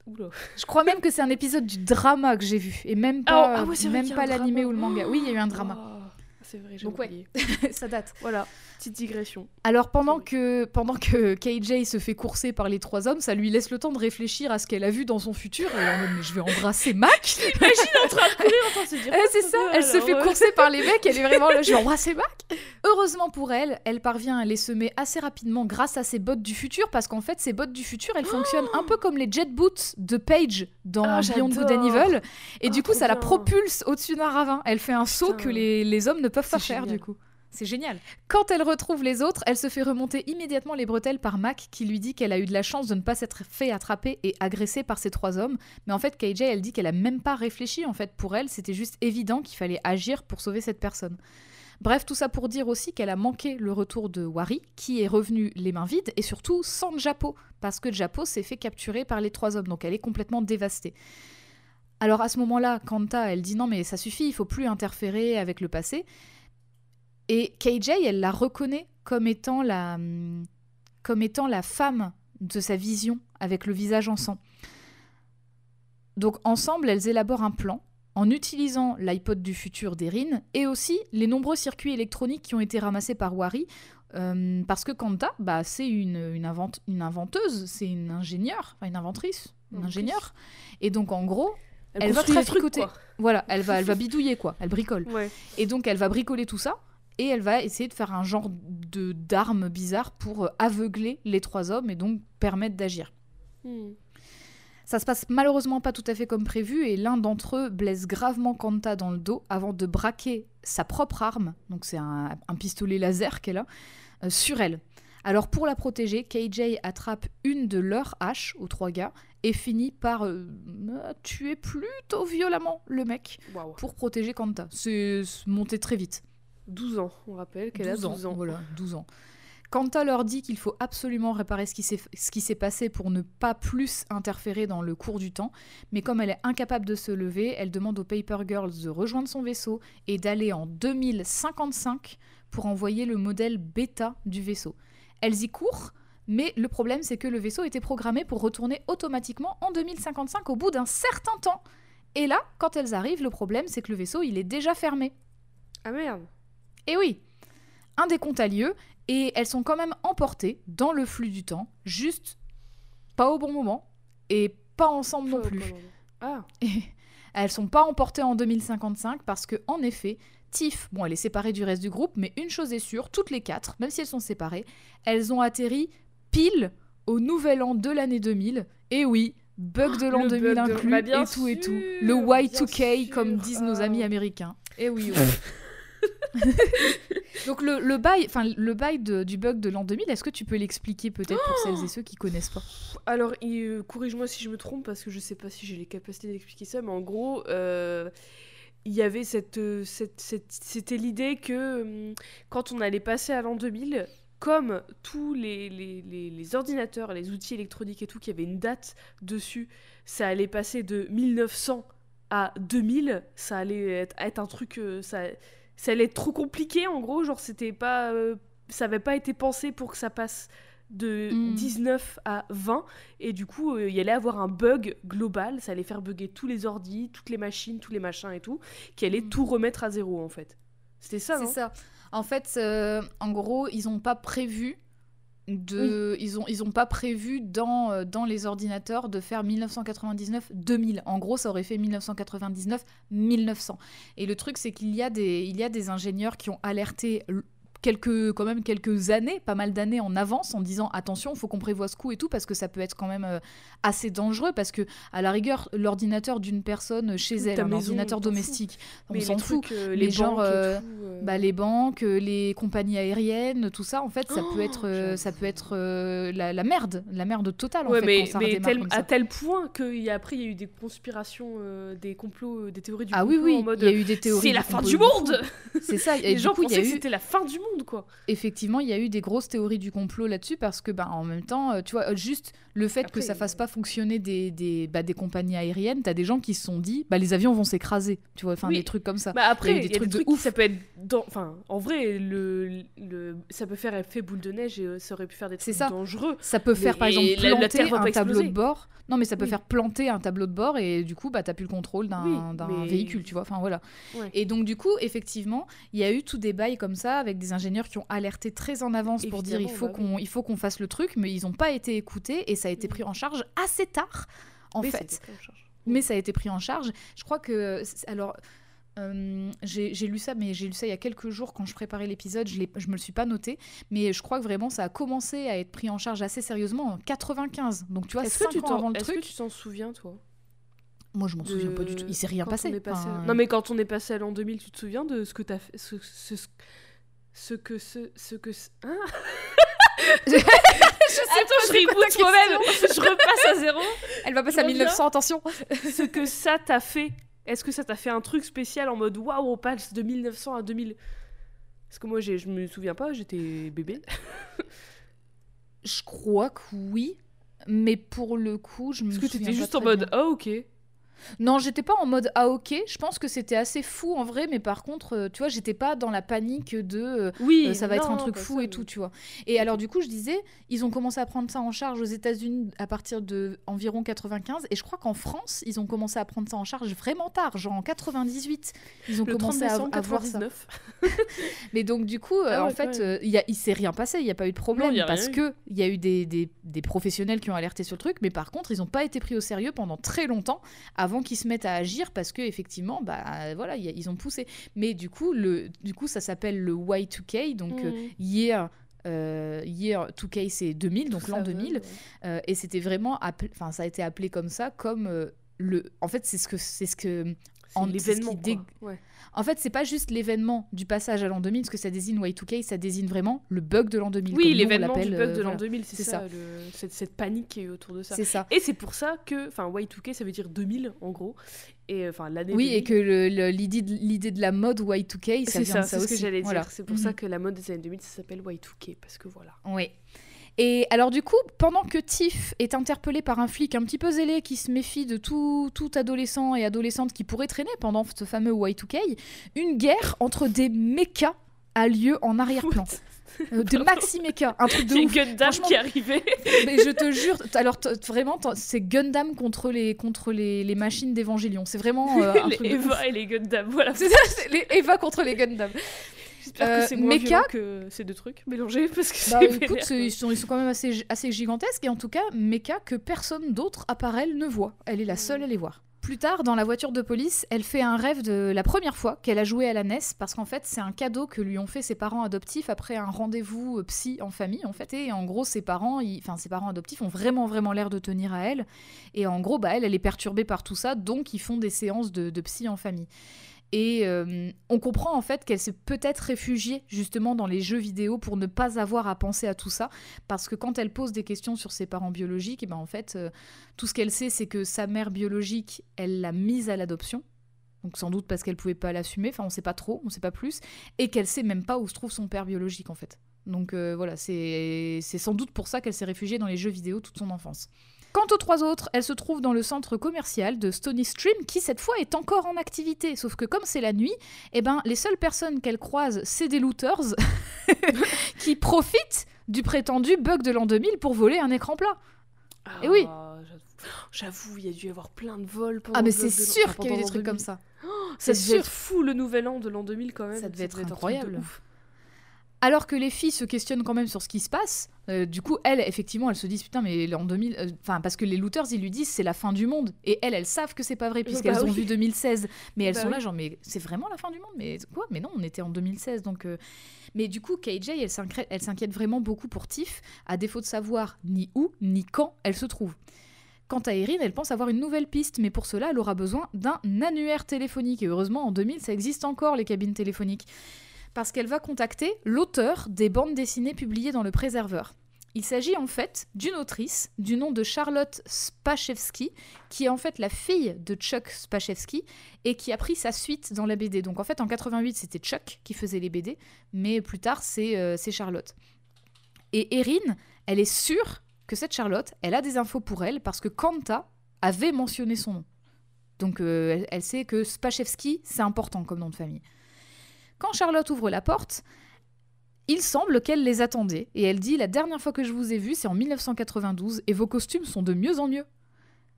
Oula. je crois même que c'est un épisode du drama que j'ai vu et même Ah, pas, ah ouais, même pas l'animé ou le manga. Oui, il y a eu un drama. Oh, c'est vrai, j'ai Donc ouais. oublié. ça date. Voilà, petite digression. Alors pendant Sorry. que pendant que KJ se fait courser par les trois hommes, ça lui laisse le temps de réfléchir à ce qu'elle a vu dans son futur. Et en mode, mais je vais embrasser Mac. en train de courir en train de se dire. Eh, c'est ça, elle se fait euh, courser par les mecs, elle est vraiment là, je vais embrasser Mac. Heureusement pour elle, elle parvient à les semer assez rapidement grâce à ses bottes du futur, parce qu'en fait, ces bottes du futur, elles fonctionnent un peu comme les jet boots de Paige dans Ah, Beyond Good and Evil. Et Ah, du coup, trop ça la propulse au-dessus d'un ravin. Elle fait un saut que les, les hommes ne peuvent pas faire, génial. du coup. C'est génial. Quand elle retrouve les autres, elle se fait remonter immédiatement les bretelles par Mac qui lui dit qu'elle a eu de la chance de ne pas s'être fait attraper et agresser par ces trois hommes. Mais en fait, KJ, elle dit qu'elle a même pas réfléchi. En fait, pour elle, c'était juste évident qu'il fallait agir pour sauver cette personne. Bref, tout ça pour dire aussi qu'elle a manqué le retour de Wari, qui est revenu les mains vides et surtout sans Japo, parce que Japo s'est fait capturer par les trois hommes, donc elle est complètement dévastée. Alors à ce moment-là, Kanta, elle dit non mais ça suffit, il faut plus interférer avec le passé. Et KJ, elle la reconnaît comme étant la, hum, comme étant la femme de sa vision avec le visage en sang. Donc ensemble, elles élaborent un plan en utilisant l'iPod du futur d'Erin et aussi les nombreux circuits électroniques qui ont été ramassés par Wari. euh, parce que Kanta, bah, c'est une, une, invente- une inventeuse, c'est une ingénieure, enfin une inventrice, une ingénieure. Et donc en gros, Elle va trucs, traficoter. quoi. voilà, elle va, elle va bidouiller quoi, elle bricole. Ouais. Et donc elle va bricoler tout ça et elle va essayer de faire un genre de d'arme bizarre pour euh, aveugler les trois hommes et donc permettre d'agir. Hmm. Ça se passe malheureusement pas tout à fait comme prévu et l'un d'entre eux blesse gravement Kanta dans le dos avant de braquer sa propre arme, donc c'est un, un pistolet laser qu'elle a, euh, sur elle. Alors pour la protéger, KJ attrape une de leurs haches aux trois gars et finit par euh, tuer plutôt violemment le mec pour protéger Kanta. C'est c'est monté très vite. 12 ans, on rappelle qu'elle a 12 ans. Voilà, 12 ans. Kanta leur dit qu'il faut absolument réparer ce qui s'est ce qui s'est passé pour ne pas plus interférer dans le cours du temps, mais comme elle est incapable de se lever, elle demande aux Paper Girls de rejoindre son vaisseau et d'aller en 2055 pour envoyer le modèle bêta du vaisseau. Elles y courent, mais le problème c'est que le vaisseau était programmé pour retourner automatiquement en 2055 au bout d'un certain temps. Et là, quand elles arrivent, le problème c'est que le vaisseau il est déjà fermé. Ah merde. Et oui, un décompte a lieu et elles sont quand même emportées dans le flux du temps, juste pas au bon moment et pas ensemble non plus. Ah, Et elles sont pas emportées en 2055 parce que en effet, Tiff, bon, elle est séparée du reste du groupe, mais une chose est sûre, toutes les quatre, même si elles sont séparées, elles ont atterri pile au nouvel an de l'année 2000. Et oui, bug de l'an Le 2000 bug de- inclus bah, et tout et tout. Le Y2K bien comme disent nos amis Ah. américains. Et oui, oui. Donc le, le bail, enfin le bail de- du bug de l'an 2000, est-ce que tu peux l'expliquer peut-être pour celles et ceux qui connaissent pas? Alors, euh, corrige-moi si je me trompe, parce que je sais pas si j'ai les capacités d'expliquer ça, mais en gros, euh, il y avait cette. euh, cette- cette- C'était l'idée que hum, quand on allait passer à l'an 2000, comme tous les, les, les- les ordinateurs, les outils électroniques et tout, qui avaient une date dessus, ça allait passer de 1900 à 2000, ça allait être, être un truc. euh, ça, ça allait être trop compliqué, en gros, genre, c'était pas. euh, ça avait pas été pensé pour que ça passe de Mm. 19 à 20 et du coup euh, il y allait avoir un bug global ça allait faire bugger tous les ordis toutes les machines tous les machins et tout qui allait Mm. tout remettre à zéro en fait c'était ça C'est non ça. En fait, euh, en gros, ils n'ont pas prévu de, ils ont, ils ont pas prévu dans, euh, dans les ordinateurs de faire 1999-2000. En gros, ça aurait fait 1999-1900. Et le truc, c'est qu'il y a des, il y a des ingénieurs qui ont alerté quelques, quand même quelques années, pas mal d'années en avance, en disant attention, il faut qu'on prévoie ce coup et tout, parce que ça peut être quand même euh, assez dangereux, parce que à la rigueur, l'ordinateur d'une personne chez elle, un ordinateur domestique, on s'en fout. les euh, tout, euh, Bah, les banques, les compagnies aériennes, tout ça, en fait, ça Oh, peut être, euh, ça peut être la, merde, la merde totale, en fait, mais, à tel point qu'après il y a eu des conspirations, des complots, des théories du Ah complot oui, oui, en mode il y a eu des théories. c'est la fin du monde! C'est ça, et Les gens pensaient que c'était la fin du monde effectivement, il y a eu des grosses théories du complot là-dessus, parce que, bah, en même temps, euh, tu vois, euh, juste le fait Après, que ça fasse pas fonctionner des, des, bah, des compagnies aériennes, t'as des gens qui se sont dit, bah, les avions vont s'écraser, tu vois, enfin, Oui. des trucs comme ça. Bah après, Il y a eu il des y a des trucs de trucs ouf. ça peut être dans... Enfin, en vrai, le, le... ça peut faire effet boule de neige et euh, ça aurait pu faire des trucs ça. dangereux. Ça peut faire, par exemple, et la- la planter Terre un tableau de bord. Non, mais ça peut Oui. faire planter un tableau de bord et du coup, bah, t'as plus le contrôle d'un Oui, mais- véhicule, tu vois. Enfin, voilà. Ouais. Et donc, du coup, effectivement, il y a eu tout des bails comme ça avec des ingénieurs qui ont alerté très en avance pour dire il Évidemment, faut bah qu'on il faut qu'on fasse le truc, mais ils n'ont pas été écoutés et ça a été pris en charge assez tard, en fait. Mais ça a été pris en charge. Je crois que. Alors. euh, j'ai lu ça, mais j'ai lu ça il y a quelques jours quand je préparais l'épisode. Je, je me le suis pas noté, mais je crois que vraiment ça a commencé à être pris en charge assez sérieusement en 95. Donc tu vois, Est-ce que 5 tu ans t'en avant le est-ce que truc. tu t'en souviens toi? Moi, je m'en souviens pas du tout. Il s'est rien passé. à- Non mais quand on est passé à l'an 2000, tu te souviens de ce que t'as fait ce, ce, ce- ce que ce ce que ce- Hein? je sais Attends, je ta moi-même. Je repasse à zéro. Elle va passer à Je reviens. 1900, attention. ce que ça t'a fait. Est-ce que ça t'a fait un truc spécial en mode waouh, on passe de 1900 à 2000 Parce que moi, je me souviens pas, j'étais bébé. Je crois que oui. Mais pour le coup, je me Parce que souviens t'étais juste en mode ah ok. Non, j'étais pas en mode ah ok. Je pense que c'était assez fou en vrai, mais par contre, euh, tu vois, j'étais pas dans la panique de euh, Oui, euh, ça va être un truc pas fou ça, et tout, tu vois. Et alors du coup, je disais, ils ont commencé à prendre ça en charge aux États-Unis à partir de environ 95, et je crois qu'en France, ils ont commencé à prendre ça en charge vraiment tard, genre en 98, ils ont Le 30 commencé à, voir ça. 99. Mais donc du coup, euh, Ah en fait, il y a- il s'est rien passé, il n'y a pas eu de problème Non, parce que il y a eu des, des- des professionnels qui ont alerté sur le truc, mais par contre, ils n'ont pas été pris au sérieux pendant très longtemps avant qu'ils se mettent à agir parce que effectivement, bah voilà, y a- ils ont poussé. Mais du coup, le, du coup, ça s'appelle le Y2K, donc euh, Mhm. year. euh, year 2K c'est 2000 donc l'an ça, 2000 ouais. euh, et c'était vraiment enfin ça a été appelé comme ça comme euh, le en fait c'est ce que c'est ce que C'est en- l'événement. En fait, c'est pas juste l'événement du passage à l'an 2000, parce que ça désigne Y2K, ça désigne vraiment le bug de l'an 2000. comme Oui, l'événement du bug euh, de l'an voilà. 2000, c'est ça, ça. le- cette, cette panique qui est autour de ça. C'est ça. Et c'est pour ça que, enfin, Y2K, ça veut dire 2000 en gros, et euh, enfin l'année. Oui, 2000. et que le- le- l'idée de, la mode Y2K, ça c'est vient ça, de ça c'est ce aussi. que j'allais Voilà. dire. C'est pour ça Mhm. que la mode des années 2000, ça s'appelle Y2K parce que voilà. Oui. Et alors du coup, pendant que Tiff est interpellé par un flic un petit peu zélé qui se méfie de tout, tout adolescent et adolescente qui pourrait traîner pendant ce fameux Y2K, une guerre entre des mechas a lieu en arrière-plan. Euh, des maxi mechas, un truc de ouf. Gundam qui est arrivé. Mais je te jure, alors vraiment, c'est Gundam contre les, contre les, les machines d'Evangélion. C'est vraiment euh, un les truc de ouf. Eva et les Gundam, voilà. C'est ça, les Eva contre les Gundam. J'espère Euh, que c'est moins Mecha- violent que ces deux trucs mélangés parce que Bah, écoute, ils sont, ils sont quand même assez, assez gigantesques et en tout cas, Mecha que personne d'autre à part elle ne voit. Elle est la seule à les voir. Plus tard, dans la voiture de police, elle fait un rêve de la première fois qu'elle a joué à la NES parce qu'en fait, c'est un cadeau que lui ont fait ses parents adoptifs après un rendez-vous euh, psy en famille en fait. Et en gros, ses parents, ils- enfin ses parents adoptifs ont vraiment vraiment l'air de tenir à elle. Et en gros, bah elle, elle est perturbée par tout ça, donc ils font des séances de, de psy en famille. Et euh, on comprend en fait qu'elle s'est peut-être réfugiée justement dans les jeux vidéo pour ne pas avoir à penser à tout ça. Parce que quand elle pose des questions sur ses parents biologiques, et ben en fait, euh, tout ce qu'elle sait, c'est que sa mère biologique, elle l'a mise à l'adoption. Donc sans doute parce qu'elle pouvait pas l'assumer, enfin on sait pas trop, on sait pas plus, et qu'elle sait même pas où se trouve son père biologique en fait. Donc euh, voilà, c'est c'est sans doute pour ça qu'elle s'est réfugiée dans les jeux vidéo toute son enfance. Quant aux trois autres, elles se trouvent dans le centre commercial de Stony Stream, qui cette fois est encore en activité. Sauf que comme c'est la nuit, eh ben, les seules personnes qu'elles croisent, c'est des looters qui profitent du prétendu bug de l'an 2000 pour voler un écran plat. Et oui. Ah, j'avoue. Il y a dû y avoir plein de vols pendant Ah mais c'est sûr enfin, qu'il y a eu des trucs comme 2000. ça. Ça C'est sûr. fou le nouvel an de l'an 2000 quand même. Ça devait être de incroyable. ouf. Alors que les filles se questionnent quand même sur ce qui se passe, euh, du coup, elles, effectivement, elles se disent putain, mais en 2000, euh, enfin, parce que les looters, ils lui disent c'est la fin du monde. Et elles, elles savent que c'est pas vrai, puisqu'elles bah ont oui. vu 2016. Mais elles Bah sont là, genre, mais c'est vraiment la fin du monde? Mais quoi? Mais non, on était en 2016. Donc. euh, Mais du coup, KJ, elle s'inquiète elle s'inquiète vraiment beaucoup pour Tiff, à défaut de savoir ni où, ni quand elle se trouve. Quant à Erin, elle pense avoir une nouvelle piste, mais pour cela, elle aura besoin d'un annuaire téléphonique. Et heureusement, en 2000, ça existe encore, les cabines téléphoniques. Parce qu'elle va contacter l'auteur des bandes dessinées publiées dans le préserveur. Il s'agit en fait d'une autrice du nom de Charlotte Spachewski, qui est en fait la fille de Chuck Spachewski et qui a pris sa suite dans la BD. Donc en fait, en 88, c'était Chuck qui faisait les BD, mais plus tard, c'est euh, c'est Charlotte. Et Erin, elle est sûre que cette Charlotte, elle a des infos pour elle parce que Kanta avait mentionné son nom. Donc euh, elle, elle sait que Spachewski, c'est important comme nom de famille. Quand Charlotte ouvre la porte, il semble qu'elle les attendait et elle dit La dernière fois que je vous ai vu, c'est en 1992 et vos costumes sont de mieux en mieux.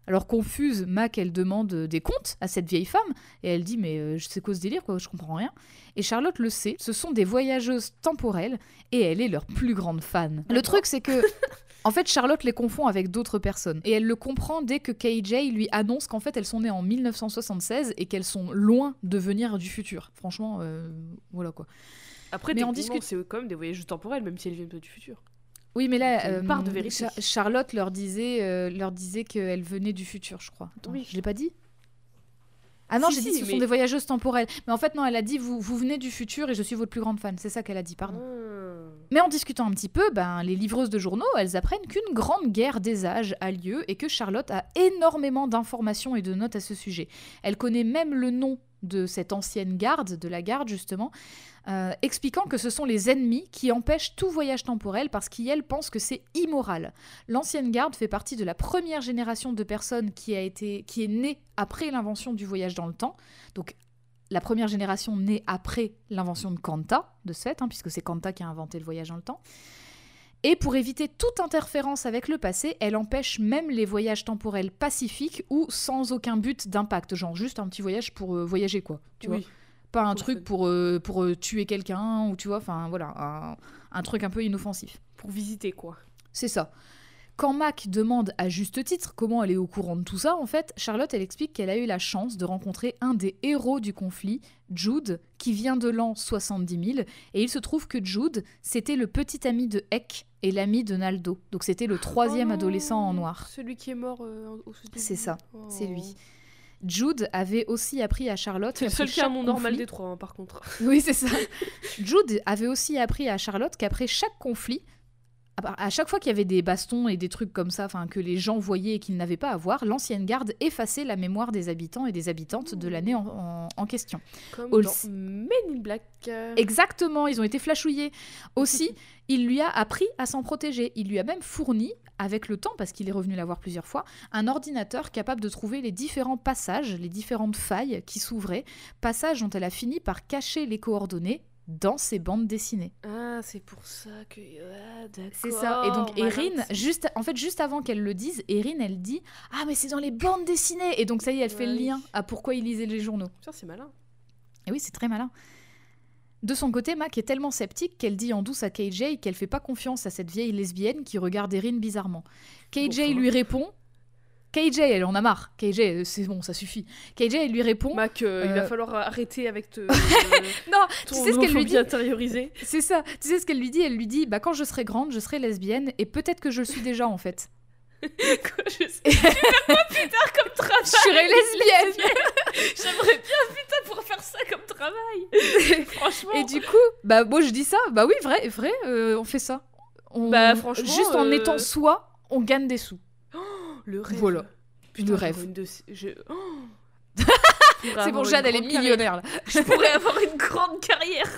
Alors confuse, Mac, elle demande des comptes à cette vieille femme et elle dit Mais euh, c'est quoi ce délire quoi Je comprends rien. Et Charlotte le sait, ce sont des voyageuses temporelles et elle est leur plus grande fan. Le truc, c'est que. En fait, Charlotte les confond avec d'autres personnes. Et elle le comprend dès que KJ lui annonce qu'en fait, elles sont nées en 1976 et qu'elles sont loin de venir du futur. Franchement, euh, voilà quoi. Après, Mais on discute- c'est quand même des voyages temporels, même si elles viennent du futur. Oui, mais là, euh, part de vérité. Cha- Charlotte leur disait, euh, leur disait qu'elle venait du futur, je crois. Attends, Oui. Je l'ai pas dit? Ah non, Si, j'ai si, dit ce sont des voyageuses temporelles. Mais en fait, non, elle a dit vous, vous venez du futur et je suis votre plus grande fan. C'est ça qu'elle a dit, pardon. Ah. Mais en discutant un petit peu, ben, les livreuses de journaux, elles apprennent qu'une grande guerre des âges a lieu et que Charlotte a énormément d'informations et de notes à ce sujet. Elle connaît même le nom de cette ancienne garde, de la garde justement, euh, expliquant que ce sont les ennemis qui empêchent tout voyage temporel parce qu'elle pense que c'est immoral. L'ancienne garde fait partie de la première génération de personnes qui, a été, qui est née après l'invention du voyage dans le temps. Donc la première génération née après l'invention de Kanta, de fait, hein, puisque c'est Kanta qui a inventé le voyage dans le temps. Et pour éviter toute interférence avec le passé, elle empêche même les voyages temporels pacifiques ou sans aucun but d'impact, genre juste un petit voyage pour euh, voyager quoi, tu vois. Oui. Pas un Pour truc pour, euh, pour euh, tuer quelqu'un ou tu vois, enfin voilà, un, un truc un peu inoffensif. Pour visiter, quoi. C'est ça. Quand Mac demande à juste titre comment elle est au courant de tout ça, en fait, Charlotte, elle explique qu'elle a eu la chance de rencontrer un des héros du conflit, Jude, qui vient de l'an 70 000. Et il se trouve que Jude, c'était le petit ami de Eck et l'ami de Naldo. Donc c'était le troisième Oh non, adolescent en noir. Celui qui est mort euh, au. C'est ça, c'est lui. Oh. Jude avait aussi appris à Charlotte. C'est le seul qui a un chaque nom normal des trois, hein, par contre. Oui, c'est ça. Jude avait aussi appris à Charlotte qu'après chaque conflit, à chaque fois qu'il y avait des bastons et des trucs comme ça, enfin que les gens voyaient et qu'ils n'avaient pas à voir, l'ancienne garde effaçait la mémoire des habitants et des habitantes de l'année en, en- en question. Comme Aussi- dans Men in Black. Exactement, ils ont été flashouillés. Aussi, il lui a appris à s'en protéger. Il lui a même fourni, avec le temps, parce qu'il est revenu la voir plusieurs fois, un ordinateur capable de trouver les différents passages, les différentes failles qui s'ouvraient, passages dont elle a fini par cacher les coordonnées dans ses bandes dessinées. Ah, c'est pour ça que. Ah. C'est ça. Et donc malin Erin, juste, en fait, juste avant qu'elle le dise, Erin, elle dit Ah, mais c'est dans les bandes dessinées Et donc ça y est, elle fait le lien à pourquoi il lisait les journaux. Putain, c'est malin. Et oui, c'est très malin. De son côté, Mac est tellement sceptique qu'elle dit en douce à KJ qu'elle fait pas confiance à cette vieille lesbienne qui regarde Erin bizarrement. KJ lui répond KJ, elle en a marre. KJ, euh, c'est bon, ça suffit. KJ, elle lui répond Mac, euh, il Euh, va falloir arrêter avec te, Non, tu ton sais ce qu'elle lui dit intériorisée. C'est ça. Tu sais ce qu'elle lui dit? Elle lui dit Bah, quand je serai grande, je serai lesbienne et peut-être que je le suis déjà en fait. Quoi, je sais. Tu quoi plus tard comme travail Je serais lesbienne. J'aimerais bien, putain, pour faire ça comme travail. Franchement. Et du coup, bah moi je dis ça, bah oui, vrai, vrai, euh, on fait ça. On- Bah, franchement, juste en euh, étant soi, on gagne des sous. Le rêve. Voilà. Putain, le rêve. une de ces- je- Oh. C'est avoir bon, une Jade, elle est grande carrière. millionnaire là. Je pourrais avoir une grande carrière.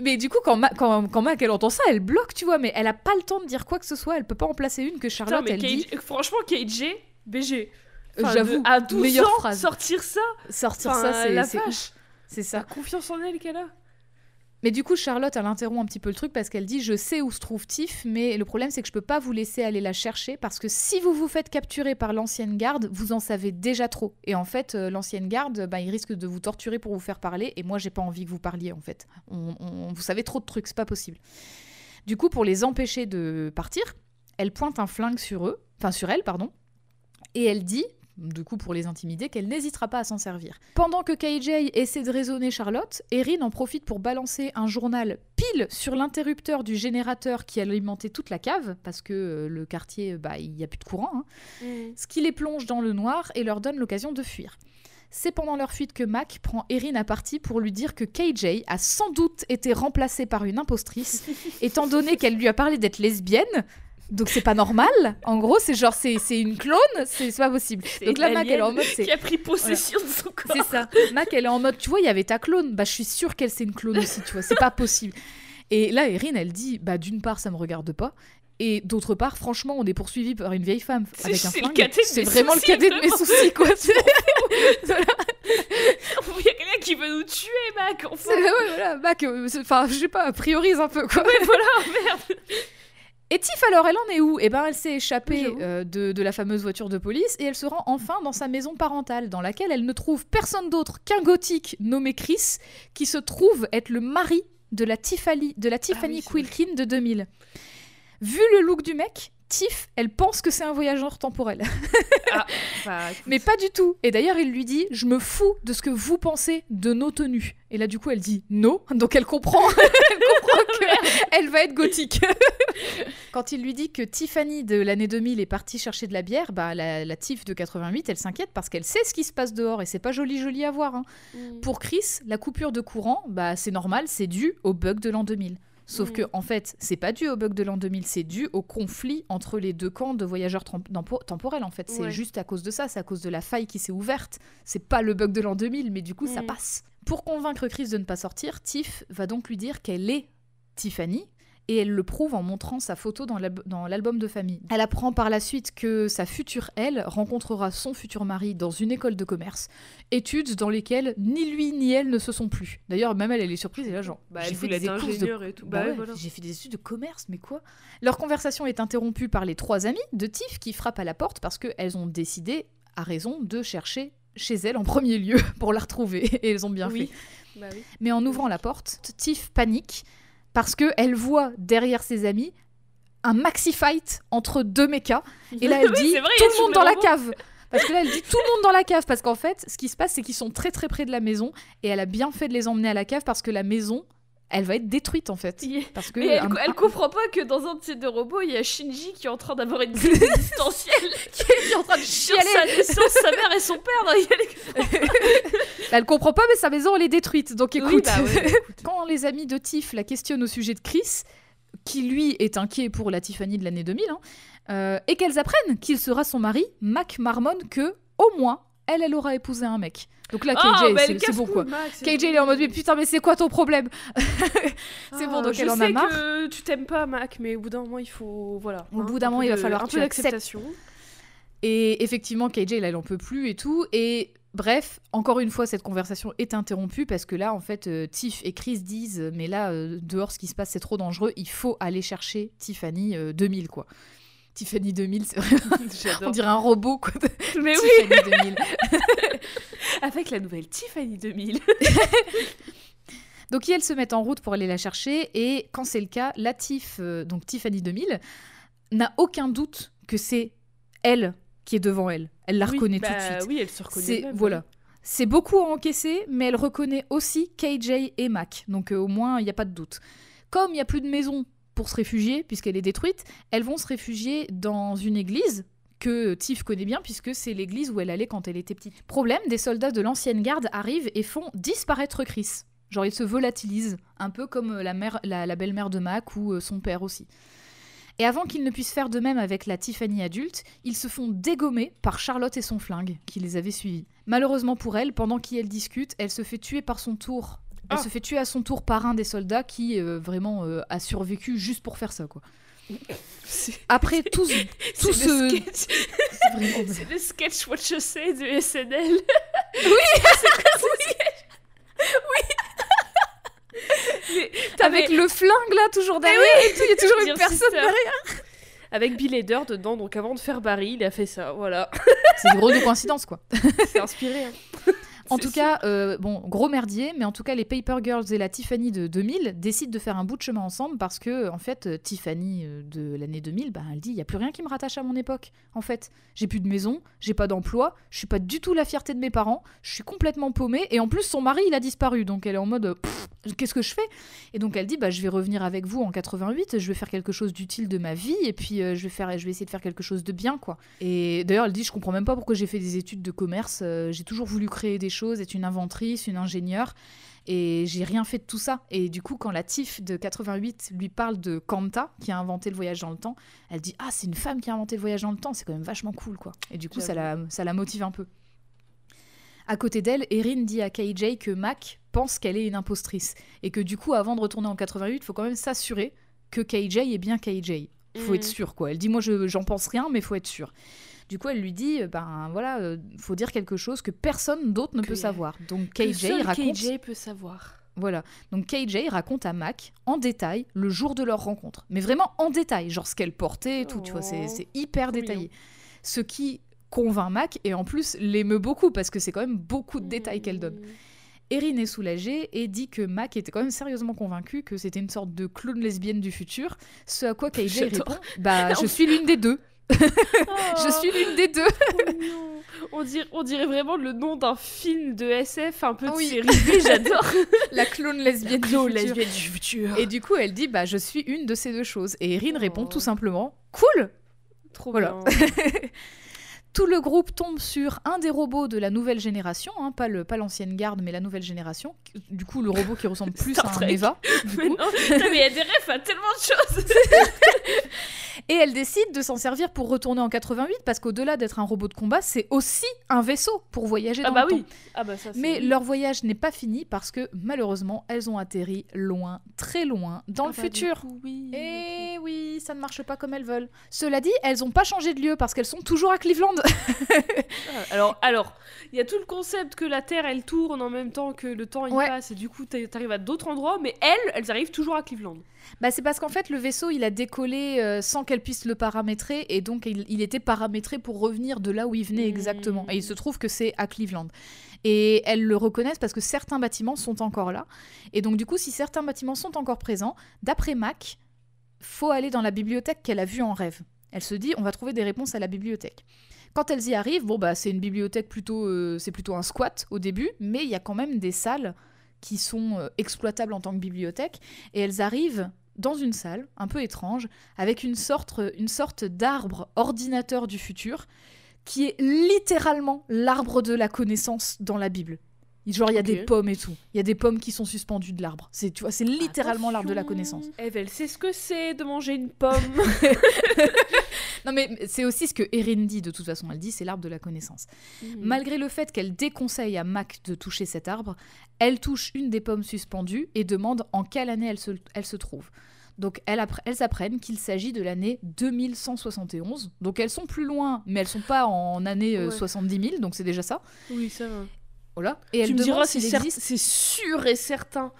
Mais du coup, quand, Ma- quand, quand Mac elle entend ça, elle bloque, tu vois, mais elle a pas le temps de dire quoi que ce soit, elle peut pas en placer une que Putain, Charlotte mais elle dit. KJ franchement, KJ, BG. Enfin, J'avoue, de- à 12 meilleure ans, phrase. sortir ça. Sortir Enfin, ça, c'est la c'est vache. C'est ça. La confiance en elle qu'elle a. Mais du coup, Charlotte, elle interrompt un petit peu le truc parce qu'elle dit Je sais où se trouve Tiff, mais le problème, c'est que je peux pas vous laisser aller la chercher parce que si vous vous faites capturer par l'ancienne garde, vous en savez déjà trop. Et en fait, euh, l'ancienne garde, bah, il risque de vous torturer pour vous faire parler, et moi, j'ai pas envie que vous parliez, en fait. Vous savez trop de trucs, c'est pas possible. Du coup, pour les empêcher de partir, elle pointe un flingue sur eux, enfin sur elle, pardon, et elle dit du coup pour les intimider, qu'elle n'hésitera pas à s'en servir. Pendant que KJ essaie de raisonner Charlotte, Erin en profite pour balancer un journal pile sur l'interrupteur du générateur qui alimentait toute la cave, parce que euh, le quartier, bah, il n'y a plus de courant, hein, ce qui les plonge dans le noir et leur donne l'occasion de fuir. C'est pendant leur fuite que Mac prend Erin à partie pour lui dire que KJ a sans doute été remplacée par une impostrice, étant donné qu'elle lui a parlé d'être lesbienne. Donc c'est pas normal. En gros, c'est genre c'est c'est une clone, c'est c'est pas possible. Donc là, Mac elle est en mode c'est Qui a pris possession de son corps. c'est ça. Mac, elle est en mode, tu vois, il y avait ta clone. Bah, je suis sûre qu'elle, c'est une clone aussi, tu vois. C'est pas possible. Et là, Erin, elle dit, bah, d'une part, ça me regarde pas. Et d'autre part, franchement, on est poursuivi par une vieille femme C'est- avec un flingue. C'est vraiment le cadet de mes soucis, quoi. C'est Il y a quelqu'un qui veut nous tuer, Mac, enfin. ouais, voilà, Mac, euh, enfin, je sais pas, priorise un peu, quoi. Ouais, voilà, merde. Et Tiff, alors, elle en est où? Eh ben, elle s'est échappée euh, de, de la fameuse voiture de police et elle se rend enfin dans sa maison parentale, dans laquelle elle ne trouve personne d'autre qu'un gothique nommé Chris, qui se trouve être le mari de la Tiffany, de la Tiffany oui, c'est vrai. Quilkin de 2000. Vu le look du mec, Tiff, elle pense que c'est un voyageur temporel. Bah, Mais pas du tout. Et d'ailleurs, il lui dit Je me fous de ce que vous pensez de nos tenues. Et là, du coup, elle dit Non. Donc elle comprend. elle comprend qu'elle va être gothique. Quand il lui dit que Tiffany de l'année 2000 est partie chercher de la bière, bah, la, la Tiff de 88, elle s'inquiète parce qu'elle sait ce qui se passe dehors et c'est pas joli joli à voir. hein. Pour Chris, la coupure de courant, bah, c'est normal, c'est dû au bug de l'an 2000. Sauf que, en fait, c'est pas dû au bug de l'an 2000, c'est dû au conflit entre les deux camps de voyageurs temp- tempo- temporels. En fait, c'est Ouais. juste à cause de ça, c'est à cause de la faille qui s'est ouverte. C'est pas le bug de l'an 2000, mais du coup, ça Mm. passe. Pour convaincre Chris de ne pas sortir, Tiff va donc lui dire qu'elle est Tiffany. Et elle le prouve en montrant sa photo dans l'alb- dans l'album de famille. Elle apprend par la suite que sa future elle rencontrera son futur mari dans une école de commerce études dans lesquelles ni lui ni elle ne se sont plus. D'ailleurs, même elle, elle est surprise et là, genre, Bah, j'ai fait des courses de... et tout. Bah Bah, ouais, voilà. j'ai fait des études de commerce, mais quoi? Leur conversation est interrompue par les trois amis de Tiff qui frappent à la porte parce qu'elles ont décidé, à raison, de chercher chez elle en premier lieu pour la retrouver. Et elles ont bien Oui. fait. Bah oui. Mais en ouvrant la porte, Tiff panique parce qu'elle voit derrière ses amis un maxi fight entre deux mechas. Et là, elle Oui, dit vrai, tout le monde dans la cave. Parce que là, elle dit tout le monde dans la cave. Parce qu'en fait, ce qui se passe, c'est qu'ils sont très très près de la maison. Et elle a bien fait de les emmener à la cave parce que la maison, elle va être détruite en fait. Yeah. Parce que Mais elle, un- elle comprend pas que dans un de ces deux robots, il y a Shinji qui est en train d'avoir une crise existentielle qui est en train de chialer. sa naissance, sa mère et son père. non, les- Elle comprend pas, mais sa maison, elle est détruite. Donc écoute, Oui, bah ouais, écoute. quand les amis de Tiff la questionnent au sujet de Chris, qui lui est inquiet pour la Tiffany de l'année 2000, hein, euh, et qu'elles apprennent qu'il sera son mari, Mac marmonne que, au moins, elle, elle aura épousé un mec. Donc là, Ah, KJ, bah, c'est bon quoi. Max, KJ, il est en mode, mais putain, mais c'est quoi ton problème C'est bon, Ah, donc je elle en a sais marre. que tu t'aimes pas, Mac, mais au bout d'un moment, il faut. Voilà. Au hein, bout d'un un moment, il va falloir Un peu d'acceptation. Et effectivement, KJ, là, elle en peut plus et tout. Et bref, encore une fois, cette conversation est interrompue parce que là, en fait, euh, Tiff et Chris disent euh, Mais là, euh, dehors, ce qui se passe, c'est trop dangereux. Il faut aller chercher Tiffany euh, 2000, quoi. Tiffany 2000, c'est vrai. On dirait un robot, quoi. Mais oui, Tiffany 2000. avec la nouvelle Tiffany 2000. Donc, ils se mettent en route pour aller la chercher. Et quand c'est le cas, la Tiff, euh, donc Tiffany 2000, n'a aucun doute que c'est elle qui est devant elle. Elle la Oui, reconnaît bah tout de suite. Oui, elle se reconnaît. C'est même, voilà. C'est beaucoup à encaisser, mais elle reconnaît aussi KJ et Mac. Donc euh, au moins, il n'y a pas de doute. Comme il n'y a plus de maison pour se réfugier, puisqu'elle est détruite, elles vont se réfugier dans une église que Tiff connaît bien puisque c'est l'église où elle allait quand elle était petite. Problème, des soldats de l'ancienne garde arrivent et font disparaître Chris. Genre ils se volatilisent, un peu comme euh, la, mère, la, la belle-mère de Mac ou euh, son père aussi. Et avant qu'ils ne puissent faire de même avec la Tiffany adulte, ils se font dégommer par Charlotte et son flingue, qui les avait suivis. Malheureusement pour elle, pendant qu'elle discute, elle se fait tuer par son tour. Elle Ah. se fait tuer à son tour par un des soldats qui euh, vraiment euh, a survécu juste pour faire ça, quoi. Après tout, ce- tout ce... sketch. c'est le sketch What You Say de SNL. Oui C'est ce sketch Avec le flingue là, toujours derrière, et tout, il y a toujours une personne Sister. derrière. Avec Bill Hader dedans, donc avant de faire Barry, il a fait ça, voilà. C'est une grosse coïncidence, quoi. C'est inspiré. hein. En tout cas, euh, bon, gros merdier, mais en tout cas, les Paper Girls et la Tiffany de 2000 décident de faire un bout de chemin ensemble parce que, en fait, euh, Tiffany euh, de l'année 2000, bah, elle dit il y a plus rien qui me rattache à mon époque. En fait, j'ai plus de maison, j'ai pas d'emploi, je suis pas du tout la fierté de mes parents, je suis complètement paumée et en plus, son mari, il a disparu. Donc, elle est en mode qu'est-ce que je fais? Et donc, elle dit bah, je vais revenir avec vous en 88, je vais faire quelque chose d'utile de ma vie et puis euh, je, vais faire, je vais essayer de faire quelque chose de bien, quoi. Et d'ailleurs, elle dit je comprends même pas pourquoi j'ai fait des études de commerce, euh, j'ai toujours voulu créer des choses, être une inventrice, une ingénieure. Et j'ai rien fait de tout ça. Et du coup, quand la Tiff de 88 lui parle de Kanta, qui a inventé le voyage dans le temps, elle dit Ah, c'est une femme qui a inventé le voyage dans le temps, c'est quand même vachement cool, quoi. Et du coup, ça la, ça la motive un peu. À côté d'elle, Erin dit à KJ que Mac pense qu'elle est une impostrice. Et que du coup, avant de retourner en 88, il faut quand même s'assurer que KJ est bien KJ. Faut Mhm. être sûr, quoi. Elle dit Moi, je- j'en pense rien, mais faut être sûr. Du coup, elle lui dit, euh, ben voilà, euh, faut dire quelque chose que personne d'autre ne Que- peut savoir. Donc Que KJ seul raconte, KJ peut savoir. voilà. Donc KJ raconte à Mac en détail le jour de leur rencontre, mais vraiment en détail, genre ce qu'elle portait et tout, tu vois, c'est Oh, hyper détaillé. mignon. Ce qui convainc Mac et en plus l'émeut beaucoup parce que c'est quand même beaucoup de détails qu'elle donne. Mmh. Erin est soulagée et dit que Mac était quand même sérieusement convaincu que c'était une sorte de clone lesbienne du futur. Ce à quoi KJ répond Bah, je suis l'une des deux. Je suis l'une des deux. Oh. On dirait, on dirait vraiment le nom d'un film de SF, un peu de Oui. série B, j'adore. La clone lesbienne du futur. lesbienne du futur. Et du coup, elle dit Bah, je suis une de ces deux choses. Et Erin Oh. répond tout simplement Cool Trop Voilà. bien. Tout le groupe tombe sur un des robots de la nouvelle génération, hein, pas le- pas l'ancienne garde, mais la nouvelle génération. Du coup, le robot qui ressemble plus à un. Eva. du Mais coup. non, mais il y a des refs à tellement de choses. Et elle décide de s'en servir pour retourner en 88, parce qu'au-delà d'être un robot de combat, c'est aussi un vaisseau pour voyager dans Ah bah le oui. temps. Ah bah ça. Mais leur voyage n'est pas fini parce que malheureusement, elles ont atterri loin, très loin, dans Ah le bah, du futur. coup, oui. Et oui, ça ne marche pas comme elles veulent. Cela dit, elles n'ont pas changé de lieu parce qu'elles sont toujours à Cleveland. Ah, Alors, alors, il y a tout le concept que la Terre elle tourne en même temps que le temps il Ouais. passe et du coup t'a- t'arrives à d'autres endroits, mais elles, elles arrivent toujours à Cleveland. Bah, c'est parce qu'en fait, le vaisseau, il a décollé euh, sans qu'elle puisse le paramétrer, et donc il, il était paramétré pour revenir de là où il venait exactement. Et il se trouve que c'est à Cleveland. Et elles le reconnaissent parce que certains bâtiments sont encore là. Et donc, du coup, si certains bâtiments sont encore présents, d'après Mac, faut aller dans la bibliothèque qu'elle a vue en rêve. Elle se dit, on va trouver des réponses à la bibliothèque. Quand elles y arrivent, bon bah c'est une bibliothèque plutôt, euh, c'est plutôt un squat au début, mais il y a quand même des salles qui sont euh, exploitables en tant que bibliothèque et elles arrivent dans une salle un peu étrange avec une sorte, une sorte d'arbre ordinateur du futur qui est littéralement l'arbre de la connaissance dans la Bible. Genre il y a des pommes et tout. Il y a des pommes qui sont suspendues de l'arbre. C'est tu vois, c'est littéralement l'arbre de la connaissance. Eve, elle sait ce que c'est de manger une pomme. Non mais c'est aussi ce que Erin dit de toute façon. Elle dit c'est l'arbre de la connaissance. Mm. Malgré le fait qu'elle déconseille à Mac de toucher cet arbre, elle touche une des pommes suspendues et demande en quelle année elle se, elle se trouve. Donc elles, appre- elles apprennent qu'il s'agit de l'année 2171. Donc elles sont plus loin, mais elles sont pas en année euh, Ouais. 70 000, donc c'est déjà ça. Oui, ça va. Voilà. Et elle tu me diras, c'est c'est sûr et certain,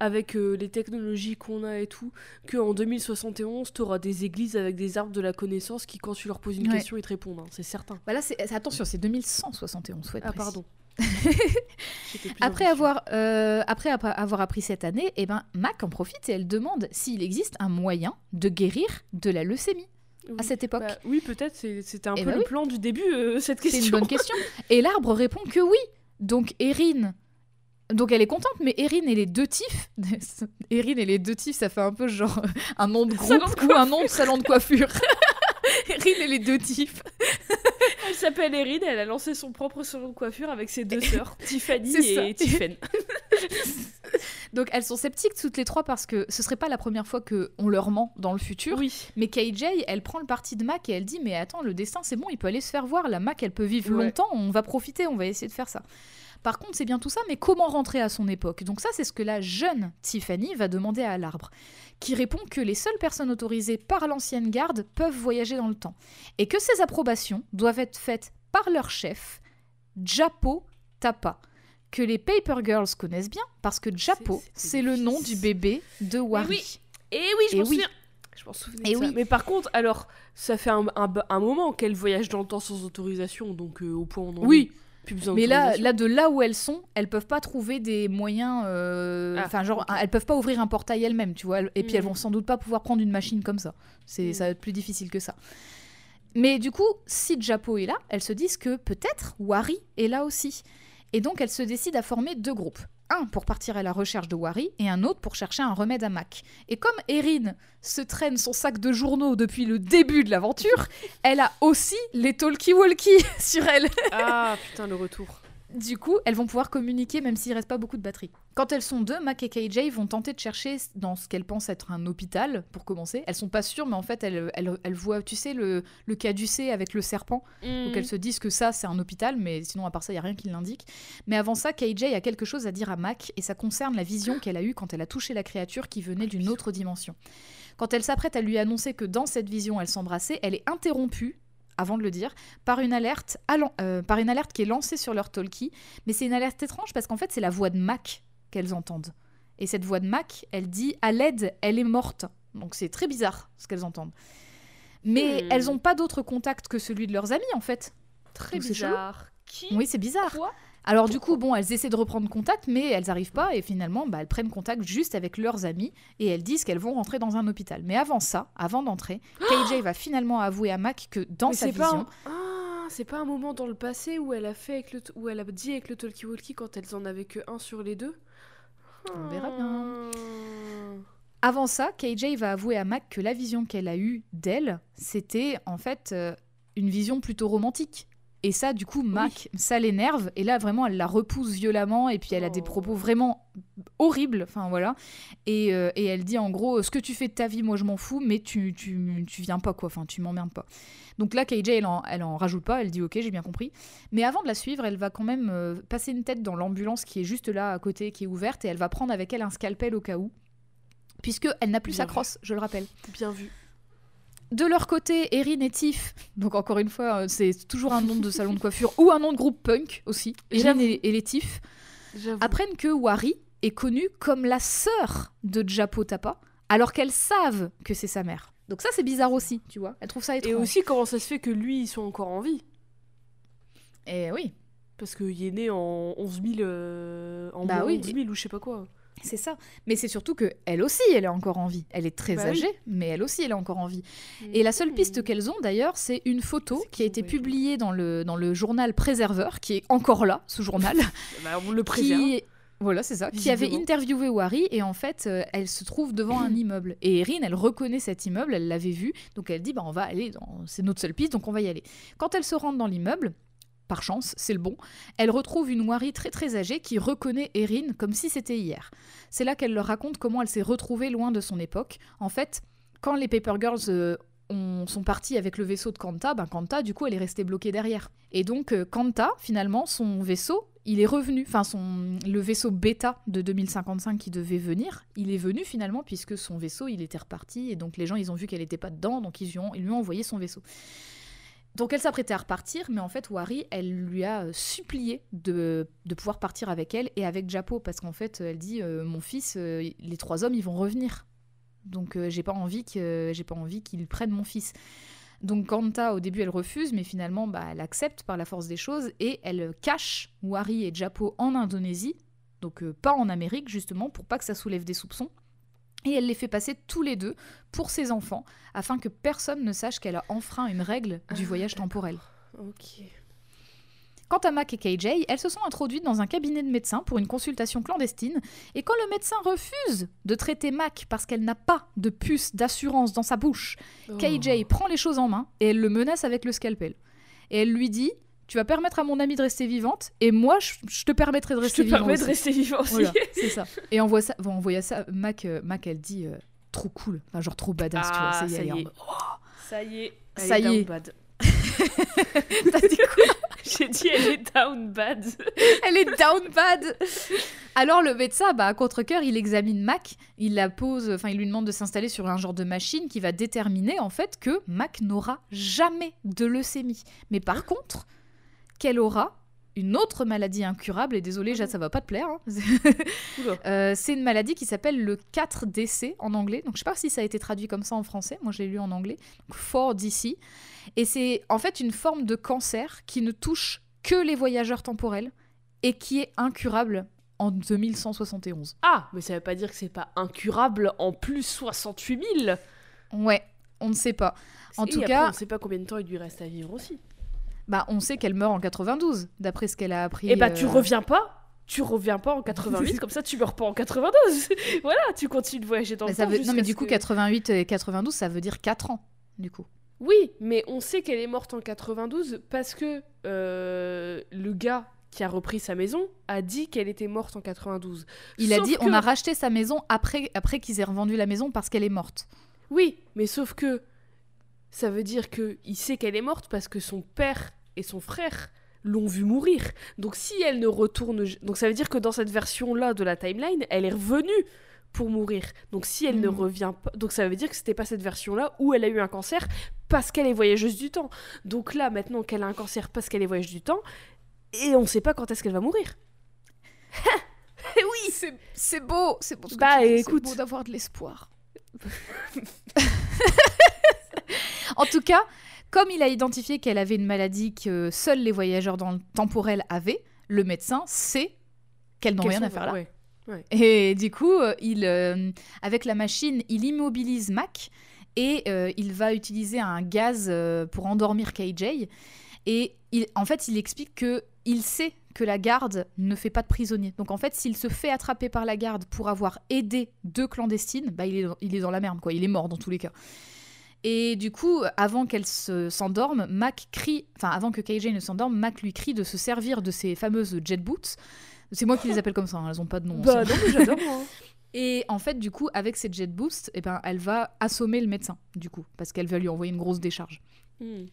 avec euh, les technologies qu'on a et tout, qu'en 2071, t'auras des églises avec des arbres de la connaissance qui, quand tu leur poses une Ouais. question, ils te répondent. hein, c'est certain. Bah c'est- attention, c'est 2171, faut être Ah, précis. pardon. Après avoir, euh, après avoir appris cette année, eh ben, Mac en profite et elle demande s'il existe un moyen de guérir de la leucémie à cette époque. Bah, oui, peut-être, c'est- c'était un Eh peu bah le oui. plan du début, euh, cette C'est question. une bonne question. Et l'arbre répond que oui. Donc Erin Donc elle est contente, mais Erin et les deux tifs, Erin et les deux tifs, ça fait un peu genre un nom de groupe ou un nom de salon de coiffure. Erin et les deux tifs. Elle s'appelle Erin, elle a lancé son propre salon de coiffure avec ses deux sœurs, Tiffany et Tiffen. Donc elles sont sceptiques toutes les trois parce que ce serait pas la première fois que on leur ment dans le futur. Oui. Mais KJ, elle prend le parti de Mac et elle dit mais attends, le destin c'est bon, il peut aller se faire voir. La Mac, elle peut vivre Ouais. longtemps, on va profiter, on va essayer de faire ça. Par contre, c'est bien tout ça, mais comment rentrer à son époque? Donc ça, c'est ce que la jeune Tiffany va demander à l'arbre, qui répond que les seules personnes autorisées par l'ancienne garde peuvent voyager dans le temps, et que ces approbations doivent être faites par leur chef, Japo Tapa, que les Paper Girls connaissent bien, parce que Japo, C'est- le nom du bébé de Wari. oui. Et oui, je m'en oui. souviens. Je m'en souvenais. Et de ça. oui. Mais par contre, alors, ça fait un, un- un moment qu'elle voyage dans le temps sans autorisation, donc euh, au point où on en Oui, est, plus besoin Mais là, là, de là où elles sont, elles peuvent pas trouver des moyens. euh, Ah, Enfin, genre, ok. elles peuvent pas ouvrir un portail elles-mêmes, tu vois. Et puis, Mm. elles vont sans doute pas pouvoir prendre une machine comme ça. C'est, Mm. ça va être plus difficile que ça. Mais du coup, si Japo est là, elles se disent que peut-être Wari est là aussi. Et donc, elles se décident à former deux groupes. Un pour partir à la recherche de Wari et un autre pour chercher un remède à Mac. Et comme Erin se traîne son sac de journaux depuis le début de l'aventure, elle a aussi les talkie-walkie sur elle. Ah putain, le retour. Du coup, elles vont pouvoir communiquer même s'il reste pas beaucoup de batterie. Quand elles sont deux, Mac et KJ vont tenter de chercher dans ce qu'elles pensent être un hôpital, pour commencer. Elles sont pas sûres, mais en fait, elles, elles, elles voient, tu sais, le, le caducée avec le serpent. Donc elles se disent que ça, c'est un hôpital, mais sinon, à part ça, il n'y a rien qui l'indique. Mais avant ça, KJ a quelque chose à dire à Mac, et ça concerne la vision qu'elle a eue quand elle a touché la créature qui venait d'une autre dimension. Quand elle s'apprête à lui annoncer que dans cette vision, elle s'embrassait, elle est interrompue avant de le dire, par une alerte, euh, par une alerte qui est lancée sur leur talkie. Mais c'est une alerte étrange parce qu'en fait, c'est la voix de Mac qu'elles entendent. Et cette voix de Mac, elle dit à l'aide, elle est morte. Donc c'est très bizarre ce qu'elles entendent. Mais Hmm. elles n'ont pas d'autre contact que celui de leurs amis en fait. Très Donc bizarre. Qui Oui, c'est bizarre. Quoi Alors du coup, bon, elles essaient de reprendre contact, mais elles n'arrivent pas, et finalement, bah, elles prennent contact juste avec leurs amis, et elles disent qu'elles vont rentrer dans un hôpital. Mais avant ça, avant d'entrer, KJ va finalement avouer à Mac que dans Mais sa vision, un... Ah, c'est pas un moment dans le passé où elle a fait avec le t- où elle a dit avec le talkie-walkie quand elles en avaient que un sur les deux? On verra bien. Hmm. Avant ça, KJ va avouer à Mac que la vision qu'elle a eue d'elle, c'était en fait euh, une vision plutôt romantique. Et ça, du coup, Mac, ça l'énerve. Et là, vraiment, elle la repousse violemment. Et puis, elle a des Oh. propos vraiment horribles. Enfin, voilà. Et, euh, et elle dit, en gros, ce que tu fais de ta vie, moi, je m'en fous, mais tu, tu, tu viens pas, quoi. Enfin, tu m'emmerdes pas. Donc là, KJ, elle en, elle en rajoute pas. Elle dit, ok, j'ai bien compris. Mais avant de la suivre, elle va quand même euh, passer une tête dans l'ambulance qui est juste là, à côté, qui est ouverte. Et elle va prendre avec elle un scalpel au cas où. Puisque elle n'a plus Bien sa vu. crosse, je le rappelle. Bien vu. De leur côté, Erin et Tiff, donc encore une fois, euh, c'est toujours un nom de salon de coiffure ou un nom de groupe punk aussi. Erin et, et les Tiff apprennent que Wari est connue comme la sœur de Japo Tapa, alors qu'elles savent que c'est sa mère. Donc ça, c'est bizarre aussi, tu vois. Elles trouvent ça étrange. Et aussi, comment ça se fait que lui, ils sont encore en vie? Et oui, Parce qu'il est né en 11 000, euh, en Bah moins oui. 11 000 ou je sais pas quoi. C'est ça. Mais c'est surtout que elle aussi, elle est encore en vie. Elle est très Bah oui. âgée, mais elle aussi, elle est encore en vie. Et la seule piste Hmm. qu'elles ont d'ailleurs, c'est une photo qui a été publiée dans le, dans le journal Préserveur, qui est encore là, ce journal. Bah, on le préserve. qui voilà c'est ça qui avait interviewé Wari et en fait euh, elle se trouve devant un immeuble et Erin elle reconnaît cet immeuble elle l'avait vu donc elle dit bah on va aller dans c'est notre seule piste donc on va y aller quand elle se rend dans l'immeuble par chance, c'est le bon. Elle retrouve une Wari très très âgée qui reconnaît Erin comme si c'était hier. C'est là qu'elle leur raconte comment elle s'est retrouvée loin de son époque. En fait, quand les Paper Girls euh, ont- sont partis avec le vaisseau de Kanta, ben Kanta, du coup, elle est restée bloquée derrière. Et donc, euh, Kanta, finalement, son vaisseau, il est revenu. Enfin, son, le vaisseau bêta de 2055 qui devait venir, il est venu finalement, puisque son vaisseau, il était reparti. Et donc, les gens, ils ont vu qu'elle n'était pas dedans, donc ils lui ont envoyé son vaisseau. Donc elle s'apprêtait à repartir, mais en fait Wari, elle lui a euh, supplié de, de pouvoir partir avec elle et avec Japo, parce qu'en fait elle dit euh, mon fils, euh, les trois hommes ils vont revenir, donc j'ai pas envie que j'ai pas envie qu'ils prennent mon fils. Donc Kanta au début elle refuse, mais finalement bah, elle accepte par la force des choses et elle cache Wari et Japo en Indonésie, donc pas en Amérique justement pour pas que ça soulève des soupçons. Et elle les fait passer tous les deux pour ses enfants, afin que personne ne sache qu'elle a enfreint une règle du Ah, voyage temporel. Ok. Quant à Mac et KJ, elles se sont introduites dans un cabinet de médecin pour une consultation clandestine, et quand le médecin refuse de traiter Mac parce qu'elle n'a pas de puce d'assurance dans sa bouche, KJ prend les choses en main et elle le menace avec le scalpel. Et elle lui dit Tu vas permettre à mon amie de rester vivante, et moi, je, je te permettrai de Je rester te vivante. permets de rester vivant aussi. Voilà, c'est ça. Et on voit ça, bon, on voyait ça Mac, euh, Mac elle dit euh, Trop cool, enfin, genre trop badass, tu vois. Ah, c'est- ça y est. Ça y est. Ça elle y est. down bad. T'as dit quoi J'ai dit elle est down bad. Elle est down bad. Alors le médecin, bah, à contre-cœur, il examine Mac, il la pose, enfin il lui demande de s'installer sur un genre de machine qui va déterminer en fait que Mac n'aura jamais de leucémie. Mais par contre, qu'elle aura une autre maladie incurable, et désolé Jade, ça va pas te plaire, hein. Euh, c'est une maladie qui s'appelle le 4DC en anglais. Donc je sais pas si ça a été traduit comme ça en français, moi je l'ai lu en anglais. Donc 4DC. Et c'est en fait une forme de cancer qui ne touche que les voyageurs temporels et qui est incurable en 2171. Ah, mais ça veut pas dire que c'est pas incurable en plus 68 000. Ouais, on ne sait pas. En Et tout après, cas- on sait pas combien de temps il lui reste à vivre aussi. Bah, on sait qu'elle meurt en 92, d'après ce qu'elle a appris. Et bah tu euh, reviens pas. Tu reviens pas en 88, comme ça tu meurs pas en 92. voilà, tu continues de voyager dans le ça temps. veut- Non, mais du coup, que- 88 et 92, ça veut dire 4 ans, du coup. Oui, mais on sait qu'elle est morte en 92 parce que euh, le gars qui a repris sa maison a dit qu'elle était morte en 92. Il a dit que- on a racheté sa maison après, après qu'ils aient revendu la maison parce qu'elle est morte. Oui, mais sauf que ça veut dire que il sait qu'elle est morte parce que son père et son frère l'ont vue mourir. Donc si elle ne retourne, donc ça veut dire que dans cette version-là de la timeline, elle est revenue pour mourir. Donc si elle ne Mhm. revient pas, donc ça veut dire que c'était pas cette version-là où elle a eu un cancer parce qu'elle est voyageuse du temps. Donc là maintenant qu'elle a un cancer parce qu'elle est voyageuse du temps et on sait pas quand est-ce qu'elle va mourir. Eh oui, C'est, beau, c'est beau. ce Bah, écoute. C'est beau d'avoir de l'espoir. en tout cas, comme il a identifié qu'elle avait une maladie que seuls les voyageurs dans le temporel avaient, le médecin sait qu'elles n'ont rien à faire là. ouais. Et du coup, euh, il, euh, avec la machine, il immobilise Mac et euh, il va utiliser un gaz euh, pour endormir KJ. Et il- en fait, il explique que il sait que la garde ne fait pas de prisonniers. Donc en fait, s'il se fait attraper par la garde pour avoir aidé deux clandestines, bah, il, est dans, il est dans la merde, quoi. Il est mort dans tous les cas. Et du coup, avant qu'elle se- s'endorme, Mac crie, enfin avant que KJ ne s'endorme, Mac lui crie de se servir de ses fameuses jet boots. C'est moi qui les appelle comme ça, hein, elles ont pas de nom. Bah ça. non, mais j'adore. Et en fait, du coup, avec ses jet boosts, eh ben, elle va assommer le médecin, du coup, parce qu'elle va lui envoyer une grosse décharge. Hmm.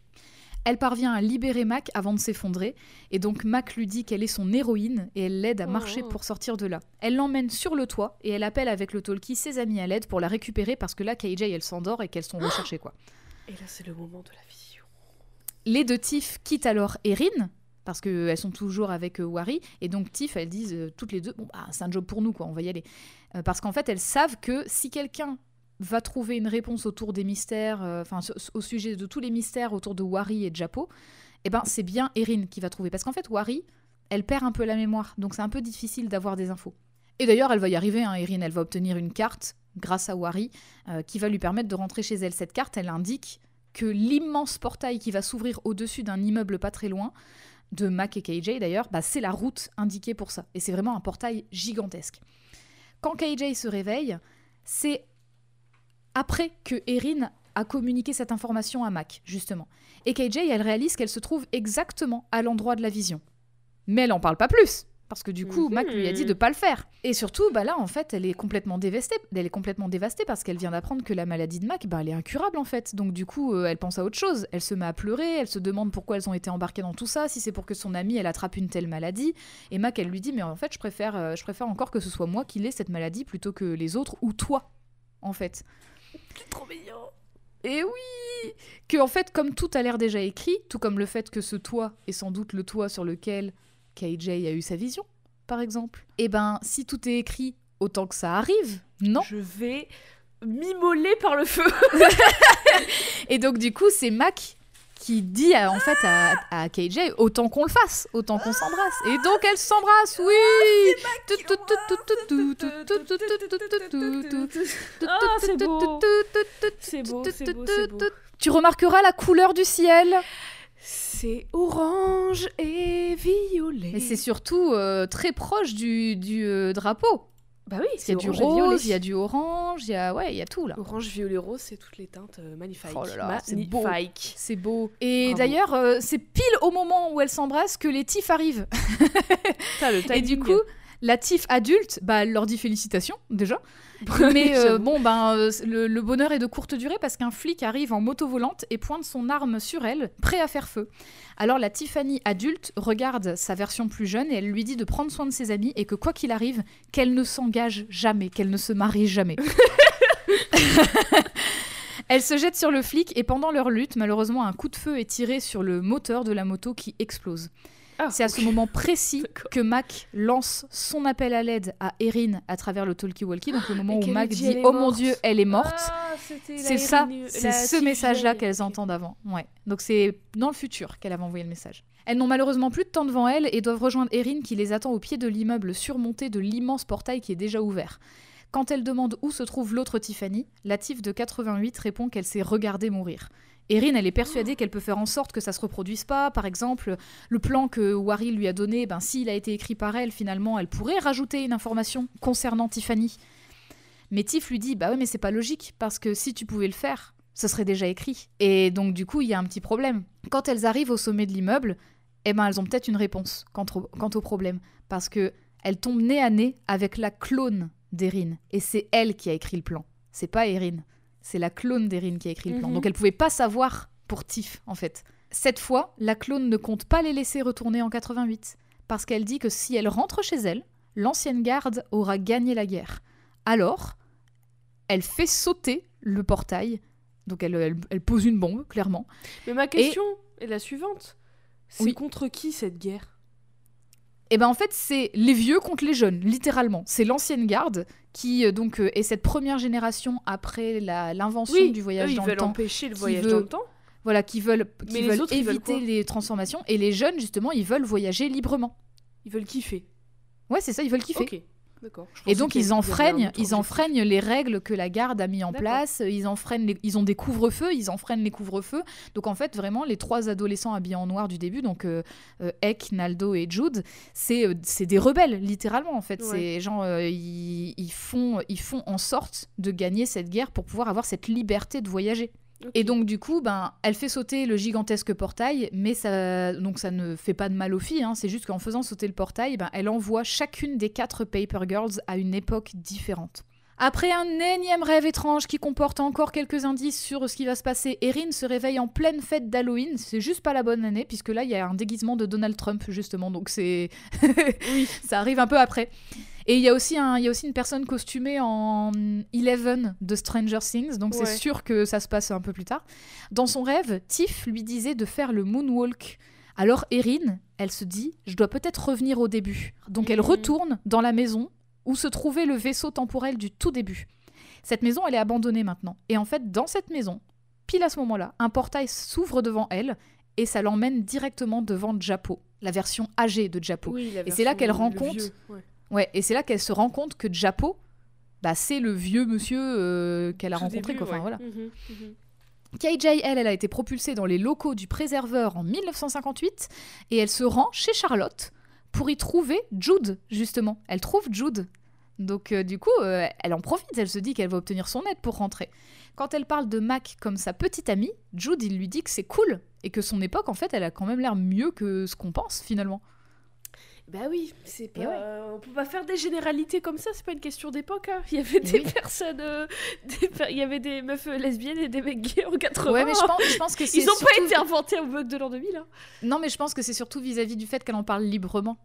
Elle parvient à libérer Mac avant de s'effondrer, et donc Mac lui dit qu'elle est son héroïne et elle l'aide à Oh. marcher pour sortir de là. Elle l'emmène sur le toit et elle appelle avec le talkie ses amis à l'aide pour la récupérer parce que là, KJ, elle s'endort et qu'elles sont recherchées, quoi. Et là, c'est le moment de la vision. Les deux Tiff quittent alors Erin parce qu'elles sont toujours avec euh, Wari et donc Tiff elles disent euh, toutes les deux bon bah c'est un job pour nous quoi on va y aller Euh, parce qu'en fait elles savent que si quelqu'un va trouver une réponse autour des mystères euh, enfin au sujet de tous les mystères autour de Wari et Japo eh ben c'est bien Erin qui va trouver. Parce qu'en fait Wari elle perd un peu la mémoire. Donc c'est un peu difficile d'avoir des infos. Et d'ailleurs elle va y arriver hein, Erin. Elle va obtenir une carte grâce à Wari euh, qui va lui permettre de rentrer chez elle. Cette carte elle indique que l'immense portail qui va s'ouvrir au-dessus d'un immeuble pas très loin, de Mac et KJ d'ailleurs, bah, c'est la route indiquée pour ça. Et c'est vraiment un portail gigantesque. Quand KJ se réveille, c'est après que Erin a communiqué cette information à Mac, justement. Et KJ, elle réalise qu'elle se trouve exactement à l'endroit de la vision. Mais elle en parle pas plus. Parce que du coup, Mhm. Mac lui a dit de pas le faire. Et surtout, bah là, en fait, elle est complètement dévastée. Elle est complètement dévastée parce qu'elle vient d'apprendre que la maladie de Mac, bah, elle est incurable en fait. Donc du coup, euh, elle pense à autre chose. Elle se met à pleurer. Elle se demande pourquoi elles ont été embarquées dans tout ça. Si c'est pour que son amie, elle attrape une telle maladie. Et Mac, elle lui dit, mais en fait, je préfère, euh, je préfère encore que ce soit moi qui l'ai cette maladie plutôt que les autres ou toi, en fait. C'est trop mignon. Et oui Que en fait, comme tout a l'air déjà écrit, tout comme le fait que ce toit est sans doute le toit sur lequel KJ a eu sa vision, par exemple. Eh ben, si tout est écrit, autant que ça arrive, non Je vais m'immoler par le feu. Et donc du coup, c'est Mac qui dit à- en fait à, à KJ autant qu'on le fasse, autant qu'on s'embrasse. Et donc elle s'embrasse, oui. Ah, c'est beau. C'est beau, c'est beau, c'est beau. Tu remarqueras la couleur du ciel. c'est orange et violet. Et c'est surtout euh, très proche du, du euh, drapeau. Bah oui, Il y c'est a du rose, il y a du orange, il y a ouais, il y a tout là. Orange, violet, rose, c'est toutes les teintes euh, magnifiques. Oh là là, c'est beau. C'est beau. Et d'ailleurs, euh, c'est pile au moment où elles s'embrassent que les tifs arrivent. Putain, le Et du coup, la tif adulte, bah, elle leur dit félicitations déjà. Mais euh, bon, ben, euh, le, le bonheur est de courte durée parce qu'un flic arrive en moto volante et pointe son arme sur elle, prêt à faire feu. Alors la Tiffany adulte regarde sa version plus jeune et elle lui dit de prendre soin de ses amis et que quoi qu'il arrive, qu'elle ne s'engage jamais, qu'elle ne se marie jamais. Elle se jette sur le flic et pendant leur lutte, malheureusement, un coup de feu est tiré sur le moteur de la moto qui explose. Ah, C'est à ce moment précis que Mac lance son appel à l'aide à Erin à travers le talkie-walkie. Donc le moment Et où Mac dit, Oh mon. Dieu, elle est morte. Ah, c'est ça, Irine- c'est ce message-là qu'elles entendent avant. Ouais. Donc c'est dans le futur qu'elle avait envoyé le message. Elles n'ont malheureusement plus de temps devant elles et doivent rejoindre Erin qui les attend au pied de l'immeuble surmonté de l'immense portail qui est déjà ouvert. Quand elle demande où se trouve l'autre Tiffany, la Tiff de 88 répond qu'elle s'est regardée mourir. Erin, elle est persuadée qu'elle peut faire en sorte que ça se reproduise pas. Par exemple, le plan que Wari lui a donné, ben, s'il a été écrit par elle, finalement, elle pourrait rajouter une information concernant Tiffany. Mais Tiff lui dit Bah ouais, mais c'est pas logique, parce que si tu pouvais le faire, ce serait déjà écrit. Et donc, du coup, il y a un petit problème. Quand elles arrivent au sommet de l'immeuble, eh ben, elles ont peut-être une réponse quant au, problème. Parce que elles tombent nez à nez avec la clone d'Erin. Et c'est elle qui a écrit le plan. C'est pas Erin. C'est la clone d'Erin qui a écrit le plan. Mhm. Donc, elle pouvait pas savoir pour Tiff, en fait. Cette fois, la clone ne compte pas les laisser retourner en 88. Parce qu'elle dit que si elle rentre chez elle, l'ancienne garde aura gagné la guerre. Alors, elle fait sauter le portail. Donc elle, elle- elle pose une bombe, clairement. Mais ma question est la suivante. C'est Oui. contre qui cette guerre? Et ben en fait, c'est les vieux contre les jeunes, littéralement. C'est l'ancienne garde qui euh, donc euh, est cette première génération après l'invention du voyage eux, ils dans veulent le temps. empêcher le voyage veut- dans le temps. Voilà, qui veulent, qui Mais les veulent autres, ils veulent éviter les transformations. Et les jeunes, justement, ils veulent voyager librement. Ils veulent kiffer. Ouais, c'est ça, ils veulent kiffer. Ok, d'accord. Je Et donc ils enfreignent, ils enfreignent les règles que la garde a mis en place. Ils enfreignent, les- ils ont des couvre-feux, ils enfreignent les couvre-feux. Donc en fait vraiment les trois adolescents habillés en noir du début, donc euh, euh, Eck, Naldo et Jude, c'est euh, c'est des rebelles littéralement en fait. Ouais. Euh, ils, ils font ils font en sorte de gagner cette guerre pour pouvoir avoir cette liberté de voyager. Et donc du coup, ben, elle fait sauter le gigantesque portail, mais ça, donc ça ne fait pas de mal aux filles. hein. C'est juste qu'en faisant sauter le portail, ben, elle envoie chacune des quatre Paper Girls à une époque différente. Après un énième rêve étrange qui comporte encore quelques indices sur ce qui va se passer, Erin se réveille en pleine fête d'Halloween. C'est juste pas la bonne année, puisque là, il y a un déguisement de Donald Trump, justement. Donc c'est. Oui. ça arrive un peu après. Et il y, a aussi un, il y a aussi une personne costumée en Eleven de Stranger Things, donc Ouais. c'est sûr que ça se passe un peu plus tard. Dans son rêve, Tiff lui disait de faire le moonwalk. Alors Erin, elle se dit, je dois peut-être revenir au début. Donc elle Mhm. retourne dans la maison où se trouvait le vaisseau temporel du tout début. Cette maison, elle est abandonnée maintenant. Et en fait, dans cette maison, pile à ce moment-là, un portail s'ouvre devant elle et ça l'emmène directement devant Japo, la version âgée de Japo. Oui, Et c'est là qu'elle vieux, ouais. Ouais, et c'est là qu'elle se rend compte que Japo, bah, c'est le vieux monsieur euh, qu'elle a Tout rencontré. début, quoi. Enfin, ouais. voilà. Mhm, mhm. KJ, elle, elle a été propulsée dans les locaux du préserveur en 1958 et elle se rend chez Charlotte pour y trouver Jude, justement. Elle trouve Jude. Donc, euh, du coup, euh, elle en profite. Elle se dit qu'elle va obtenir son aide pour rentrer. Quand elle parle de Mac comme sa petite amie, Jude, il lui dit que c'est cool et que son époque, en fait, elle a quand même l'air mieux que ce qu'on pense finalement. Bah oui, c'est pas. Ouais. On peut pas faire des généralités comme ça, c'est pas une question d'époque. hein. Il y avait des oui. personnes. euh, des Il y avait des meufs euh, lesbiennes et des mecs gays en 80. Ouais, mais je pense, je pense que Ils ont surtout- pas été inventés au mode de l'an 2000. hein. Non, mais je pense que c'est surtout vis-à-vis du fait qu'elle en parle librement.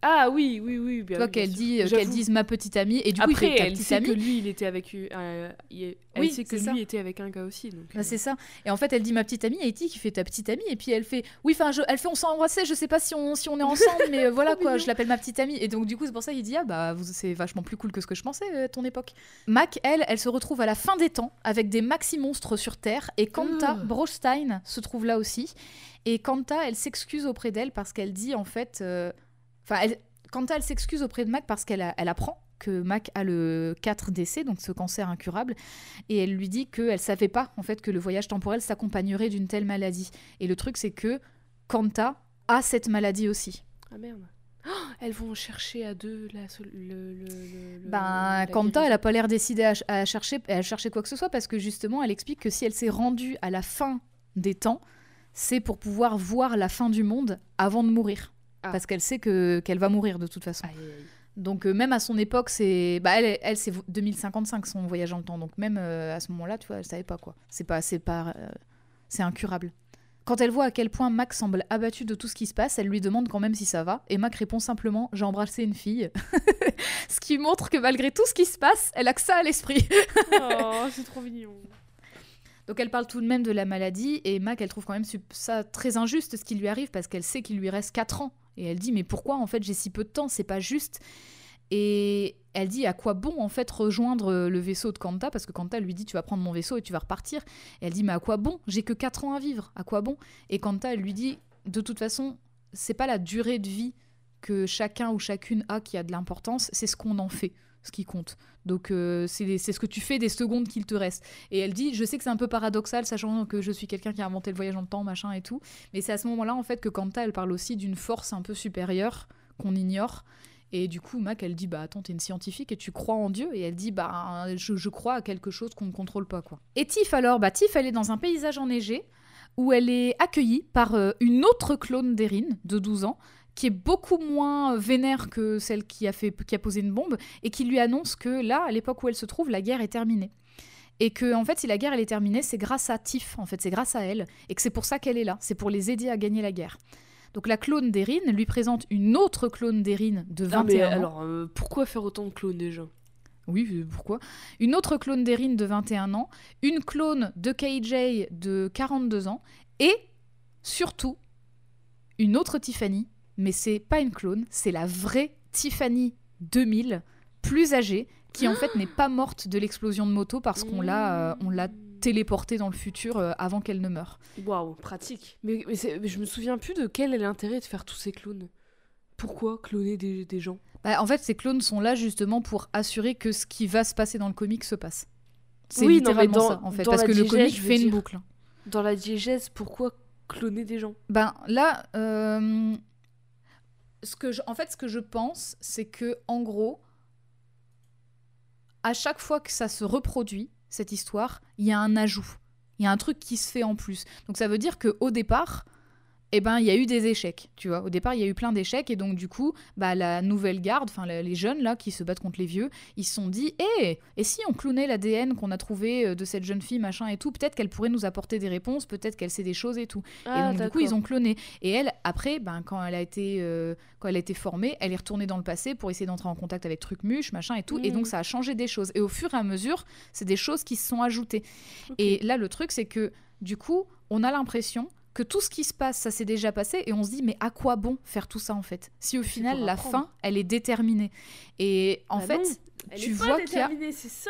Ah oui, oui, oui. bien bien qu'elle sûr. dit, euh, qu'elle dise ma petite amie, et du coup, il fait elle sait amie. que lui, il était avec. euh, il- elle Oui, sait que lui était avec un gars aussi. Donc, Bah, euh, c'est ça. Et en fait, elle dit ma petite amie, Haïti qui fait ta petite amie, et puis elle fait, oui, enfin, elle fait on s'est embrassé, je sais pas si on, si on est ensemble, mais euh, voilà quoi, mignon. je l'appelle ma petite amie. Et donc, du coup, c'est pour ça qu'il dit, ah bah, vous- c'est vachement plus cool que ce que je pensais, euh, ton époque. Mac, elle, elle se retrouve à la fin des temps avec des maxi-monstres sur Terre, et Kanta Ah. Brostein se trouve là aussi. Et Kanta, elle s'excuse auprès d'elle parce qu'elle dit, en fait, euh, enfin, elle... Kanta, elle s'excuse auprès de Mac parce qu'elle elle apprend que Mac a le 4DC, donc ce cancer incurable, et elle lui dit qu'elle savait pas en fait que le voyage temporel s'accompagnerait d'une telle maladie. Et le truc c'est que Kanta a cette maladie aussi. Ah merde. Oh, elles vont chercher à deux la, le, le, Ben, la Kanta, elle guérison. a pas l'air décidée à chercher, à chercher quoi que ce soit parce que justement, elle explique que si elle s'est rendue à la fin des temps, c'est pour pouvoir voir la fin du monde avant de mourir. Ah. Parce qu'elle sait que qu'elle va mourir de toute façon. Aïe, aïe, aïe. Donc euh, même à son époque, c'est bah elle, elle c'est 2055 son voyage dans le temps. Donc même euh, à ce moment-là, tu vois, elle savait pas quoi. C'est pas c'est pas euh, c'est incurable. Quand elle voit à quel point Mac semble abattu de tout ce qui se passe, elle lui demande quand même si ça va. Et Mac répond simplement J'ai embrassé une fille. ce qui montre que malgré tout ce qui se passe, elle a que ça à l'esprit. Oh, c'est trop mignon. Donc elle parle tout de même de la maladie. Et Mac, elle trouve quand même ça très injuste ce qui lui arrive parce qu'elle sait qu'il lui reste 4 ans. Et elle dit Mais pourquoi en fait j'ai si peu de temps C'est pas juste. Et elle dit à quoi bon en fait rejoindre le vaisseau de Kanta? Parce que Kanta lui dit tu vas prendre mon vaisseau et tu vas repartir. Et elle dit mais à quoi bon? J'ai que 4 ans à vivre. À quoi bon? Et Kanta lui dit de toute façon c'est pas la durée de vie que chacun ou chacune a qui a de l'importance, c'est ce qu'on en fait, ce qui compte. Donc euh, c'est ce que tu fais des secondes qu'il te reste. Et elle dit, je sais que c'est un peu paradoxal, sachant que je suis quelqu'un qui a inventé le voyage le temps, machin et tout, mais c'est à ce moment-là en fait que Kanta elle parle aussi d'une force un peu supérieure qu'on ignore. Et du coup, Mac, elle dit Bah attends, t'es une scientifique et tu crois en Dieu Et elle dit Bah je, je crois à quelque chose qu'on ne contrôle pas, quoi. Et Tiff, alors Bah Tiff, elle est dans un paysage enneigé où elle est accueillie par euh, une autre clone d'Erin de 12 ans qui est beaucoup moins vénère que celle qui a, fait, qui a posé une bombe et qui lui annonce que là, à l'époque où elle se trouve, la guerre est terminée. Et que, en fait, si la guerre elle est terminée, c'est grâce à Tiff, en fait, c'est grâce à elle, et que c'est pour ça qu'elle est là, c'est pour les aider à gagner la guerre. Donc la clone d'Erin lui présente une autre clone d'Erin de 21 Non, mais ans. alors, euh, pourquoi faire autant de clones déjà? Oui, euh, pourquoi? Une autre clone d'Erin de 21 ans, une clone de KJ de 42 ans, et surtout une autre Tiffany, mais c'est pas une clone, c'est la vraie Tiffany 2000, plus âgée, qui en fait n'est pas morte de l'explosion de moto parce qu'on l'a, euh, on l'a téléportée dans le futur euh, avant qu'elle ne meure. Waouh, pratique. Mais, mais, c'est- mais je me souviens plus de quel est l'intérêt de faire tous ces clones. Pourquoi cloner des, des gens? Bah, en fait, ces clones sont là justement pour assurer que ce qui va se passer dans le comic se passe. C'est Oui, non, mais littéralement dans- ça, en fait, parce la que le comic fait une boucle. Dans la diégèse, pourquoi cloner des gens? Ben là, euh, ce que je, en fait, ce que je pense, c'est que en gros, à chaque fois que ça se reproduit cette histoire, il y a un ajout, il y a un truc qui se fait en plus. Donc ça veut dire que au départ, eh ben il y a eu des échecs, tu vois. Au départ, il y a eu plein d'échecs et donc du coup, bah la nouvelle garde, enfin les jeunes là qui se battent contre les vieux, ils se sont dit, hé, et si on clonait l'ADN qu'on a trouvé euh, de cette jeune fille, machin et tout, peut-être qu'elle pourrait nous apporter des réponses, peut-être qu'elle sait des choses et tout et Ah, donc du coup ils ont cloné. Et elle, après, ben, quand elle a été euh, quand elle a été formée, elle est retournée dans le passé pour essayer d'entrer en contact avec Trucmuche, machin et tout. Et donc ça a changé des choses. Et au fur et à mesure, c'est des choses qui se sont ajoutées. Et là, le truc, c'est que du coup, on a l'impression que tout ce qui se passe, ça s'est déjà passé, et on se dit, mais à quoi bon faire tout ça en fait? Si au final, la fin, elle est déterminée. Et en Bah fait, non, Elle tu vois qu'il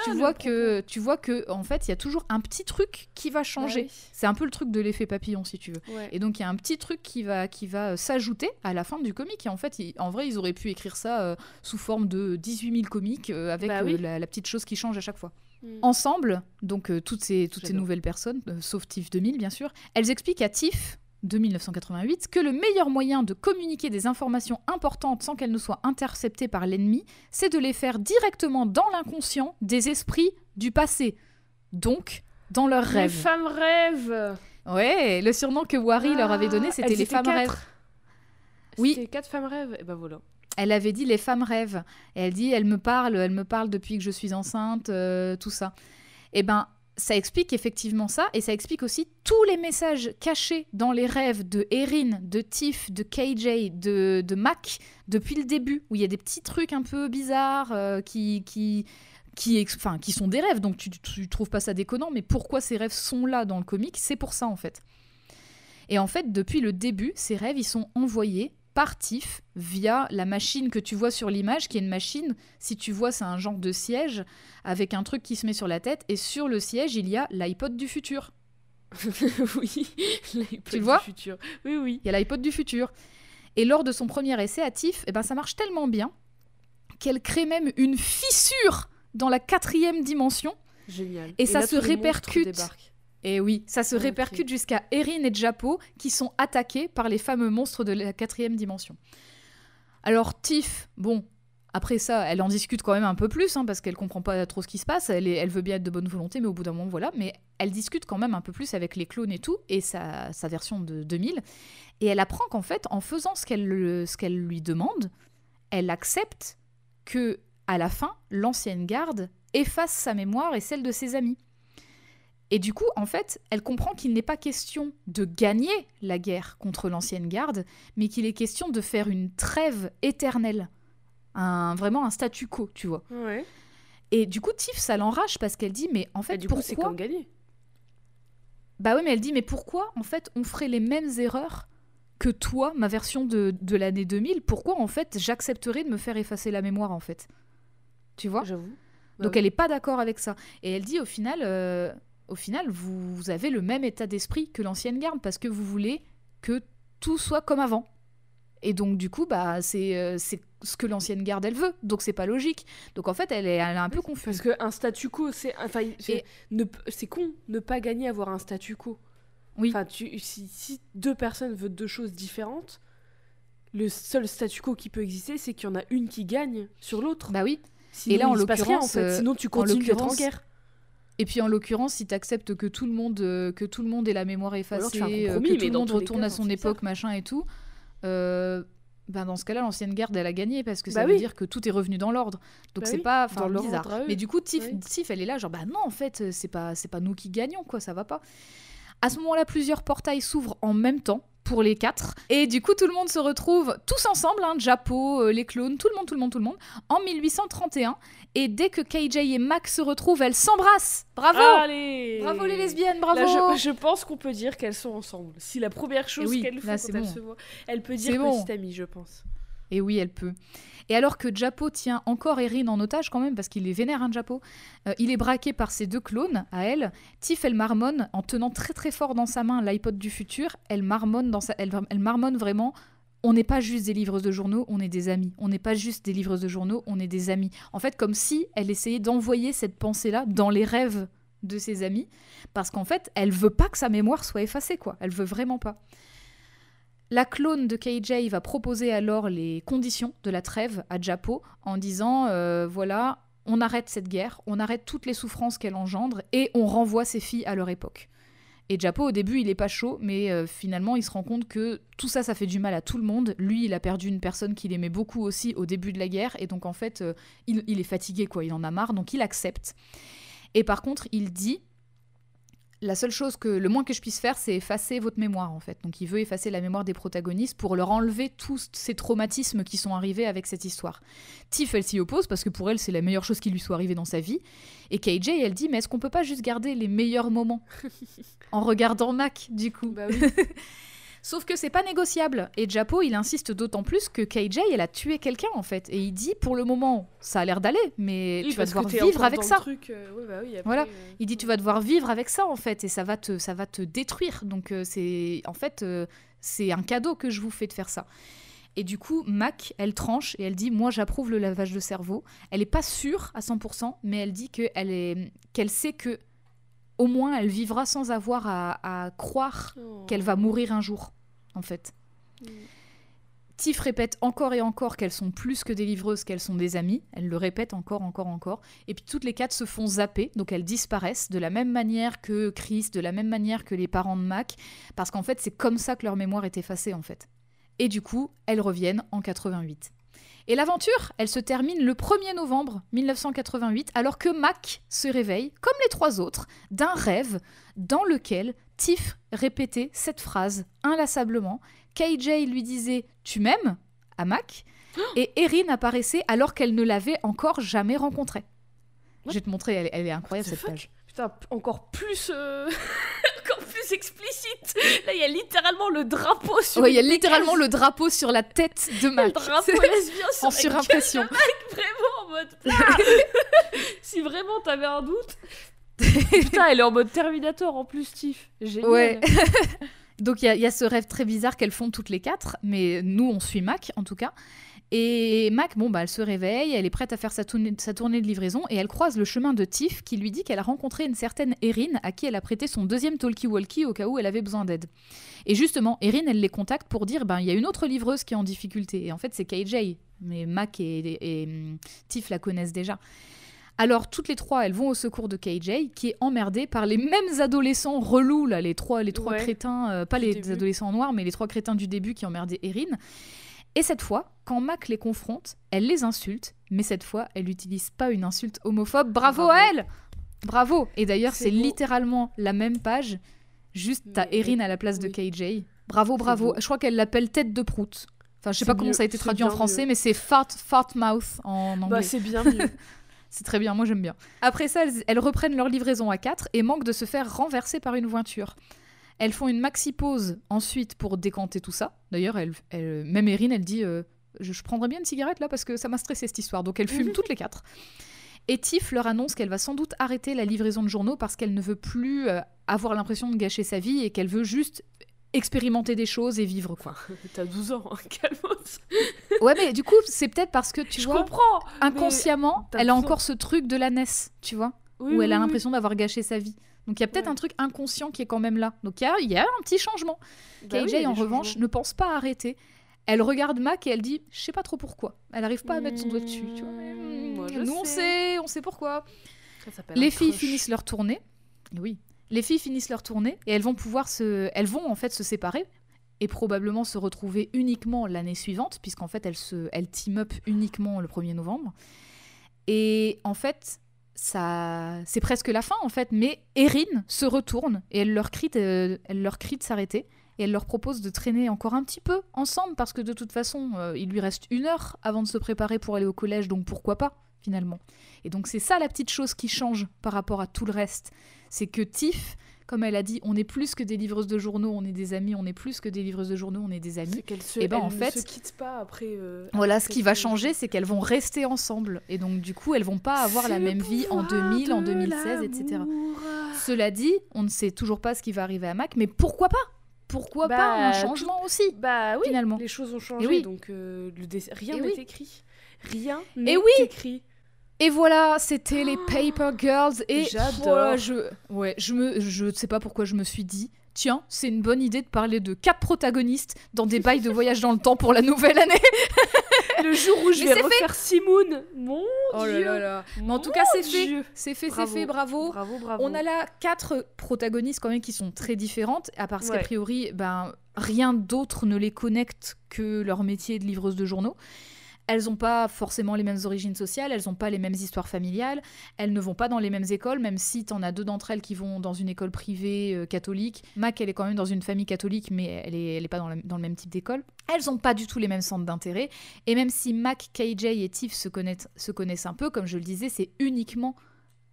tu vois, propos. que, tu vois que, en fait, il y a toujours un petit truc qui va Bah changer. oui. C'est un peu le truc de l'effet papillon, si tu veux. Ouais. Et donc il y a un petit truc qui va, qui va euh, s'ajouter à la fin du comic. Et en fait, en vrai, ils auraient pu écrire ça euh, sous forme de 18 000 comics euh, avec Bah euh, la petite chose qui change à chaque fois. Mm. Ensemble, donc euh, toutes, ces, toutes ces nouvelles personnes, euh, sauf Tiff 2000 bien sûr, elles expliquent à Tiff de 1988 que le meilleur moyen de communiquer des informations importantes sans qu'elles ne soient interceptées par l'ennemi, c'est de les faire directement dans l'inconscient des esprits du passé. Donc, dans leurs Les rêves. femmes rêvent. Ouais, le surnom que Wari leur avait donné, Ah, c'était les femmes quatre. rêves. Oui. C'était quatre femmes rêves. Et ben voilà. Elle avait dit les femmes rêvent. Elle dit elle me parle, elle me parle depuis que je suis enceinte, euh, tout ça. Et ben ça explique effectivement ça et ça explique aussi tous les messages cachés dans les rêves de Erin, de Tiff, de KJ, de, de Mac depuis le début où il y a des petits trucs un peu bizarres euh, qui qui qui, enfin, qui sont des rêves, donc tu, tu trouves pas ça déconnant, mais pourquoi ces rêves sont là dans le comic? C'est pour ça en fait. Et en fait, depuis le début, ces rêves, ils sont envoyés par Tiff via la machine que tu vois sur l'image, qui est une machine, si tu vois, c'est un genre de siège avec un truc qui se met sur la tête, et sur le siège, il y a l'iPod du futur. oui. l'iPod du vois? futur. Oui, oui. Il y a l'iPod du futur. Et lors de son premier essai à Tiff, eh ben, ça marche tellement bien qu'elle crée même une fissure dans la quatrième dimension Génial. Et ça là, se répercute. Et oui, ça se répercute jusqu'à Erin et Japo qui sont attaqués par les fameux monstres de la quatrième dimension. Alors Tiff, bon, après ça, elle en discute quand même un peu plus hein, parce qu'elle comprend pas trop ce qui se passe. Elle, est- elle veut bien être de bonne volonté, mais au bout d'un moment, voilà. Mais elle discute quand même un peu plus avec les clones et tout, et sa, sa version de 2000. Et elle apprend qu'en fait, en faisant ce qu'elle le- ce qu'elle lui demande, elle accepte que à la fin, l'ancienne garde efface sa mémoire et celle de ses amis. Et du coup, en fait, elle comprend qu'il n'est pas question de gagner la guerre contre l'ancienne garde, mais qu'il est question de faire une trêve éternelle. Un, vraiment un statu quo, tu vois. Ouais. Et du coup, Tiff, ça l'enrage parce qu'elle dit, mais en fait, Et du pourquoi c'est comme gagner. Bah oui, mais elle dit, mais pourquoi, en fait, on ferait les mêmes erreurs que toi, ma version de, de l'année 2000 Pourquoi, en fait, j'accepterais de me faire effacer la mémoire, en fait? Tu vois? J'avoue. Bah Donc elle n'est pas d'accord avec ça. Et elle dit au final, euh, au final, vous, vous avez le même état d'esprit que l'ancienne garde parce que vous voulez que tout soit comme avant. Et donc du coup, bah c'est euh, c'est ce que l'ancienne garde elle veut. Donc c'est pas logique. Donc en fait, elle est, elle est un peu confuse. Parce qu'un statu quo, c'est. Enfin, c'est- Et- con, ne pas gagner, avoir un statu quo. Oui. Enfin, tu, si, si deux personnes veulent deux choses différentes, le seul statu quo qui peut exister, c'est qu'il y en a une qui gagne sur l'autre. Bah oui. Sinon, là, en rien, en l'occurrence, fait. euh, Sinon, tu en continues d'être en l'occurrence, guerre. Et puis en l'occurrence, si tu acceptes que tout le monde euh, que tout le monde ait la mémoire effacée, euh, compromis, que tout le monde retourne cas, à son époque, machin et tout. euh, ben dans ce cas-là, l'ancienne garde, elle a gagné parce que ça Bah veut dire que tout est revenu dans l'ordre. Donc Bah c'est oui, pas enfin, bizarre. Mais du coup, Tiff, Oui. Tiff, elle est là, genre bah non, en fait, c'est pas c'est pas nous qui gagnons quoi, ça va pas. À ce moment-là, plusieurs portails s'ouvrent en même temps pour les quatre. Et du coup, tout le monde se retrouve tous ensemble, hein, Japo, euh, les clones, tout le monde, tout le monde, tout le monde, en 1831. Et dès que KJ et Mac se retrouvent, elles s'embrassent. Bravo Allez Bravo les lesbiennes, bravo Là, je, je pense qu'on peut dire qu'elles sont ensemble. Si la première chose oui, qu'elles font là, quand c'est elles bon. se voient, elle peut dire bon. petite amie, je pense. Et oui, elle peut. Et alors que Japo tient encore Erin en otage quand même, parce qu'il est vénère, hein, Japo, euh, il est braqué par ses deux clones, à elle. Tiff, elle marmonne en tenant très très fort dans sa main l'iPod du futur. Elle marmonne, dans sa... elle, elle marmonne vraiment. On n'est pas juste des livreuses de journaux, on est des amis. On n'est pas juste des livreuses de journaux, on est des amis. En fait, comme si elle essayait d'envoyer cette pensée-là dans les rêves de ses amis, parce qu'en fait, elle veut pas que sa mémoire soit effacée, quoi. Elle veut vraiment pas. La clone de KJ va proposer alors les conditions de la trêve à Japo en disant euh, voilà, on arrête cette guerre, on arrête toutes les souffrances qu'elle engendre et on renvoie ses filles à leur époque. Et Japo, au début, il est pas chaud, mais euh, finalement, il se rend compte que tout ça, ça fait du mal à tout le monde. Lui, il a perdu une personne qu'il aimait beaucoup aussi au début de la guerre, et donc en fait, euh, il, il est fatigué, quoi. Il en a marre, donc il accepte. Et par contre, il dit la seule chose que le moins que je puisse faire, c'est effacer votre mémoire en fait. Donc il veut effacer la mémoire des protagonistes pour leur enlever tous ces traumatismes qui sont arrivés avec cette histoire. Tiff, elle s'y oppose parce que pour elle, c'est la meilleure chose qui lui soit arrivée dans sa vie. Et KJ, elle dit mais est-ce qu'on peut pas juste garder les meilleurs moments? En regardant Mac du coup Bah oui. Sauf que c'est pas négociable. Et Japo, il insiste d'autant plus que KJ, elle a tué quelqu'un en fait. Et il dit pour le moment, ça a l'air d'aller, mais Oui, tu vas devoir vivre avec ça. truc, euh, ouais, bah oui, après, Voilà. euh, Il dit tu vas devoir vivre avec ça en fait et ça va te ça va te détruire. Donc euh, c'est en fait c'est un cadeau que je vous fais de faire ça. Et du coup, Mac, elle tranche et elle dit moi j'approuve le lavage de cerveau. Elle est pas sûre à 100%, mais elle dit que elle est qu'elle sait que au moins elle vivra sans avoir à, à croire oh. qu'elle va mourir un jour en fait. Mm. Tiff répète encore et encore qu'elles sont plus que des livreuses, qu'elles sont des amies. Elle le répète encore, encore, encore. Et puis toutes les quatre se font zapper, donc elles disparaissent de la même manière que Chris, de la même manière que les parents de Mac, parce qu'en fait c'est comme ça que leur mémoire est effacée en fait. Et du coup, elles reviennent en 88. Et l'aventure, elle se termine le 1er novembre 1988, alors que Mac se réveille, comme les trois autres, d'un rêve dans lequel Tiff répétait cette phrase inlassablement. KJ lui disait Tu m'aimes? à Mac et Erin apparaissait alors qu'elle ne l'avait encore jamais rencontré. Je vais te montrer, elle, elle est incroyable cette page. Putain, p- encore plus. euh, encore plus explicite. Là, il y a littéralement le drapeau sur. Ouais, il y a littéralement le drapeau sur la tête de Le Mac. drapeau lesbien sur en la surimpression. gueule, vraiment en mode. Ah si vraiment t'avais un doute. Putain, elle est en mode Terminator en plus, Tiff. Génial. Ouais. Donc il y, a- il y a ce rêve très bizarre qu'elles font toutes les quatre, mais nous on suit Mac en tout cas. Et Mac, bon, bah, elle se réveille, elle est prête à faire sa tournée, sa tournée de livraison et elle croise le chemin de Tiff qui lui dit qu'elle a rencontré une certaine Erin à qui elle a prêté son deuxième talkie-walkie au cas où elle avait besoin d'aide. Et justement, Erin, elle les contacte pour dire ben il y a une autre livreuse qui est en difficulté. Et en fait, c'est KJ. Mais Mac et, et, et, hum, Tiff la connaissent déjà. Alors toutes les trois, elles vont au secours de KJ, qui est emmerdé par les mêmes adolescents relous, là, les trois, les trois Ouais, crétins, euh, pas les début. adolescents en noir, mais les trois crétins du début qui emmerdaient Erin. Et cette fois, quand Mac les confronte, elle les insulte, mais cette fois, elle n'utilise pas une insulte homophobe. Bravo, Bravo. à elle Bravo Et d'ailleurs, C'est littéralement la même page, juste t'as Erin à la place de. KJ. Bravo, bravo. Je crois qu'elle l'appelle tête de prout. Enfin, je sais pas comment ça a été traduit en français, mieux. mais c'est fart, fart mouth en anglais. Bah, c'est bien mieux. C'est très bien, moi j'aime bien. Après ça, elles, elles reprennent leur livraison à 4 et manquent de se faire renverser par une voiture. Elles font une maxi pause ensuite pour décanter tout ça. D'ailleurs, elle, elle- même Erin, elle dit euh, je, je prendrais bien une cigarette là parce que ça m'a stressé cette histoire. Donc elles fument toutes les quatre. Et Tiff leur annonce qu'elle va sans doute arrêter la livraison de journaux parce qu'elle ne veut plus euh, avoir l'impression de gâcher sa vie et qu'elle veut juste expérimenter des choses et vivre quoi. T'as 12 ans, hein, calme-toi. Ouais, mais du coup, c'est peut-être parce que tu Je vois, comprends. inconsciemment, elle a encore ce truc de la NES, tu vois Oui, où elle a oui. l'impression d'avoir gâché sa vie. Donc il y a peut-être Ouais. un truc inconscient qui est quand même là. Donc il y a, il y a un petit changement. Bah KJ, en revanche, changements. ne pense pas arrêter. Elle regarde Mac et elle dit Je sais pas trop pourquoi. Elle n'arrive pas à mettre son doigt dessus. tu vois. Moi, je Nous, on sait, on sait pourquoi. Ça Les filles crush. finissent leur tournée. Oui. Les filles finissent leur tournée et elles vont pouvoir se. Elles vont en fait se séparer et probablement se retrouver uniquement l'année suivante, puisqu'en fait elles, se... elles team up uniquement le 1er novembre. Et en fait, ça, c'est presque la fin en fait. Mais Erin se retourne et elle leur crie, de... elle leur crie de s'arrêter et elle leur propose de traîner encore un petit peu ensemble parce que de toute façon, euh, il lui reste une heure avant de se préparer pour aller au collège, donc pourquoi pas finalement. Et donc c'est ça la petite chose qui change par rapport à tout le reste, c'est que Tiff, comme elle a dit, on est plus que des livreuses de journaux, on est des amis, on est plus que des livreuses de journaux, on est des amis. Qu'elle se, Eh ben, en ne fait- se quitte pas après. euh, Voilà, ce après qui va changer, c'est qu'elles vont rester ensemble. Et donc, du coup, elles vont pas avoir la même vie en pouvoir 2000, en de 2016, etc. Cela dit, on ne sait toujours pas ce qui va arriver à Mac, mais pourquoi pas? Pourquoi Bah, pas un changement aussi Bah oui, Finalement. les choses ont changé, oui. donc euh, le rien Et n'est oui. écrit. Rien n'est oui. écrit. Et voilà, c'était les Paper Girls. Et J'adore. je, ouais, je me, je sais pas pourquoi je me suis dit, tiens, c'est une bonne idée de parler de quatre protagonistes dans des bails de voyage dans le temps pour la nouvelle année. Le jour où je Mais vais refaire Simone, mon Oh dieu. là. Mais en tout cas, c'est fait. C'est fait, c'est fait, bravo. Bravo, bravo. On a là quatre protagonistes quand même qui sont très différentes, à part Ouais. qu'a priori, ben, rien d'autre ne les connecte que leur métier de livreuse de journaux. Elles n'ont pas forcément les mêmes origines sociales, elles n'ont pas les mêmes histoires familiales, elles ne vont pas dans les mêmes écoles, même si t'en as deux d'entre elles qui vont dans une école privée euh, catholique. Mac, elle est quand même dans une famille catholique, mais elle est, elle est pas dans, le même type d'école. Elles n'ont pas du tout les mêmes centres d'intérêt, et même si Mac, KJ et Tiff se connaissent un peu, comme je le disais, c'est uniquement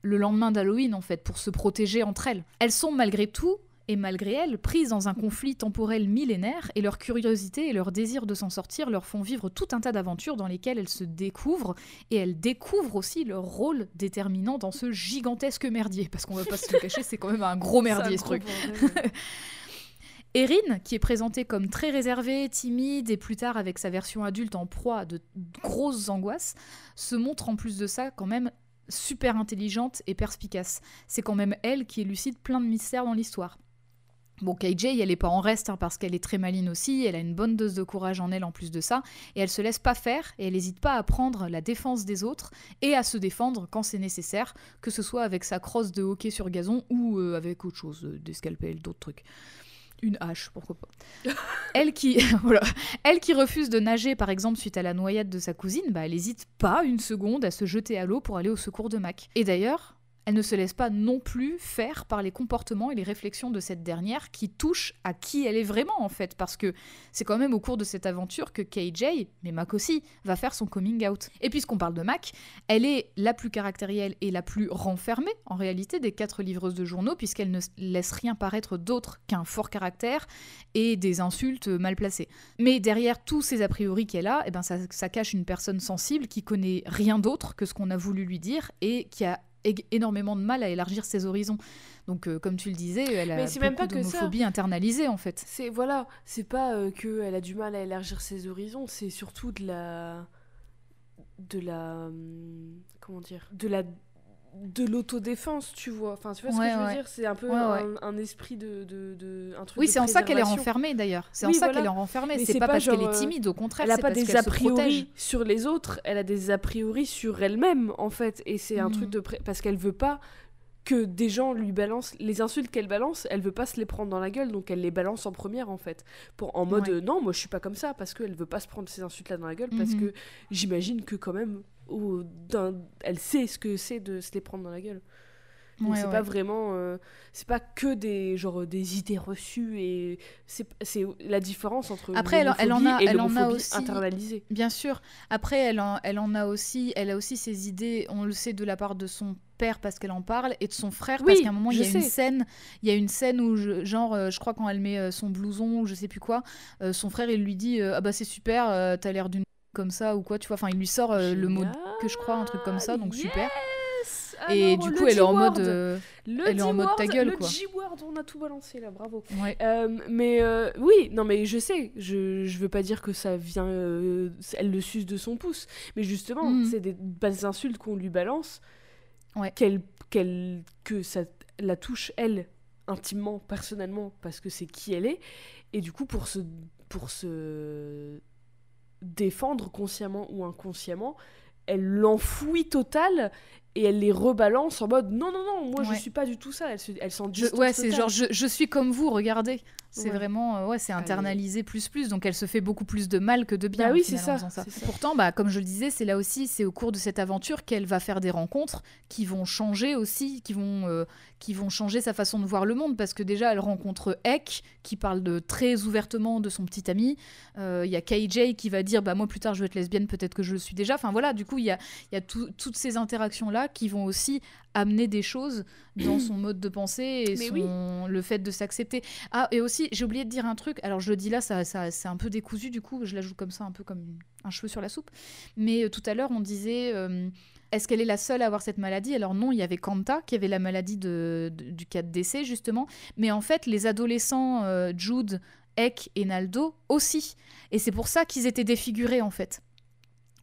le lendemain d'Halloween en fait pour se protéger entre elles. Elles sont malgré tout et malgré elles prises dans un conflit temporel millénaire et leur curiosité et leur désir de s'en sortir leur font vivre tout un tas d'aventures dans lesquelles elles se découvrent et elles découvrent aussi leur rôle déterminant dans ce gigantesque merdier parce qu'on va pas se le cacher c'est quand même un gros merdier ce truc. Erin, qui est présentée comme très réservée, timide et plus tard avec sa version adulte en proie à de grosses angoisses, se montre en plus de ça quand même super intelligente et perspicace. C'est quand même elle qui élucide plein de mystères dans l'histoire. Bon, KJ, elle est pas en reste hein, parce qu'elle est très maline aussi, elle a une bonne dose de courage en elle en plus de ça, et elle se laisse pas faire et elle n'hésite pas à prendre la défense des autres et à se défendre quand c'est nécessaire, que ce soit avec sa crosse de hockey sur gazon ou euh, avec autre chose, euh, des scalpels, d'autres trucs. Une hache, pourquoi pas. elle, qui, voilà. elle qui refuse de nager, par exemple, suite à la noyade de sa cousine, bah, elle hésite pas une seconde à se jeter à l'eau pour aller au secours de Mac. Et d'ailleurs, elle ne se laisse pas non plus faire par les comportements et les réflexions de cette dernière qui touchent à qui elle est vraiment en fait, parce que c'est quand même au cours de cette aventure que KJ, mais Mac aussi, va faire son coming out. Et puisqu'on parle de Mac, elle est la plus caractérielle et la plus renfermée en réalité des quatre livreuses de journaux, puisqu'elle ne laisse rien paraître d'autre qu'un fort caractère et des insultes mal placées. Mais derrière tous ces a priori qu'elle a, eh ben ça, ça cache une personne sensible qui connaît rien d'autre que ce qu'on a voulu lui dire et qui a énormément de mal à élargir ses horizons. Donc, euh, comme tu le disais, elle a c'est même beaucoup pas d'homophobie internalisée, en fait. C'est voilà, c'est pas euh, que elle a du mal à élargir ses horizons, c'est surtout de la de la hum, comment dire, de la de l'autodéfense, tu vois. Enfin, tu vois ce Ouais, que je veux ouais. dire C'est un peu Ouais, un, esprit de, de, de- un truc Oui, de c'est en ça qu'elle est renfermée, d'ailleurs. C'est en ça voilà. qu'elle est renfermée. C'est pas, pas parce qu'elle est euh, timide, au contraire, Elle a pas parce des a priori sur les autres, elle a des a priori sur elle-même en fait, et c'est un truc de pré- parce qu'elle veut pas que des gens lui balancent les insultes qu'elle balance, elle veut pas se les prendre dans la gueule, donc elle les balance en première en fait, pour en mode Ouais. non moi je suis pas comme ça parce qu'elle veut pas se prendre ces insultes là dans la gueule parce Mhm. que j'imagine que quand même elle sait ce que c'est de se les prendre dans la gueule. Ouais, c'est ouais. pas vraiment euh, c'est pas que des genre des idées reçues et c'est la différence entre Après, elle en- elle en l'homophobie a- et elle en a aussi- internalisée. Bien sûr. Après, elle en, elle en a aussi, elle a aussi ses idées. On le sait de la part de son père parce qu'elle en parle et de son frère parce qu'à un moment il y a une sais. scène, il y a une scène où je- genre, euh, je crois quand elle met euh, son blouson ou je sais plus quoi, euh, son frère il lui dit euh, ah bah c'est super, euh, t'as l'air d'une comme ça ou quoi, tu vois. Enfin, il lui sort euh, le mot que je crois, un truc comme ça, donc super. Et du coup, elle est en mode, euh, Le elle est en mode ta gueule, le quoi. G-word, on a tout balancé là, bravo. ouais. Euh, mais euh, oui, non mais je sais, je, je veux pas dire que ça vient, elle le suce de son pouce, mais justement, Mhm. c'est des basses insultes qu'on lui balance, Ouais. qu'elle, qu'elle, que ça la touche elle intimement, personnellement, parce que c'est qui elle est, et du coup pour se, pour se défendre consciemment ou inconsciemment, elle l'enfouit total et elle les rebalance en mode non non non moi Ouais. je suis pas du tout ça elle, se- elle s'en Je- distance ouais, c'est genre je, je suis comme vous, regardez. C'est Ouais. vraiment, euh, ouais, c'est internalisé plus plus, donc elle se fait beaucoup plus de mal que de bien. Bah oui, c'est ça. Pourtant, bah, comme je le disais, c'est là aussi, c'est au cours de cette aventure qu'elle va faire des rencontres qui vont changer aussi, qui vont, euh, qui vont changer sa façon de voir le monde, parce que déjà, elle rencontre Eck, qui parle de très ouvertement de son petit ami. Euh, Il y a KJ qui va dire, bah moi plus tard je veux être lesbienne, peut-être que je le suis déjà. Enfin voilà, du coup, il y a, y a tout- toutes ces interactions là qui vont aussi amener des choses dans son mode de pensée et le fait de s'accepter. Ah, et aussi, j'ai oublié de dire un truc. Alors, je le dis là, ça, ça, c'est un peu décousu, du coup, je l'ajoute comme ça, un peu comme un cheveu sur la soupe. Mais euh, tout à l'heure, on disait. euh, est-ce qu'elle est la seule à avoir cette maladie? Alors non, il y avait Kanta qui avait la maladie de, de- du cas de décès justement. Mais en fait, les adolescents euh, Jude, Eck et Naldo aussi. Et c'est pour ça qu'ils étaient défigurés en fait.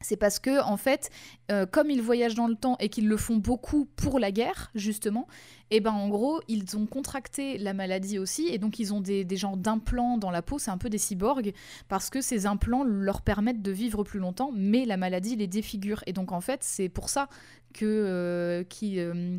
C'est parce que en fait, euh, comme ils voyagent dans le temps et qu'ils le font beaucoup pour la guerre justement, et ben en gros ils ont contracté la maladie aussi et donc ils ont des, des genres d'implants dans la peau, c'est un peu des cyborgs parce que ces implants leur permettent de vivre plus longtemps, mais la maladie les défigure. Et donc en fait c'est pour ça que euh, qui euh,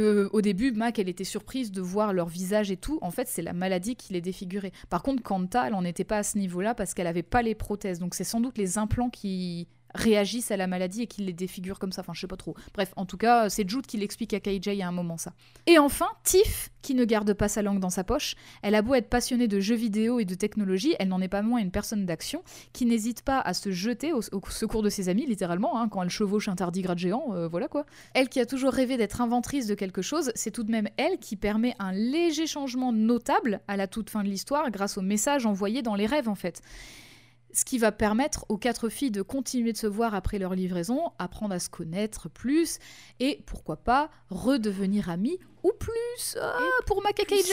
au début Mac elle était surprise de voir leur visage et tout. En fait c'est la maladie qui les défigurait. Par contre Kanta elle en était pas à ce niveau là parce qu'elle avait pas les prothèses. Donc c'est sans doute les implants qui réagissent à la maladie et qui les défigurent comme ça. Enfin je sais pas trop. Bref en tout cas c'est Jude qui l'explique à KJ à un moment ça. Et enfin Tiff qui ne garde pas sa langue dans sa poche elle a beau être passionnée de jeux vidéo et de technologie elle n'en est pas moins une personne d'action qui n'hésite pas à se jeter au, au secours de ses amis littéralement hein, quand elle chevauche un tardigrade géant euh, voilà quoi. Elle qui a toujours rêvé d'être inventrice de quelque chose, c'est tout de même elle qui permet un léger changement notable à la toute fin de l'histoire grâce aux messages envoyés dans les rêves en fait. Ce qui va permettre aux quatre filles de continuer de se voir après leur livraison, apprendre à se connaître plus et pourquoi pas redevenir amies ou plus. Ah, pour Mac et KJ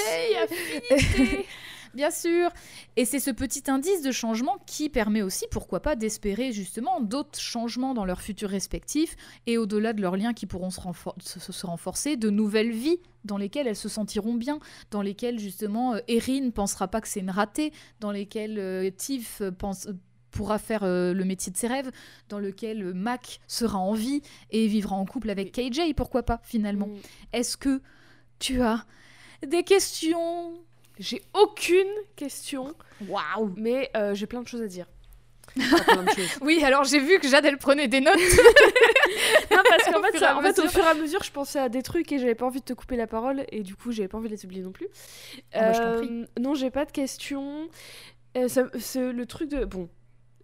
Bien sûr. Et c'est ce petit indice de changement qui permet aussi, pourquoi pas, d'espérer justement d'autres changements dans leurs futurs respectifs et au-delà de leurs liens qui pourront se, renfor- se- se renforcer, de nouvelles vies dans lesquelles elles se sentiront bien, dans lesquelles justement euh, Erin ne pensera pas que c'est une ratée, dans lesquelles euh, Tiff pense pourra faire euh, le métier de ses rêves, dans lequel euh, Mac sera en vie et vivra en couple avec KJ, pourquoi pas finalement. Mm. Est-ce que tu as des questions? J'ai aucune question, Waouh mais euh, j'ai plein de choses à dire. Enfin, choses. Oui, alors j'ai vu que Jade, elle prenait des notes. Non, parce qu'en fait, ça- en fait, au fur et à mesure, je pensais à des trucs et j'avais pas envie de te couper la parole et du coup, j'avais pas envie de les oublier non plus. Ah bah, je Euh, non, j'ai pas de questions. Euh, c'est le truc de. Bon.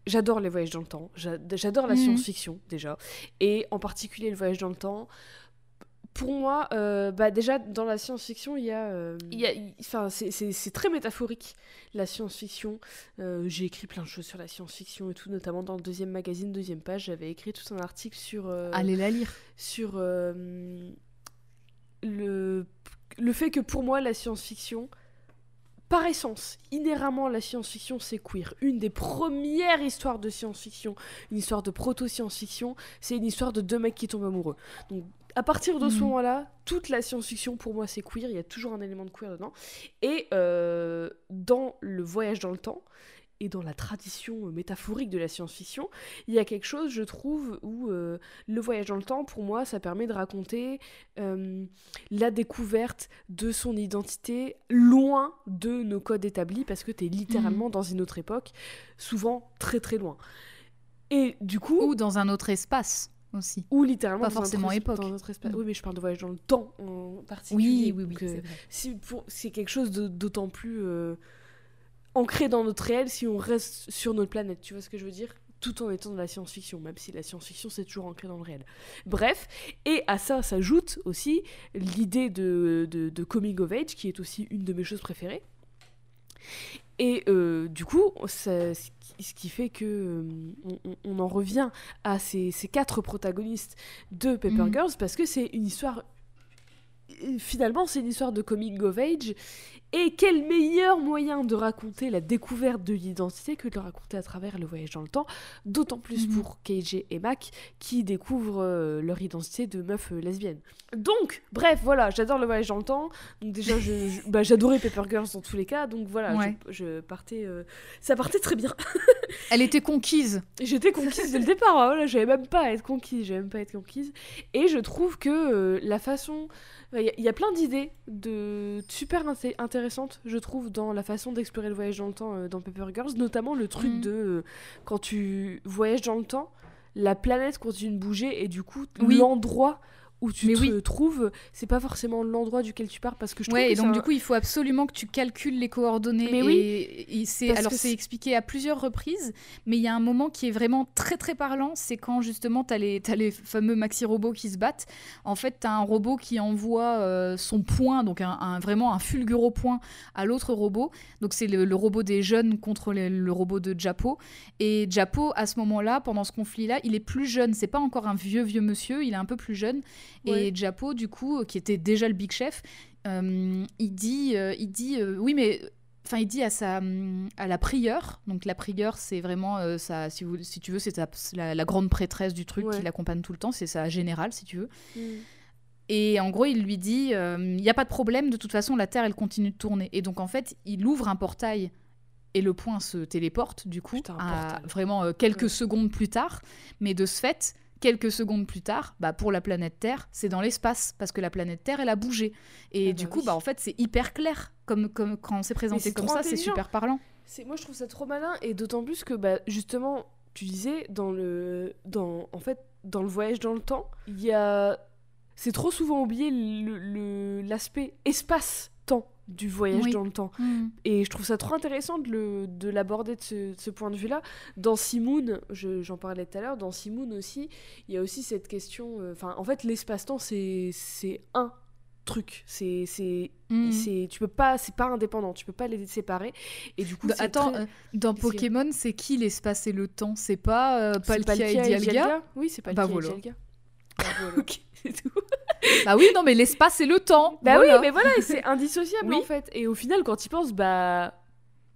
J'adore les voyages dans le temps, J'a- j'adore la Mhm. science-fiction déjà, et en particulier le voyage dans le temps. Pour moi, euh, bah déjà dans la science-fiction, il y a, euh, il y a, il- enfin c'est- très métaphorique la science-fiction. Euh, J'ai écrit plein de choses sur la science-fiction et tout, notamment dans le deuxième magazine, deuxième page, j'avais écrit tout un article sur euh, Allez la lire. sur le le fait que pour moi la science-fiction par essence, inhéremment, la science-fiction, c'est queer. Une des premières histoires de science-fiction, une histoire de proto-science-fiction, c'est une histoire de deux mecs qui tombent amoureux. Donc, à partir de ce Mhm. moment-là, toute la science-fiction, pour moi, c'est queer. Il y a toujours un élément de queer dedans. Et euh, dans le voyage dans le temps, et dans la tradition euh, métaphorique de la science-fiction, il y a quelque chose, je trouve, où euh, le voyage dans le temps, pour moi, ça permet de raconter euh, la découverte de son identité loin de nos codes établis, parce que tu es littéralement dans une autre époque, souvent très très loin. Et du coup, Ou dans un autre espace aussi. ou littéralement pas forcément époque. dans un autre espace. Mm. Oui, mais je parle de voyage dans le temps en particulier. Oui, oui, oui, euh, c'est vrai. si c'est quelque chose d'autant plus euh, ancré dans notre réel si on reste sur notre planète, tu vois ce que je veux dire? Tout en étant de la science-fiction, même si la science-fiction c'est toujours ancré dans le réel. Bref, et à ça s'ajoute aussi l'idée de, de, de coming of age, qui est aussi une de mes choses préférées. Et euh, du coup, ça- ce qui- fait que euh, on, en revient à ces, ces quatre protagonistes de Paper Mhm. Girls parce que c'est une histoire. euh, Finalement, c'est une histoire de coming of age. Et quel meilleur moyen de raconter la découverte de l'identité que de le raconter à travers le voyage dans le temps, d'autant plus Mhm. pour KJ et Mac qui découvrent euh, leur identité de meuf euh, lesbienne. Donc, bref, voilà, j'adore le voyage dans le temps. Donc déjà, je- je- bah, j'adorais Paper Girls dans tous les cas. Donc voilà, Ouais. je, je partais, euh, ça partait très bien. Elle était conquise. J'étais conquise dès le départ, hein, voilà, j'avais même pas à être conquise, j'avais même pas à être conquise. Et je trouve que euh, la façon. Il y, y a plein d'idées de super inté- intéressantes, je trouve, dans la façon d'explorer le voyage dans le temps euh, dans Paper Girls, notamment le truc Mhm. de euh, quand tu voyages dans le temps, la planète continue de bouger et du coup, Oui. l'endroit où tu Mais te oui. trouves, c'est pas forcément l'endroit duquel tu pars parce que je trouve Ouais, que et donc du coup, il faut absolument que tu calcules les coordonnées. Mais oui. Et, c'est alors c'est expliqué à plusieurs reprises, mais il y a un moment qui est vraiment très très parlant, c'est quand justement tu as les, t'as les fameux maxi robots qui se battent. En fait, tu as un robot qui envoie euh, son point, donc un, un- vraiment un fulguro point à l'autre robot. Donc c'est le, le robot des jeunes contre le, le robot de Japo. Et Japo, à ce moment-là, pendant ce conflit-là, il est plus jeune. C'est pas encore un vieux vieux monsieur, il est un peu plus jeune. Ouais. Et Japo, du coup, qui était déjà le big chef, euh, il dit, euh, il dit, euh, oui, mais, enfin, il dit à sa, à la prieure. Donc la prieure, c'est vraiment euh, sa, si, vous, si tu veux, c'est la, la grande prêtresse du truc Ouais. qui l'accompagne tout le temps. C'est sa générale, si tu veux. Mm. Et en gros, il lui dit, euh, il n'y a pas de problème. De toute façon, la Terre, elle continue de tourner. Et donc en fait, il ouvre un portail. Et le point se téléporte, du coup, Putain, à vraiment euh, quelques Ouais. secondes plus tard. Mais de ce fait, quelques secondes plus tard, bah, pour la planète Terre, c'est dans l'espace, parce que la planète Terre, elle a bougé. Et Ah du bah coup, oui. bah, en fait, c'est hyper clair, comme, comme quand c'est présenté comme ça, c'est super parlant. C'est moi je trouve ça trop malin et d'autant plus que bah justement tu disais dans le dans en fait dans le voyage dans le temps il y a c'est trop souvent oublié le- le l'aspect espace du voyage Oui. dans le temps et je trouve ça trop intéressant de le- de l'aborder de ce, de ce point de vue là dans Simoon je- j'en parlais tout à l'heure dans Simoon aussi il y a aussi cette question euh, enfin en fait l'espace temps c'est c'est un truc c'est c'est Mm. c'est tu peux pas c'est pas indépendant tu peux pas les séparer et du coup Bah, c'est Attends, très- euh, dans Pokémon, c'est qui l'espace et le temps? C'est pas euh, C'est Palkia et Dialga? Oui, c'est Palkia Bah et voilà. Dialga. Bah voilà. Ok. Bah oui, non, mais l'espace et le temps. Bah voilà. oui, mais voilà, c'est indissociable Oui. en fait. Et au final, quand il pense, bah.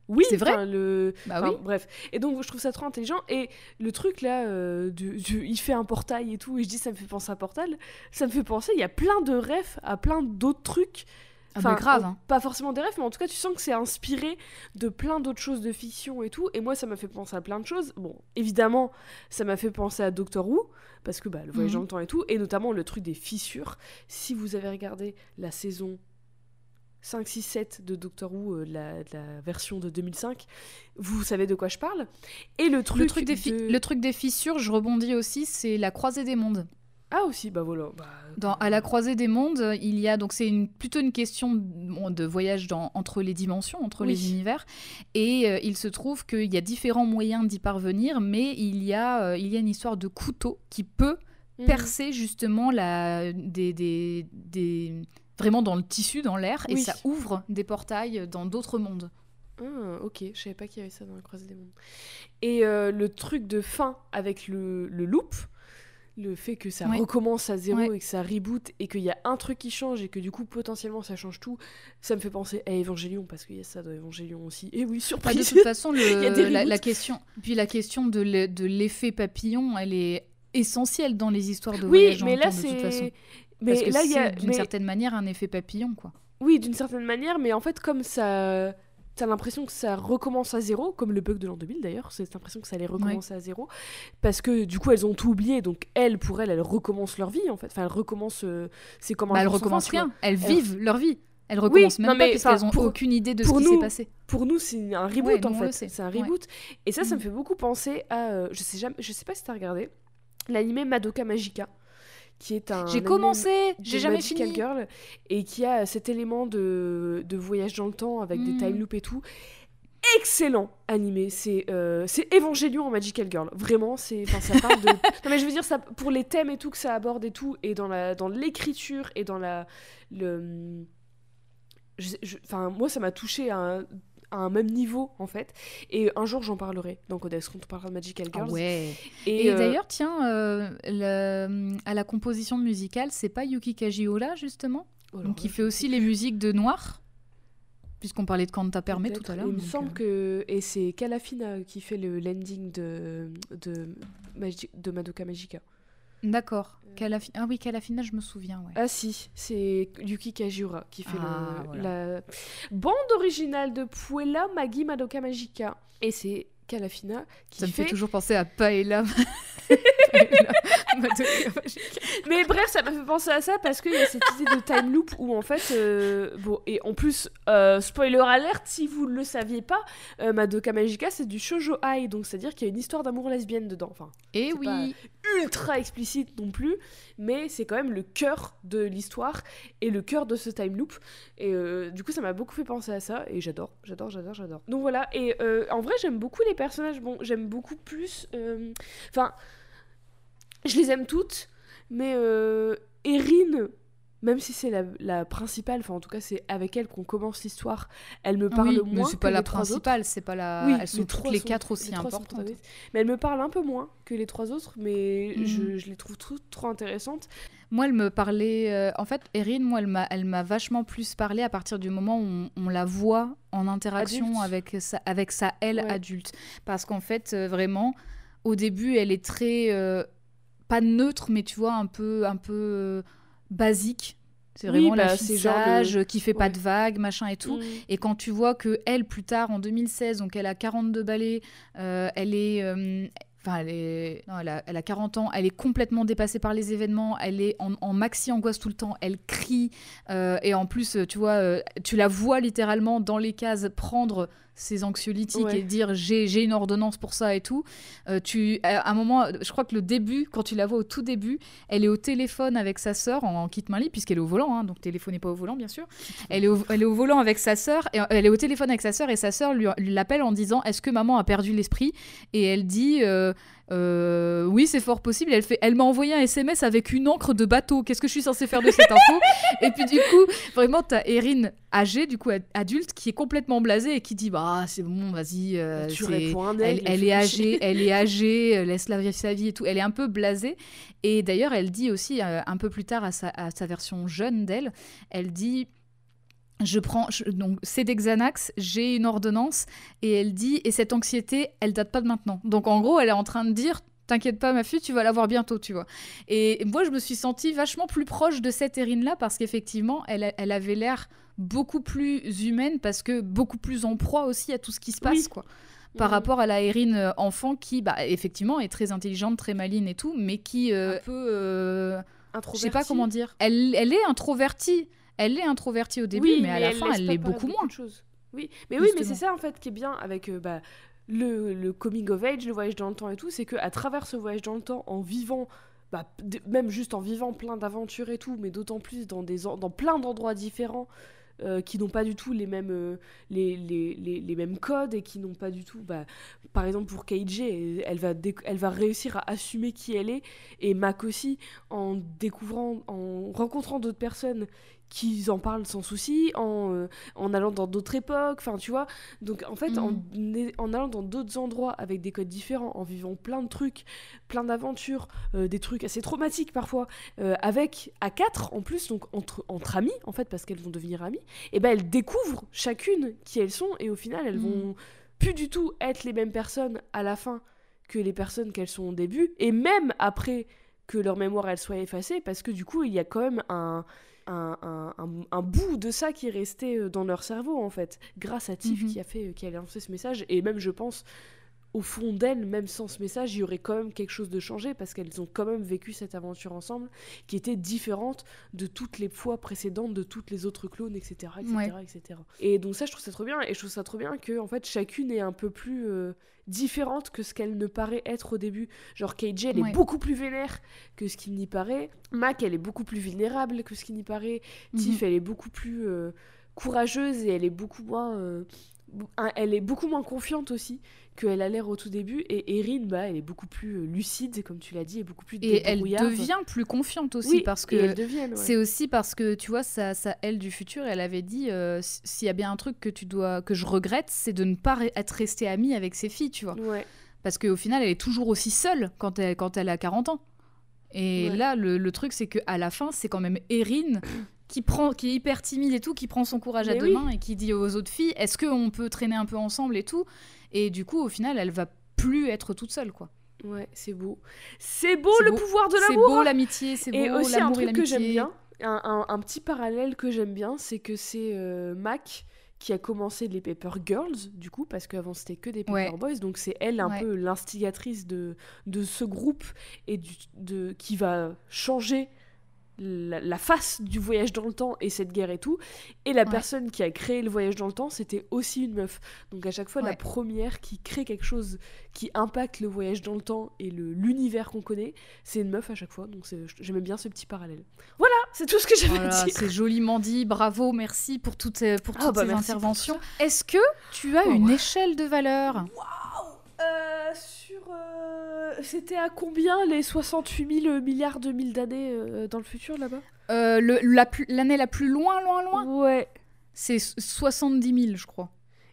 Oui, C'est vrai. Le... Bah oui. Bref. Et donc, je trouve ça trop intelligent. Et le truc là, euh, du, du- il fait un portail et tout, et je dis ça me fait penser à un portal. Ça me fait penser, il y a plein de rêves à plein d'autres trucs. Ah bah grave, hein. Pas forcément des rêves, mais en tout cas, tu sens que c'est inspiré de plein d'autres choses de fiction et tout. Et moi, ça m'a fait penser à plein de choses. Bon, évidemment, ça m'a fait penser à Doctor Who, parce que bah, le voyage Mhm. dans le temps et tout, et notamment le truc des fissures. Si vous avez regardé la saison 5, 6, 7 de Doctor Who, euh, la, la version de 2005, vous savez de quoi je parle. Et le truc, Le truc, des de- le truc des fissures, je rebondis aussi, c'est la croisée des mondes. Ah aussi, bah voilà. Bah, Dans, à la croisée des mondes, il y a donc c'est une, plutôt une question de, voyage dans, entre les dimensions, entre Oui. les univers, et euh, il se trouve qu'il y a différents moyens d'y parvenir, mais il y a, euh, il y a une histoire de couteau qui peut Mhm. percer justement la, des, des, des- vraiment dans le tissu, dans l'air, et ça ouvre des portails dans d'autres mondes. Ah, ok, je savais pas qu'il y avait ça dans la croisée des mondes. Et euh, le truc de fin avec le, le loop, le fait que ça Ouais. recommence à zéro Ouais. et que ça reboot et qu'il y a un truc qui change et que du coup potentiellement ça change tout, ça me fait penser à Evangelion parce qu'il y a ça dans Evangelion aussi. Et oui, Bah, de surprise. toute façon, le- Il y a des la, question, puis la question de l'e- de l'effet papillon, elle est essentielle dans les histoires de oui, voyage dans mais là de c'est. Mais Parce que là il y a. d'une mais- certaine manière un effet papillon, quoi. Oui, d'une certaine manière, mais en fait, comme ça. T'as l'impression que ça recommence à zéro, comme le bug de l'an 2000 d'ailleurs, c'est l'impression que ça allait recommencer à zéro, parce que du coup elles ont tout oublié, donc elles, pour elles, elles recommencent leur vie en fait, enfin elles recommencent, euh, c'est comme un Bah, elles recommencent rien, elles Elles- vivent leur vie. Elles recommencent non, même pas mais, parce qu'elles ont pour- aucune idée de ce qui s'est passé. Pour nous, c'est un reboot Ouais, en fait, c'est un Ouais. reboot, et ça, ça me Mhm. fait beaucoup penser à, euh, je sais jamais, je sais pas si t'as regardé, l'animé Madoka Magica, qui est un J'ai commencé, j'ai jamais Magical fini. Girl et qui a cet élément de, de voyage dans le temps avec des Mm. time loops et tout. Excellent animé, c'est euh, c'est Evangelion en Magical Girl. Vraiment, c'est enfin ça parle de Non mais je veux dire ça pour les thèmes et tout que ça aborde et tout et dans la dans l'écriture et dans la le enfin moi ça m'a touché à un, à un même niveau en fait et un jour j'en parlerai dans Codex quand on parlera de Magical Ah Girls. ouais. Et, Et, euh, d'ailleurs, tiens, euh, le- à la composition musicale, c'est pas Yuki Kajiura justement oh Donc qui fait aussi les musiques de Noir Puisqu'on parlait de Kanta Permet tout à l'heure. Il me donc, semble euh, que. Et c'est Calafina qui fait le landing de, de, Magi- de Madoka Magica. D'accord. Calafi- Ah oui, Calafina, je me souviens, ouais. Ah si, c'est Yuki Kajiura qui fait Ah, le, voilà. la bande originale de Puella Magi Madoka Magica. Et c'est Calafina qui Ça me fait. fait toujours penser à Paella. Mais bref, ça m'a fait penser à ça parce qu'il y a cette idée de time loop où en fait. euh, bon, et en plus, euh, spoiler alert, si vous ne le saviez pas, euh, Madoka Magica c'est du shoujo ai, donc c'est-à-dire qu'il y a une histoire d'amour lesbienne dedans. Enfin, Et C'est oui. pas- ultra explicite non plus, mais c'est quand même le cœur de l'histoire et le cœur de ce time loop. Et euh, du coup, ça m'a beaucoup fait penser à ça et j'adore, j'adore, j'adore, j'adore. Donc voilà, et euh, en vrai, j'aime beaucoup les personnages. Bon, j'aime beaucoup plus. euh, Enfin, je les aime toutes, mais Erin. Même si c'est la, la principale, enfin en tout cas c'est avec elle qu'on commence l'histoire, elle me parle oui, moins mais c'est pas les la principale, c'est pas la. Elles sont les toutes les quatre aussi les importantes. Mais elle me parle un peu moins que les trois autres, mais Mhm. je, je les trouve trop, trop intéressantes. Moi, elle me parlait. euh, en fait, Erin, moi, elle m'a, elle m'a vachement plus parlé à partir du moment où on, on la voit en interaction Adulte. avec sa, avec sa elle Ouais. adulte. Parce qu'en fait, euh, vraiment, au début, elle est très. euh, pas neutre, mais tu vois, un peu, un peu basique. C'est Oui, vraiment la bah, fille c'est genre le- sage, qui fait pas de vagues, machin et tout. Mhm. Et quand tu vois que elle, plus tard, en 2016, donc elle a 42 balais, euh, elle est... euh, Enfin, elle, est... non, elle, a, elle a 40 ans, elle est complètement dépassée par les événements, elle est en, en maxi angoisse tout le temps, elle crie, euh, et en plus, tu vois, euh, tu la vois littéralement dans les cases prendre ses anxiolytiques Ouais. et dire j'ai une ordonnance pour ça et tout. Euh, tu, à un moment, je crois que le début, quand tu la vois au tout début, elle est au téléphone avec sa sœur en, en kit main libre, puisqu'elle est au volant, hein, donc téléphone n'est pas au volant, bien sûr. Elle est, au, elle est au volant avec sa sœur, et elle est au téléphone avec sa sœur, et sa sœur lui, lui l'appelle en disant Est-ce que maman a perdu l'esprit? Et elle dit euh, Euh, Oui, c'est fort possible. Elle, fait, elle m'a envoyé un SMS avec une encre de bateau. Qu'est-ce que je suis censée faire de cette info Et puis, du coup, vraiment, t'as Erin âgée, du coup, ad- adulte, qui est complètement blasée et qui dit Bah, c'est bon, vas-y. euh, tu réponds un elle, elle est âgée, elle est âgée, laisse-la vivre sa vie et tout. Elle est un peu blasée. Et d'ailleurs, elle dit aussi, euh, un peu plus tard, à sa, à sa version jeune d'elle, elle dit je prends je- donc c'est des Xanax, j'ai une ordonnance et elle dit et cette anxiété, elle date pas de maintenant. Donc en gros, elle est en train de dire T'inquiète pas, ma fille, tu vas l'avoir bientôt, tu vois. Et moi, je me suis sentie vachement plus proche de cette Erin-là parce qu'effectivement, elle, elle avait l'air beaucoup plus humaine parce que beaucoup plus en proie aussi à tout ce qui se passe, Oui. quoi. Par Mhm. rapport à la Erin euh, enfant qui, bah, effectivement, est très intelligente, très maline et tout, mais qui euh, un peu. euh, je sais pas comment dire. Elle, elle est introvertie. Elle est introvertie au début, Oui, mais à la fin, elle l'est beaucoup moins. de choses. Oui, mais oui, mais c'est ça en fait qui est bien avec euh, bah, le, le coming of age, le voyage dans le temps et tout, c'est que à travers ce voyage dans le temps, en vivant, bah, même juste en vivant plein d'aventures et tout, mais d'autant plus dans des dans plein d'endroits différents. euh, qui n'ont pas du tout les mêmes, euh, les, les, les, les mêmes codes et qui n'ont pas du tout. Bah, par exemple, pour KJ, elle va, elle va réussir à assumer qui elle est, et Mac aussi, en découvrant, en rencontrant d'autres personnes qui en parlent sans souci, en, euh, en allant dans d'autres époques, enfin tu vois. Donc en fait, en, en allant dans d'autres endroits avec des codes différents, en vivant plein de trucs, plein d'aventures, euh, des trucs assez traumatiques parfois, euh, avec à quatre en plus, donc entre, entre amis en fait, parce qu'elles vont devenir amies, et ben elles découvrent chacune qui elles sont, et au final elles Mm. vont plus du tout être les mêmes personnes à la fin que les personnes qu'elles sont au début, et même après que leur mémoire elle soit effacée, parce que du coup il y a quand même un, un, un- un- un bout de ça qui est resté euh, dans leur cerveau en fait, grâce à Tiff Mhm. qui a fait qui a lancé ce message, et même je pense au fond d'elles, même sans ce message, il y aurait quand même quelque chose de changé parce qu'elles ont quand même vécu cette aventure ensemble qui était différente de toutes les fois précédentes, de toutes les autres clones, etc. etc., Ouais. etc. Et donc ça, je trouve ça trop bien. Et je trouve ça trop bien que en fait, chacune est un peu plus euh, différente que ce qu'elle ne paraît être au début. Genre KJ, elle Ouais. est beaucoup plus vénère que ce qu'il n'y paraît. Mac, elle est beaucoup plus vulnérable que ce qu'il n'y paraît. Tiff, Mhm. elle est beaucoup plus euh, courageuse et elle est beaucoup moins... euh, elle est beaucoup moins confiante aussi qu'elle a l'air au tout début. Et Erin, bah, elle est beaucoup plus euh, lucide, comme tu l'as dit, et beaucoup plus Et elle devient plus confiante aussi Oui, parce que ouais. c'est aussi parce que tu vois ça, ça elle du futur elle avait dit euh, s'il y a bien un truc que tu dois que je regrette c'est de ne pas re- être restée amie avec ses filles tu vois Ouais. parce qu'au final elle est toujours aussi seule quand elle quand elle a 40 ans et Ouais. là le, le truc c'est que à la fin c'est quand même Erin qui prend qui est hyper timide et tout qui prend son courage à deux oui. mains et qui dit aux autres filles est-ce qu'on peut traîner un peu ensemble et tout et du coup au final elle va plus être toute seule quoi Ouais, c'est beau. C'est beau C'est le beau. pouvoir de c'est l'amour. beau hein. l'amitié c'est beau Et aussi un l'amour truc que j'aime bien, un, un- un petit parallèle que j'aime bien, c'est que c'est euh, Mac qui a commencé les Paper Girls, du coup, parce qu'avant c'était que des Paper Ouais. Boys, donc c'est elle un Ouais. peu l'instigatrice de, de ce groupe et du, de, qui va changer la, la face du voyage dans le temps et cette guerre et tout. Et la Ouais. personne qui a créé le voyage dans le temps, c'était aussi une meuf. Donc à chaque fois, la première qui crée quelque chose qui impacte le voyage dans le temps et l'univers qu'on connaît, c'est une meuf à chaque fois. Donc j'aimais bien ce petit parallèle. Voilà, c'est tout ce que j'avais Voilà, à dire. c'est joliment dit, bravo, merci pour toutes, pour Ah, toutes bah, ces interventions. Est-ce que tu as Oh, une ouais. échelle de valeur? Euh, sur. euh, C'était à combien les 68 000 milliards de mille d'années euh, dans le futur là-bas? Euh, la L'année la, plus loin, loin, loin? Ouais. C'est so- 70 000, je crois.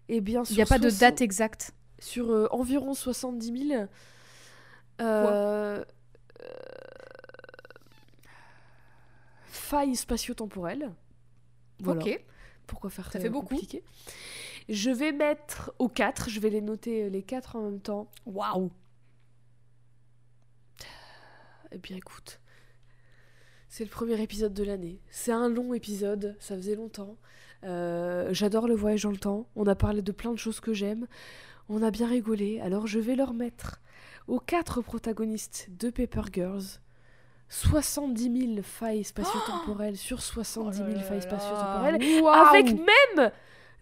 Et bien Il n'y a pas de 60 date exacte. Sur euh, environ 70 000. euh, euh, failles spatio-temporelles. Voilà. Ok. Pourquoi faire Ça euh, fait beaucoup. compliqué Je vais mettre aux 4, je vais les noter euh, les 4 en même temps. Waouh. Eh bien écoute, c'est le premier épisode de l'année. C'est un long épisode, ça faisait longtemps. Euh, J'adore le voyage dans le temps. On a parlé de plein de choses que j'aime. On a bien rigolé. Alors je vais leur mettre aux quatre protagonistes de Paper Girls 70 000 failles spatio-temporelles sur 70 000 failles spatio-temporelles. Avec même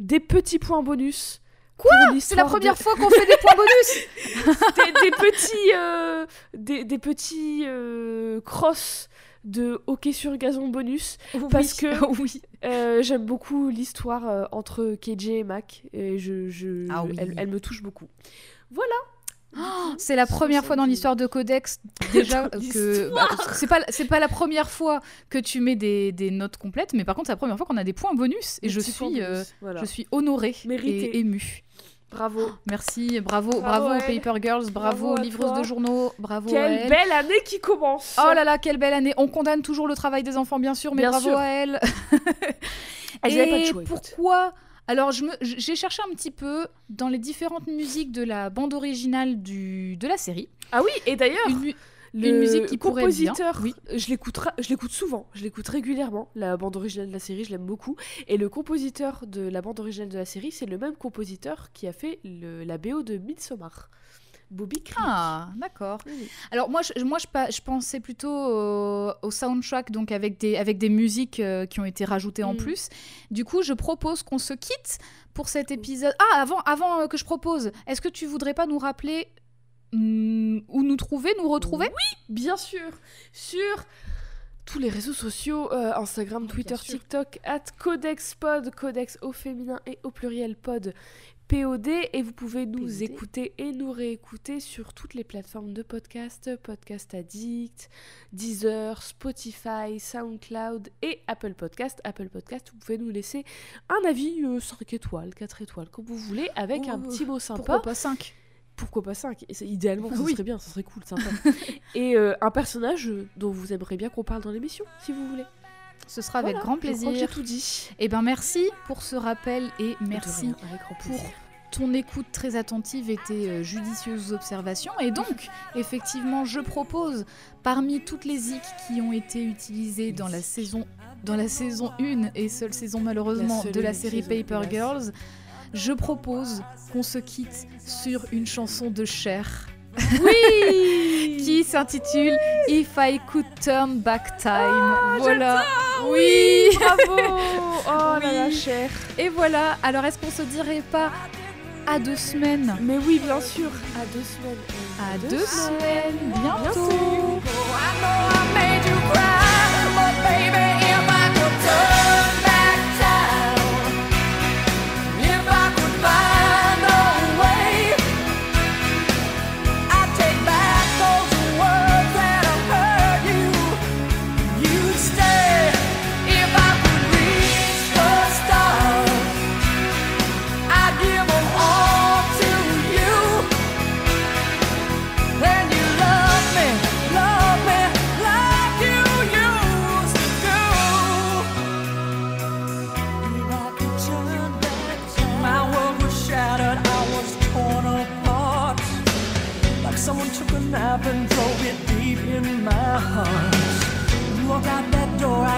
des petits points bonus. Quoi C'est la première de- fois qu'on fait des points bonus des, des petits, euh, des, des petits euh, cross de hockey sur gazon bonus Parce que- oui. Euh, J'aime beaucoup l'histoire euh, entre KJ et Mac et je, je- Ah oui. elle, elle me touche beaucoup. C'est la première fois dans 70. l'histoire de Codex déjà que bah, c'est pas c'est pas la première fois que tu mets des, des notes complètes, mais par contre c'est la première fois qu'on a des points bonus et Des je suis euh, voilà. je suis honorée Mérité. et émue. Bravo. Merci, bravo, bravo, Bravo aux à elle. Paper Girls, bravo, Bravo aux à livreuses de journaux, bravo à Quelle elle. belle année qui commence. Oh là là, quelle belle année. On condamne toujours le travail des enfants, bien sûr, mais Bien bravo sûr. à elle. Avaient pas de Et écoute. Alors, j'ai cherché un petit peu dans les différentes musiques de la bande originale du, de la série. Ah oui, et d'ailleurs, Une mu- le une musique qui pourrait être bien, compositeur, oui. je l'écoute je l'écoute souvent, je l'écoute régulièrement, la bande originale de la série, je l'aime beaucoup. Et le compositeur de la bande originale de la série, c'est le même compositeur qui a fait le- la BO de Midsommar, Bobby Krieg. Ah, d'accord. Oui, oui. Alors moi, je, moi je, pensais plutôt au, au soundtrack, donc avec des, avec des musiques euh, qui ont été rajoutées en Mm. plus. Du coup, je propose qu'on se quitte pour cet épisode. Ah, avant, avant euh, que je propose, est-ce que tu voudrais pas nous rappeler mm, où nous trouver, nous retrouver? Bien sûr, sur tous les réseaux sociaux, euh, Instagram, Oui, Twitter. TikTok, at CodexPod, Codex au féminin et au pluriel pod, POD. Et vous pouvez nous POD. écouter et nous réécouter sur toutes les plateformes de podcast, Podcast Addict, Deezer, Spotify, SoundCloud et Apple Podcast. Apple Podcast, vous pouvez nous laisser un avis euh, 5 étoiles, 4 étoiles, comme vous voulez, avec un Oh, petit mot sympa. Pourquoi pas 5 Pourquoi pas 5 Idéalement, ça Oui. serait bien, ça serait cool, sympa. et euh, un personnage euh, dont vous aimeriez bien qu'on parle dans l'émission, si vous voulez. Ce sera avec grand je crois que plaisir. J'ai tout dit. Et ben merci pour ce rappel et merci rien, pour plaisir. ton écoute très attentive et tes euh, judicieuses observations. Et donc, effectivement, je propose, parmi toutes les zik qui ont été utilisées dans la saison, dans la saison 1 et seule saison malheureusement La de la série Paper. Girls, je propose qu'on se quitte sur une chanson de Cher Oui qui s'intitule If I Could Turn Back Time. Ah, voilà. Oui. Bravo Oh Oui. cher Et voilà. Alors, est-ce qu'on se dirait pas à deux semaines? Mais oui, bien sûr, à deux semaines. À deux semaines, bientôt. I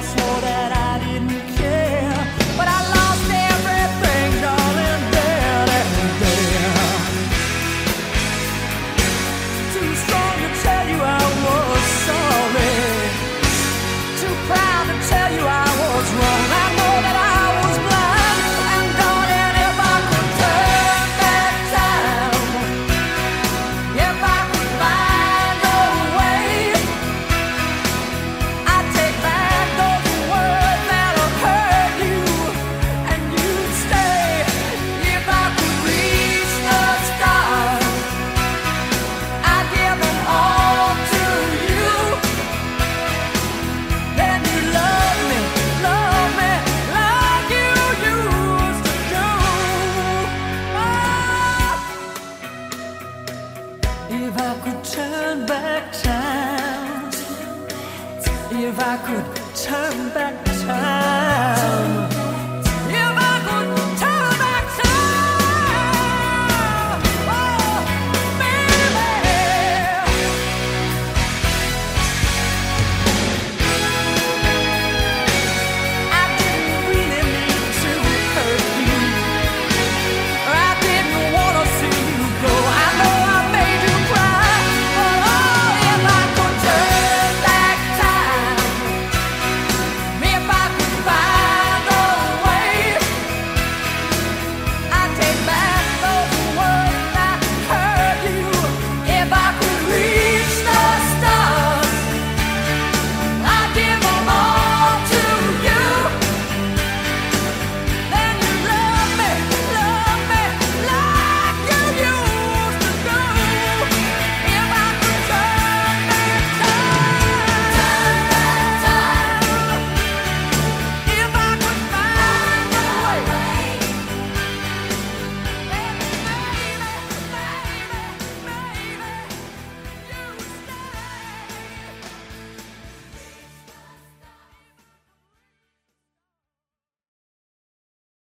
last water.